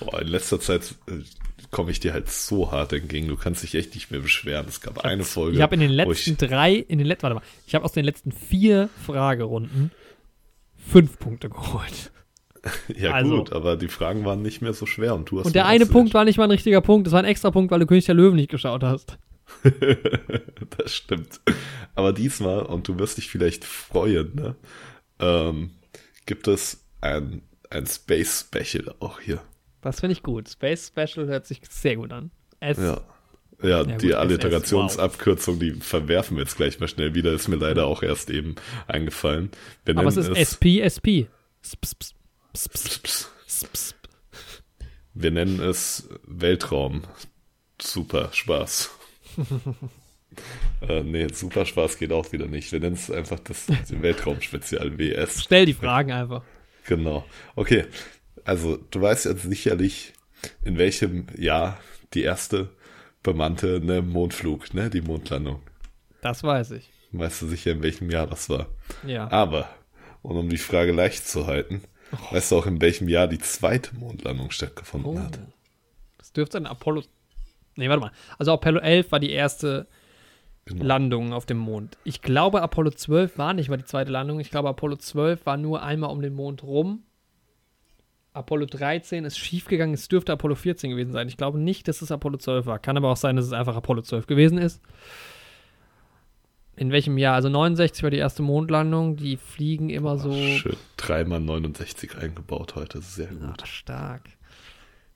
Boah, in letzter Zeit äh, komme ich dir halt so hart entgegen. Du kannst dich echt nicht mehr beschweren. Es gab eine Folge. Ich habe in den letzten drei, in den letzten, warte mal, ich habe aus den letzten vier Fragerunden fünf Punkte geholt. Ich, ja also- gut, aber die Fragen waren nicht mehr so schwer und du hast Und der eine Punkt war nicht mal ein richtiger Punkt, das war ein extra Punkt, weil du König der Löwen nicht geschaut hast. das stimmt. Aber diesmal, und du wirst dich vielleicht freuen, ne, ähm, gibt es ein, ein Space Special auch hier. Das finde ich gut. Space Special hört sich sehr gut an. S ja. Ja, ja die gut, Alliterationsabkürzung, wow. die verwerfen wir jetzt gleich mal schnell wieder. Ist mir leider auch erst eben eingefallen. Wir Aber es ist es SP, SP. Wir nennen es Weltraum. Super Spaß. äh, nee, super Spaß geht auch wieder nicht. Wir nennen es einfach das Weltraum-Spezial WS. Stell die Fragen einfach. Genau. Okay. Also, du weißt jetzt sicherlich, in welchem Jahr die erste bemannte ne, Mondflug, ne, die Mondlandung. Das weiß ich. Weißt du sicher, in welchem Jahr das war? Ja. Aber, und um die Frage leicht zu halten, oh. weißt du auch, in welchem Jahr die zweite Mondlandung stattgefunden oh. hat? Das dürfte ein Apollo. Nee, warte mal. Also Apollo 11 war die erste genau. Landung auf dem Mond. Ich glaube, Apollo 12 war nicht mal die zweite Landung. Ich glaube, Apollo 12 war nur einmal um den Mond rum Apollo 13 ist schiefgegangen. Es dürfte Apollo 14 gewesen sein. Ich glaube nicht, dass es Apollo 12 war. Kann aber auch sein, dass es einfach Apollo 12 gewesen ist. In welchem Jahr? Also 69 war die erste Mondlandung. Die fliegen immer oh, so. Schön. Dreimal 69 eingebaut heute. Sehr gut. Ach, stark.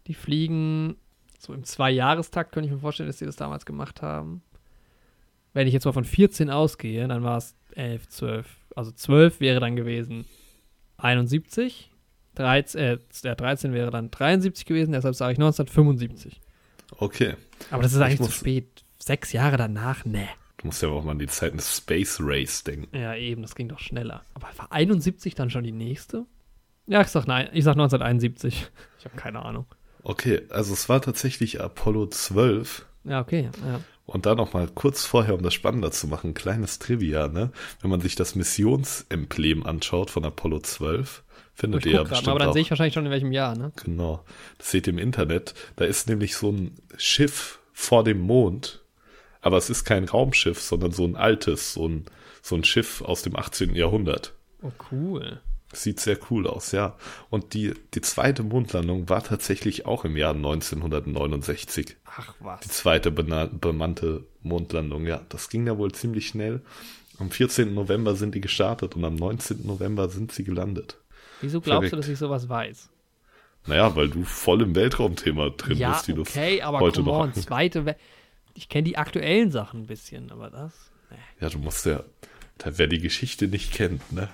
Die fliegen so im Zwei-Jahrestakt, könnte ich mir vorstellen, dass sie das damals gemacht haben. Wenn ich jetzt mal von 14 ausgehe, dann war es 11, 12. Also 12 wäre dann gewesen 71. 13, äh, der 13 wäre dann 73 gewesen, deshalb sage ich 1975. Okay. Aber das ist eigentlich muss, zu spät. Sechs Jahre danach, ne. Du musst ja auch mal an die Zeiten des Space Race denken. Ja, eben, das ging doch schneller. Aber war 71 dann schon die nächste? Ja, ich sag nein, ich sag 1971. Ich habe keine Ahnung. Okay, also es war tatsächlich Apollo 12. Ja, okay, ja. Und da noch mal kurz vorher, um das spannender zu machen, ein kleines Trivia, ne? Wenn man sich das Missionsemblem anschaut von Apollo 12, Findet ihr ja bestimmt Aber dann sehe ich wahrscheinlich schon in welchem Jahr, ne? Genau. Das seht ihr im Internet. Da ist nämlich so ein Schiff vor dem Mond. Aber es ist kein Raumschiff, sondern so ein altes, so ein, so ein Schiff aus dem 18. Jahrhundert. Oh, cool. Sieht sehr cool aus, ja. Und die, die zweite Mondlandung war tatsächlich auch im Jahr 1969. Ach was. Die zweite bemannte Mondlandung, ja. Das ging ja wohl ziemlich schnell. Am 14. November sind die gestartet und am 19. November sind sie gelandet. Wieso glaubst Verrückt. du, dass ich sowas weiß? Naja, weil du voll im Weltraumthema drin ja, bist, die du okay, aber heute noch. On, zweite We ich kenne die aktuellen Sachen ein bisschen, aber das. Nee. Ja, du musst ja, wer die Geschichte nicht kennt, ne?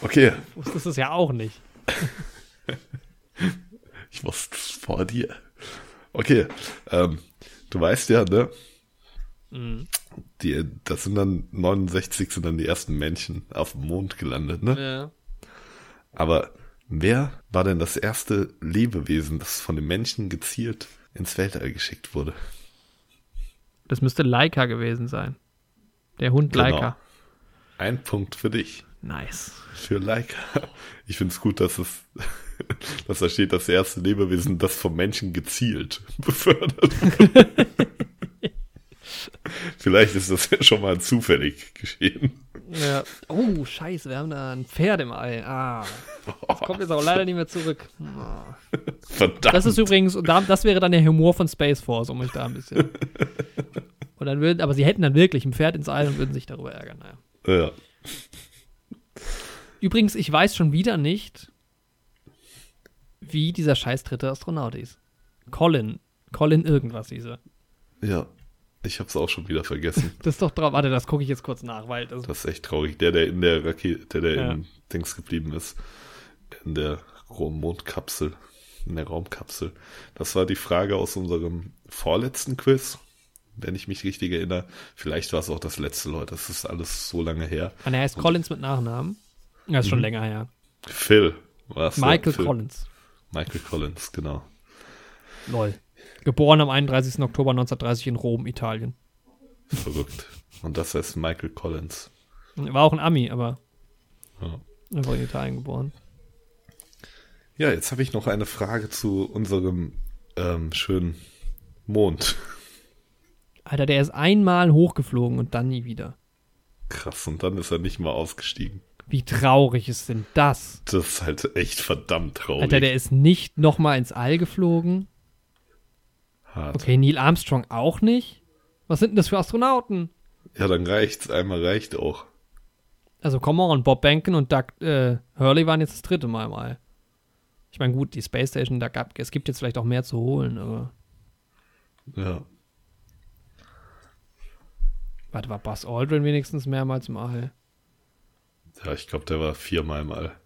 Okay. Du wusstest es ja auch nicht. ich wusste es vor dir. Okay, ähm, du weißt ja, ne? Mhm. Die, das sind dann 69 sind dann die ersten Männchen auf dem Mond gelandet, ne? Ja. Aber wer war denn das erste Lebewesen, das von den Menschen gezielt ins Weltall geschickt wurde? Das müsste Laika gewesen sein. Der Hund genau. Laika. Ein Punkt für dich. Nice. Für Laika. Ich finde es gut, dass es, dass da steht, das erste Lebewesen, das vom Menschen gezielt befördert. Vielleicht ist das ja schon mal zufällig geschehen. Ja. Oh, scheiße, wir haben da ein Pferd im Ei. Ah. Das kommt jetzt auch leider nicht mehr zurück. Verdammt. Das ist übrigens, das wäre dann der Humor von Space Force, um euch da ein bisschen. Und dann würden, aber sie hätten dann wirklich ein Pferd ins Ei und würden sich darüber ärgern. Naja. Ja. Übrigens, ich weiß schon wieder nicht, wie dieser scheiß dritte Astronaut ist. Colin. Colin irgendwas hieß er. Ja. Ich hab's auch schon wieder vergessen. das ist doch drauf. Warte, das gucke ich jetzt kurz nach, weil das, das ist echt traurig. Der, der in der Rakete, der, der ja. im Dings geblieben ist. In der Mondkapsel. In der Raumkapsel. Das war die Frage aus unserem vorletzten Quiz. Wenn ich mich richtig erinnere. Vielleicht war es auch das letzte, Leute. Das ist alles so lange her. Und er heißt Und, Collins mit Nachnamen. Das ist schon mhm. länger her. Phil. Was Michael Phil. Collins. Michael Collins, genau. Lol. Geboren am 31. Oktober 1930 in Rom, Italien. Verrückt. Und das heißt Michael Collins. War auch ein Ami, aber ja. einfach in Italien geboren. Ja, jetzt habe ich noch eine Frage zu unserem ähm, schönen Mond. Alter, der ist einmal hochgeflogen und dann nie wieder. Krass, und dann ist er nicht mal ausgestiegen. Wie traurig ist denn das? Das ist halt echt verdammt traurig. Alter, der ist nicht nochmal ins All geflogen. Hart. Okay, Neil Armstrong auch nicht? Was sind denn das für Astronauten? Ja, dann reicht's. Einmal reicht auch. Also, come on, Bob Banken und Doug äh, Hurley waren jetzt das dritte Mal im All. Ich meine, gut, die Space Station, da gab, es gibt jetzt vielleicht auch mehr zu holen, aber. Ja. Warte, war Buzz Aldrin wenigstens mehrmals im All? Ja, ich glaube, der war viermal mal.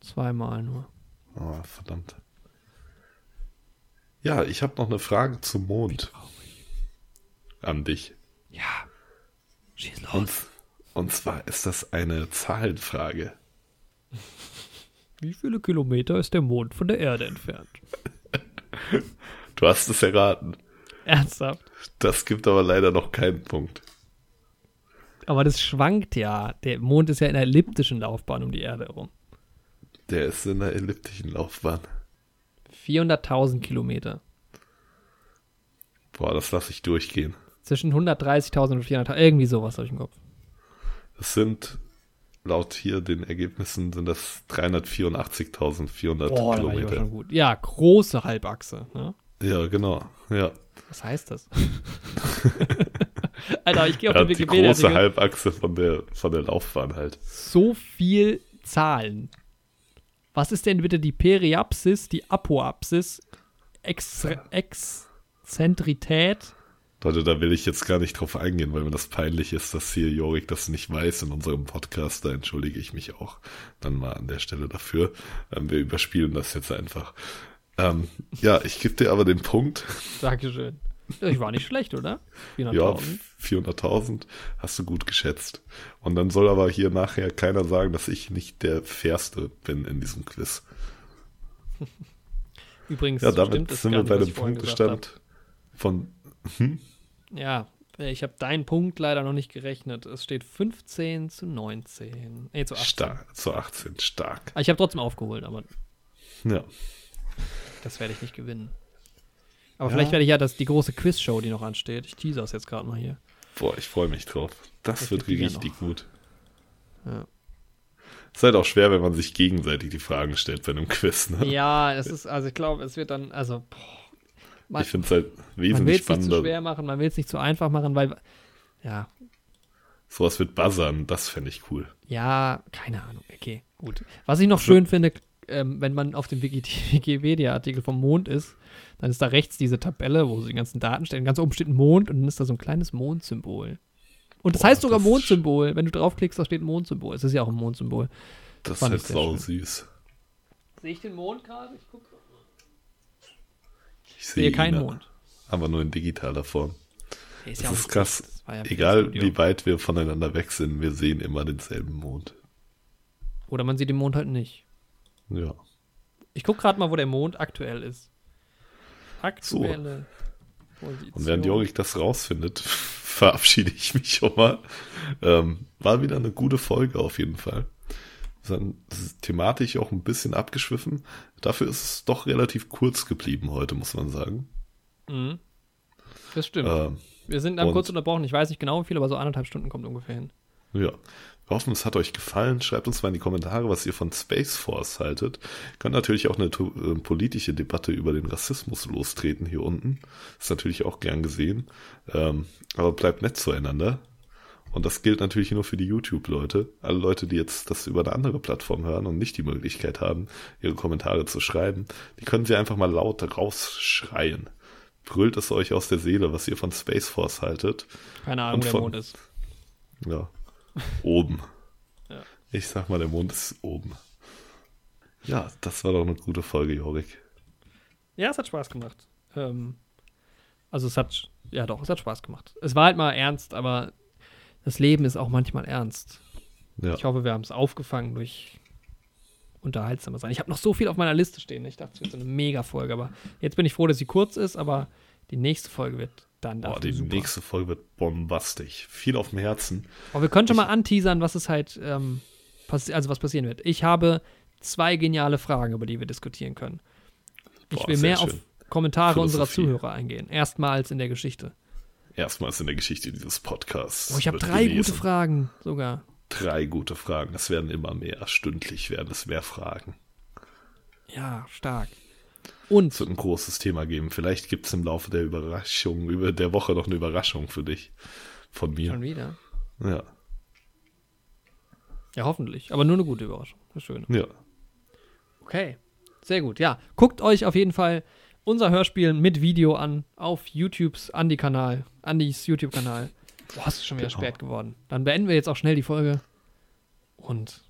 Zweimal nur. Oh, verdammt. Ja, ich habe noch eine Frage zum Mond. An dich. Ja. Schieß los. Und, und zwar ist das eine Zahlenfrage. Wie viele Kilometer ist der Mond von der Erde entfernt? Du hast es erraten. Ernsthaft? Das gibt aber leider noch keinen Punkt. Aber das schwankt ja. Der Mond ist ja in einer elliptischen Laufbahn um die Erde herum. Der ist in einer elliptischen Laufbahn. 400.000 Kilometer. Boah, das lasse ich durchgehen. Zwischen 130.000 und 400.000. Irgendwie sowas habe ich im Kopf. Das sind, laut hier den Ergebnissen, sind das 384.400 Boah, da war ich aber Kilometer. schon gut. Ja, große Halbachse. Ne? Ja, genau. Ja. Was heißt das? Alter, ich gehe auf ja den die Wikipedia. große Halbachse von der, von der Laufbahn halt. so viel Zahlen. Was ist denn bitte die Periapsis, die Apoapsis, Ex Exzentrität? Leute, da will ich jetzt gar nicht drauf eingehen, weil mir das peinlich ist, dass hier Jorik das nicht weiß in unserem Podcast. Da entschuldige ich mich auch dann mal an der Stelle dafür. Ähm, wir überspielen das jetzt einfach. Ähm, ja, ich gebe dir aber den Punkt. Dankeschön. Ich war nicht schlecht, oder? Ja, 400.000. 400.000 hast du gut geschätzt. Und dann soll aber hier nachher keiner sagen, dass ich nicht der Fairste bin in diesem Quiz. Übrigens, Ja, damit sind wir nicht, bei dem Punktestand von hab. Ja, ich habe deinen Punkt leider noch nicht gerechnet. Es steht 15 zu 19. Nee, zu 18. stark, zu 18 stark. Ich habe trotzdem aufgeholt, aber Ja. das werde ich nicht gewinnen. Aber Ja. vielleicht werde ich ja das, die große Quizshow, die noch ansteht. Ich teaser es jetzt gerade mal hier. Boah, ich freue mich drauf. Das Ich wird richtig gut. Ja. Ist halt auch schwer, wenn man sich gegenseitig die Fragen stellt bei einem Quiz. Ne? Ja, es ist, also ich glaube, es wird dann, also, boah, man, Ich finde es halt man will wesentlich es nicht zu spannender. schwer machen, man will es nicht zu einfach machen, weil, ja, Sowas mit Buzzern, das fände ich cool. ja, keine Ahnung, okay, gut. Was ich noch schön finde, ähm, wenn man auf dem Wiki- Wikipedia-Artikel vom Mond ist, dann ist da rechts diese Tabelle, wo so die ganzen Daten stehen. Ganz oben steht ein Mond und dann ist da so ein kleines Mondsymbol. Und das Boah, heißt sogar das ist Mondsymbol. Wenn du draufklickst, da steht Mondsymbol. Es ist ja auch ein Mondsymbol. Das ist Fand ich sehr sau süß. Sehe ich den Mond gerade? Ich gucke. Ich sehe keinen ihn, Mond. Aber nur in digitaler Form. Nee, Das ja auch ist nicht krass. Das ja Egal wie weit wir voneinander weg sind, wir sehen immer denselben Mond. Oder man sieht den Mond halt nicht. Ja. Ich gucke gerade mal, wo der Mond aktuell ist. Aktuelle Position. Und während Jorik das rausfindet, verabschiede ich mich schon mal. Ähm, war wieder eine gute Folge auf jeden Fall. Ist ist thematisch auch ein bisschen abgeschwiffen. Dafür ist es doch relativ kurz geblieben heute, muss man sagen. Mhm. Das stimmt. Ähm, Wir sind dann kurz unterbrochen. Ich weiß nicht genau, wie viel, aber so anderthalb Stunden kommt ungefähr hin. Ja. Wir hoffen, es hat euch gefallen. Schreibt uns mal in die Kommentare, was ihr von Space Force haltet. Könnt natürlich auch eine äh, politische Debatte über den Rassismus lostreten hier unten. Ist natürlich auch gern gesehen. Ähm, aber bleibt nett zueinander. Und das gilt natürlich nur für die YouTube-Leute. Alle Leute, die jetzt das über eine andere Plattform hören und nicht die Möglichkeit haben, ihre Kommentare zu schreiben, die können sie einfach mal laut rausschreien. Brüllt es euch aus der Seele, was ihr von Space Force haltet. Keine Ahnung, von- Mond ist. Ja. Oben. Ja. Ich sag mal, der Mond ist oben. Ja, das war doch eine gute Folge, Jorik. Ja, es hat Spaß gemacht. Ähm, also es hat, ja doch, es hat Spaß gemacht. Es war halt mal ernst, aber das Leben ist auch manchmal ernst. Ja. Ich hoffe, wir haben es aufgefangen durch unterhaltsamer sein. Ich habe noch so viel auf meiner Liste stehen. Ich dachte, es wird so eine Mega-Folge, aber jetzt bin ich froh, dass sie kurz ist, aber die nächste Folge wird dann Boah, dafür die super. nächste Folge wird bombastisch. Viel auf dem Herzen. Aber wir können schon Ich- mal anteasern, was es halt, ähm, also was passieren wird. Ich habe zwei geniale Fragen, über die wir diskutieren können. Ich Boah, will sehr mehr auf schön. Kommentare unserer. Zuhörer eingehen. Erstmals in der Geschichte. Erstmals in der Geschichte dieses Podcasts. Oh, ich habe drei gelesen. gute Fragen sogar. Drei gute Fragen. Es werden immer mehr. Stündlich werden es mehr Fragen. Ja, stark. Und Es wird ein großes Thema geben. Vielleicht gibt es im Laufe der Überraschung, über der Woche noch eine Überraschung für dich. Von mir. schon wieder. Ja. Ja, hoffentlich. Aber nur eine gute Überraschung. Das ist schön. Ja. Okay. Sehr gut, ja. Guckt euch auf jeden Fall unser Hörspiel mit Video an auf YouTubes Andi-Kanal, Andis YouTube-Kanal. Boah, ist schon wieder Genau. spät geworden. Dann beenden wir jetzt auch schnell die Folge und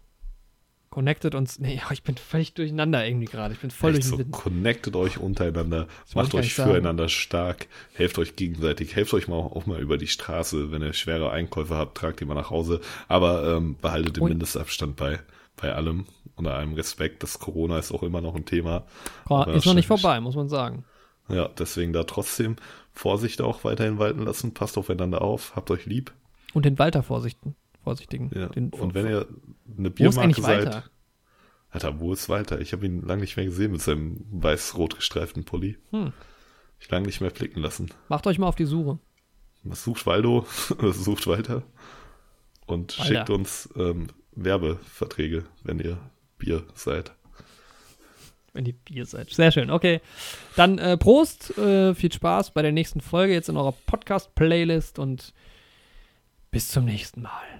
connectet uns. Nee, ich bin völlig durcheinander irgendwie gerade. Ich bin voll Echt durch so, den Wind. connectet euch untereinander, ich macht euch nicht sagen. füreinander stark, helft euch gegenseitig, helft euch mal auch mal über die Straße, wenn ihr schwere Einkäufe habt, tragt die mal nach Hause, aber ähm, behaltet den Ui. Mindestabstand bei, bei allem, unter allem Respekt, das Corona ist auch immer noch ein Thema. Aber Ist noch nicht vorbei, muss man sagen. Ja, deswegen da trotzdem Vorsicht auch weiterhin walten lassen, passt aufeinander auf, habt euch lieb. Und den Walter vorsichtigen. Vorsichtigen. Ja. Den, Und wenn ihr eine Biermarke seid, Alter, wo ist Walter? Ich habe ihn lange nicht mehr gesehen mit seinem weiß-rot gestreiften Pulli. Hm. Ich lange nicht mehr blicken lassen. Macht euch mal auf die Suche. Was sucht Waldo? Was sucht Walter? Und Walter. schickt uns ähm, Werbeverträge, wenn ihr Bier seid. Wenn ihr Bier seid. Sehr schön. Okay. Dann äh, Prost. Äh, viel Spaß bei der nächsten Folge jetzt in eurer Podcast-Playlist und bis zum nächsten Mal.